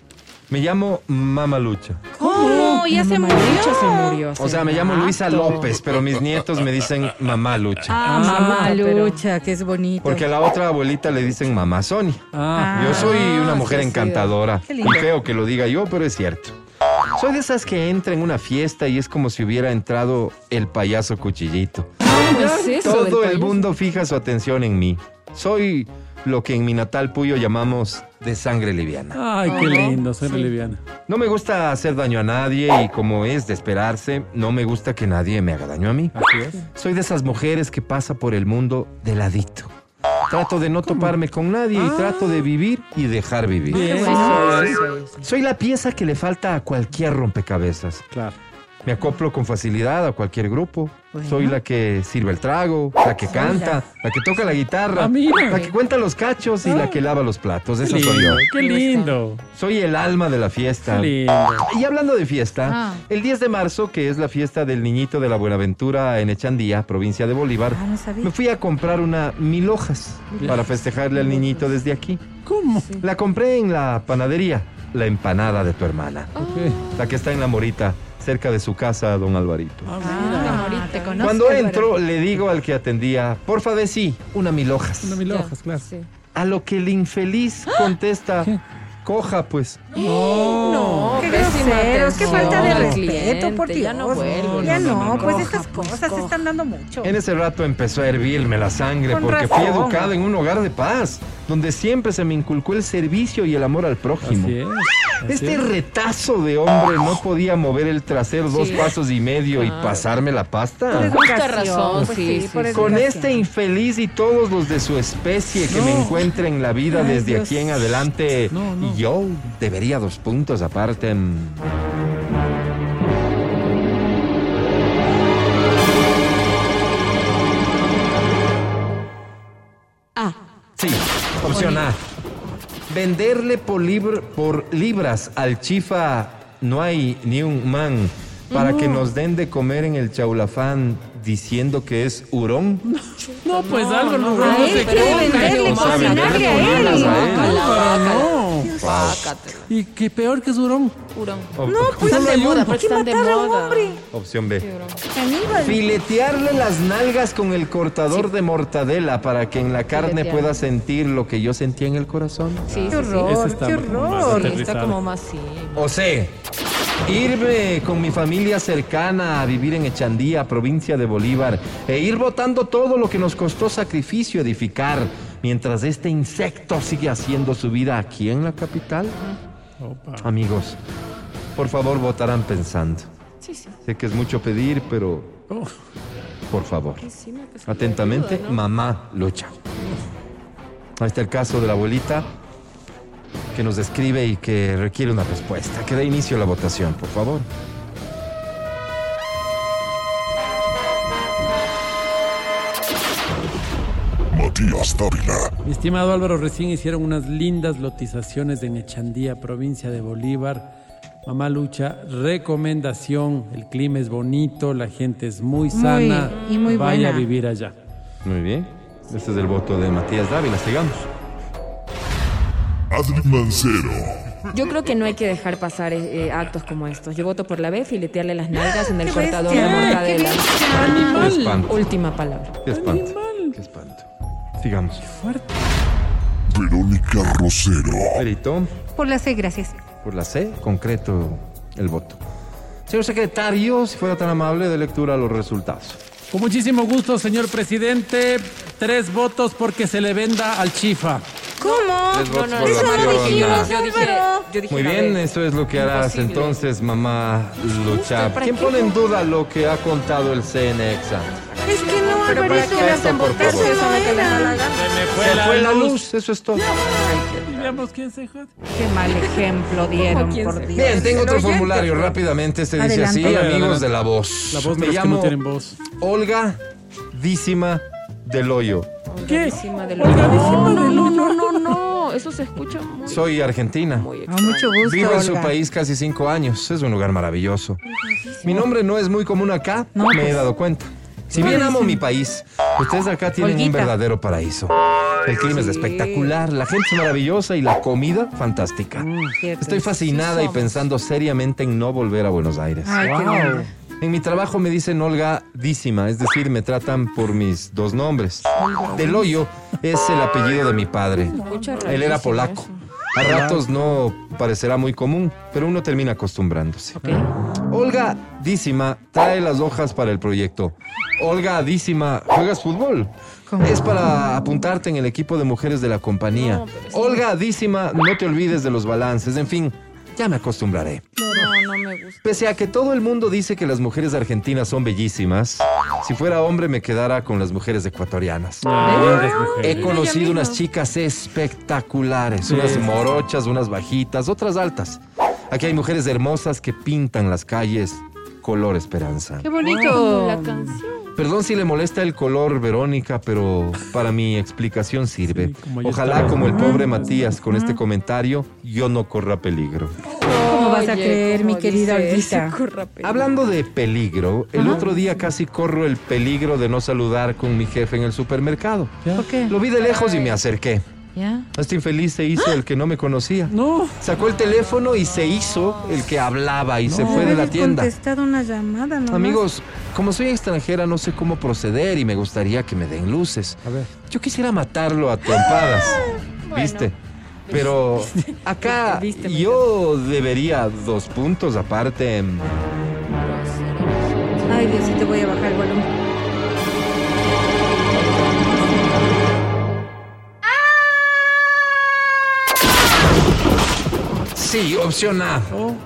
Me llamo Mamalucha. ¿Cómo? ¿Ya se murió? se murió. O sea, me llamo Luisa López, pero mis nietos me dicen Mamá Lucha. Ah, Ah, mamá pero- lucha, que es bonito. Porque a la otra abuelita le dicen Mamá Sonia. Ah, Yo soy una mujer sí, sí. encantadora. Qué Y feo que lo diga yo, pero es cierto. Soy de esas que entra en una fiesta y es como si hubiera entrado el payaso cuchillito. ¿Cómo es eso del Todo el mundo fija su atención en mí. Soy lo que en mi natal Puyo llamamos de sangre liviana. Ay, qué lindo, sí. liviana. No me gusta hacer daño a nadie y como es de esperarse, no me gusta que nadie me haga daño a mí. Así es. Soy de esas mujeres que pasa por el mundo de ladito. Trato de no toparme con nadie y trato de vivir y dejar vivir. Bien. Sí, soy, sí, soy, sí. Soy la pieza que le falta a cualquier rompecabezas. Claro. Me acoplo con facilidad a cualquier grupo. Soy la que sirve el trago, la que canta, la que toca la guitarra, Ah, mira. la que cuenta los cachos y la que lava los platos. Eso soy yo. qué lindo. Soy el alma de la fiesta. Qué lindo. Y hablando de fiesta, Ah. el 10 de marzo, que es la fiesta del niñito de la Buenaventura en Echandía, provincia de Bolívar, Ah, no sabía. me fui a comprar una mil hojas para festejarle al niñito desde aquí. ¿Cómo? La compré en la panadería, la empanada de tu hermana, Ok. la que está en la Morita, cerca de su casa, don Alvarito. Ah, Ah, mira. te conozco. Cuando entro, le digo al que atendía, porfa de sí, una mil hojas. Una mil Ya, hojas, claro. sí. A lo que el infeliz contesta, ¿Qué? coja pues. No. Qué pésima groseros, qué falta de respeto, por Dios. ya no vuelve. Ya No, no, no, no, pues no. estas pues, cosas se están dando mucho. En ese rato empezó a hervirme la sangre Con porque fui educado en un hogar de paz, donde siempre se me inculcó el servicio y el amor al prójimo. Así es. así Este es. retazo de hombre no podía mover el trasero dos pasos y medio y pasarme la pasta. razón, pues sí, sí, por sí. Con este infeliz y todos los de su especie que me encuentren en la vida Ay, desde Dios. aquí en adelante, No, no. yo debería dos puntos aparte. mm. Ah, Sí, opción A. Venderle por, libr- por libras al chifa no hay ni un man. para que nos den de comer en el chaulafán diciendo que es hurón. No, pues algo no, no se. No. Y que peor que es Durón. Hurón. O- Pues Están de moda, pero ¿Por qué están de matar a un moda. hombre? Opción B. Filetearle las nalgas con el cortador de mortadela para que en la carne pueda sentir lo que yo sentía en el corazón. Sí, Qué horror, qué horror. Está como más, sí. O sea, irme con mi familia cercana a vivir en Echandía, provincia de Bolívar, e ir botando todo lo que nos costó sacrificio edificar, mientras este insecto sigue haciendo su vida aquí en la capital. Opa. Amigos, por favor votarán pensando. Sí, sí. Sé que es mucho pedir, pero Oh. por favor. Atentamente, ayuda, ¿no? mamá lucha. Ahí está el caso de la abuelita que nos describe y que requiere una respuesta. Que dé inicio a la votación, por favor. Matías Dávila. Mi estimado Álvaro, recién hicieron unas lindas lotizaciones en Echandía, provincia de Bolívar. Mamá Lucha, recomendación, el clima es bonito, la gente es muy sana. y muy Vaya a vivir allá. Muy bien. Este es el voto de Matías Dávila. Sigamos. Adri Mancero. Yo creo que no hay que dejar pasar eh, eh, actos como estos. Yo voto por la B, filetearle las nalgas en el ¡Qué cortador de mortadela. Qué espanto. Última palabra. Qué espanto. Qué espanto. Sigamos. Verónica Rosero. Perito, Por la C, gracias. por la C, concreto el voto. Señor secretario, si fuera tan amable de lectura los resultados. Con muchísimo gusto, señor presidente. Tres votos porque se le venda al chifa. ¿Cómo? Tres votos no, por la eso no dijimos. Yo dije, yo dije Muy bien, eso es lo que harás Imposible. entonces, mamá Lucha. ¿para ¿Quién qué? pone en duda lo que ha contado el CNEXA? Es que no, Pero para qué hacen por votar favor. si eso no que les da la gana. Se fue la luz, eso es todo. Y veamos quién se jode. Qué mal ejemplo dieron, ¿Quién por Dios. Bien, tengo otro oyente, formulario rápidamente. Se dice Adelante. así, amigos de la voz. La voz de Me los que no tienen voz. Olga Dísima del Hoyo. ¿Qué? Encima de lo Oiga, no, no, no, no, no, no, no. Eso se escucha muy, Soy argentina. muy Ah, mucho gusto, Vivo en su Olga. país casi cinco años. Es un lugar maravilloso. Mi nombre no es muy común acá, No, me he pues. dado cuenta. Si bien amo mi país, ustedes acá tienen un verdadero paraíso. El clima es espectacular, la gente es maravillosa y la comida fantástica. Cierto. Estoy fascinada y pensando seriamente en no volver a Buenos Aires. Ay, qué. En mi trabajo me dicen Olga Dísima, es decir, me tratan por mis dos nombres. Del Hoyo es el apellido de mi padre. Él era polaco. A ratos no parecerá muy común, pero uno termina acostumbrándose. Olga Dísima trae las hojas para el proyecto. Olga Dísima, ¿juegas fútbol? Es para apuntarte en el equipo de mujeres de la compañía. Olga Dísima, no te olvides de los balances. En fin, ya me acostumbraré. No, no me gusta. Pese a que todo el mundo dice que las mujeres argentinas son bellísimas, si fuera hombre me quedara con las mujeres ecuatorianas. Ah. He conocido unas chicas espectaculares, unas morochas, unas bajitas, otras altas. Aquí hay mujeres hermosas que pintan las calles color esperanza. Qué bonito. La canción. Perdón si le molesta el color, Verónica, pero para mi explicación sirve. Sí, como ya Ojalá como el pobre Matías con este comentario, yo no corra peligro. ¿Cómo vas a Oye, creer, mi ¿cómo querida Olguita? Hablando de peligro, el otro día casi corro el peligro de no saludar con mi jefe en el supermercado. ¿Por qué? Lo vi de lejos y me acerqué. ¿Ya? Este infeliz se hizo el que no me conocía. No. Sacó el teléfono y se hizo el que hablaba y se No. fue de la tienda. contestado una llamada, nomás. Amigos, como soy extranjera no sé cómo proceder y me gustaría que me den luces. A ver. Yo quisiera matarlo a trompadas, ¿viste? Pero acá Viste, yo debería dos puntos aparte. Ay, Dios, sí te voy a bajar el volumen. Sí, opción A.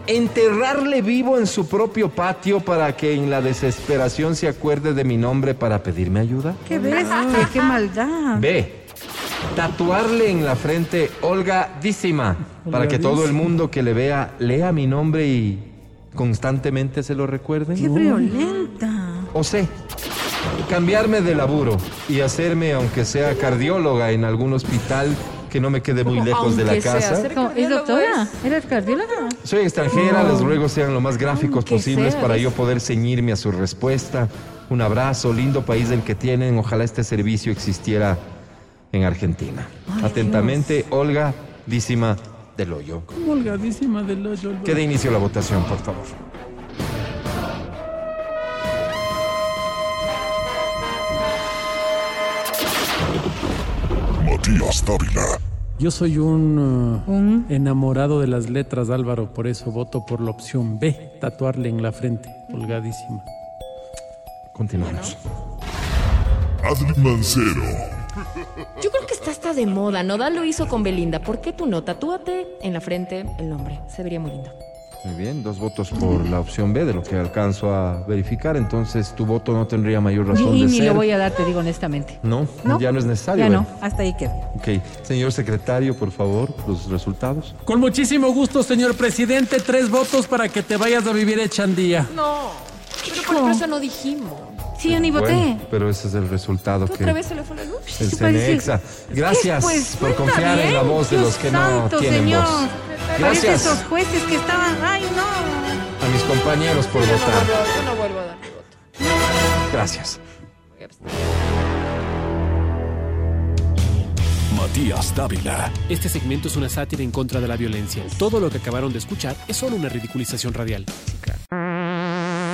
Enterrarle vivo en su propio patio para que en la desesperación se acuerde de mi nombre para pedirme ayuda. Qué bestia, qué maldad. B. Tatuarle en la frente Olga Dísima para que todo el mundo que le vea lea mi nombre y constantemente se lo recuerde. Qué violenta. O C. Cambiarme de laburo y hacerme, aunque sea cardióloga en algún hospital que no me quede muy lejos de la sea casa. ¿Es doctora? ¿Eres cardióloga? Soy extranjera, les ruego sean lo más gráficos Aunque posibles sea, para yo poder ceñirme a su respuesta. Un abrazo, lindo país del que tienen. Ojalá este servicio existiera en Argentina. Atentamente, Olga Dísima del Hoyo. Holgadísima del hoyo. Que dé inicio la votación, por favor. Matías Dávila. Yo soy un, uh, Un- enamorado de las letras, Álvaro, por eso voto por la opción B, tatuarle en la frente, holgadísima. Continuamos. Adri Mancero. Yo creo que está hasta de moda. Nodal lo hizo con Belinda. ¿Por qué tú no? Tatúate en la frente el nombre. Se vería muy lindo. Muy bien, dos votos por la opción B de lo que alcanzo a verificar. Entonces, tu voto no tendría mayor razón Y de ni ser. lo voy a dar, te digo honestamente. No, No, ya no es necesario. Ya ¿eh? no, hasta ahí quedó. Ok, señor secretario, por favor, los resultados. Con muchísimo gusto, señor presidente. Tres votos para que te vayas a vivir Echandía. No. Pero por eso no dijimos. Sí, yo ni voté. Bueno, pero ese es el resultado ¿Qué que otra vez se le fue la luz? el Sí, Cenexa. Gracias Pues, por confiar en la bien, voz de Dios los que no santo, tienen señor. voz. Parece Gracias esos jueces que estaban. Ay, no. a mis compañeros por Yo no votar. vuelvo, yo no vuelvo a dar mi voto. Gracias. Matías Dávila. Este segmento es una sátira en contra de la violencia. Todo lo que acabaron de escuchar es solo una ridiculización radial.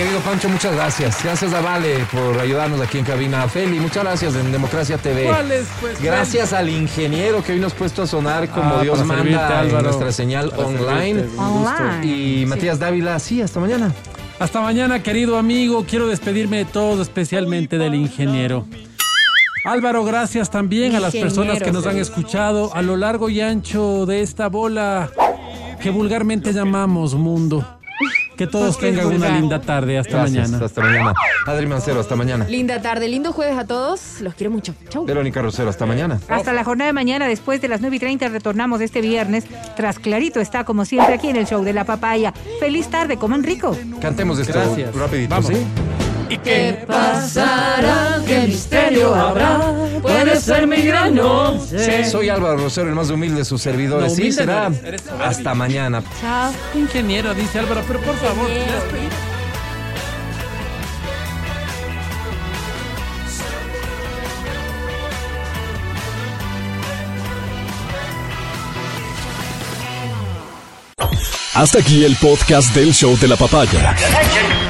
Querido Pancho, muchas gracias. Gracias a Vale por ayudarnos aquí en cabina. Feli, muchas gracias en Democracia TV. ¿Cuál es, pues? Gracias al ingeniero que hoy nos ha puesto a sonar como Ah, Dios manda en Álvaro. nuestra señal Para online. Y Matías Dávila, sí, hasta mañana. Hasta mañana, querido amigo. Quiero despedirme de todos, especialmente del ingeniero. Álvaro, gracias también a las personas que nos han escuchado a lo largo y ancho de esta bola que vulgarmente llamamos mundo. Que todos tengan una vulgar. linda tarde. Hasta Gracias, mañana. Hasta mañana. Adri Mancero, hasta mañana. Linda tarde, lindo jueves a todos. Los quiero mucho. Chau. Verónica Rosero, hasta mañana. Hasta la jornada de mañana, después de las 9 y 30, retornamos este viernes. Tras Clarito está, como siempre, aquí en el show de la papaya. Feliz tarde, coman rico. Cantemos esto Gracias. rapidito, Vamos. ¿sí? ¿Qué pasará? ¿Qué misterio habrá? Puede ser mi gran noche. Soy Álvaro Rosero, el más humilde de sus servidores. No, sí, humilde será. no eres, eres soberbio. Hasta mañana. Chao. Ingeniero, dice Álvaro, pero por favor. Hasta aquí el podcast del show de la papaya.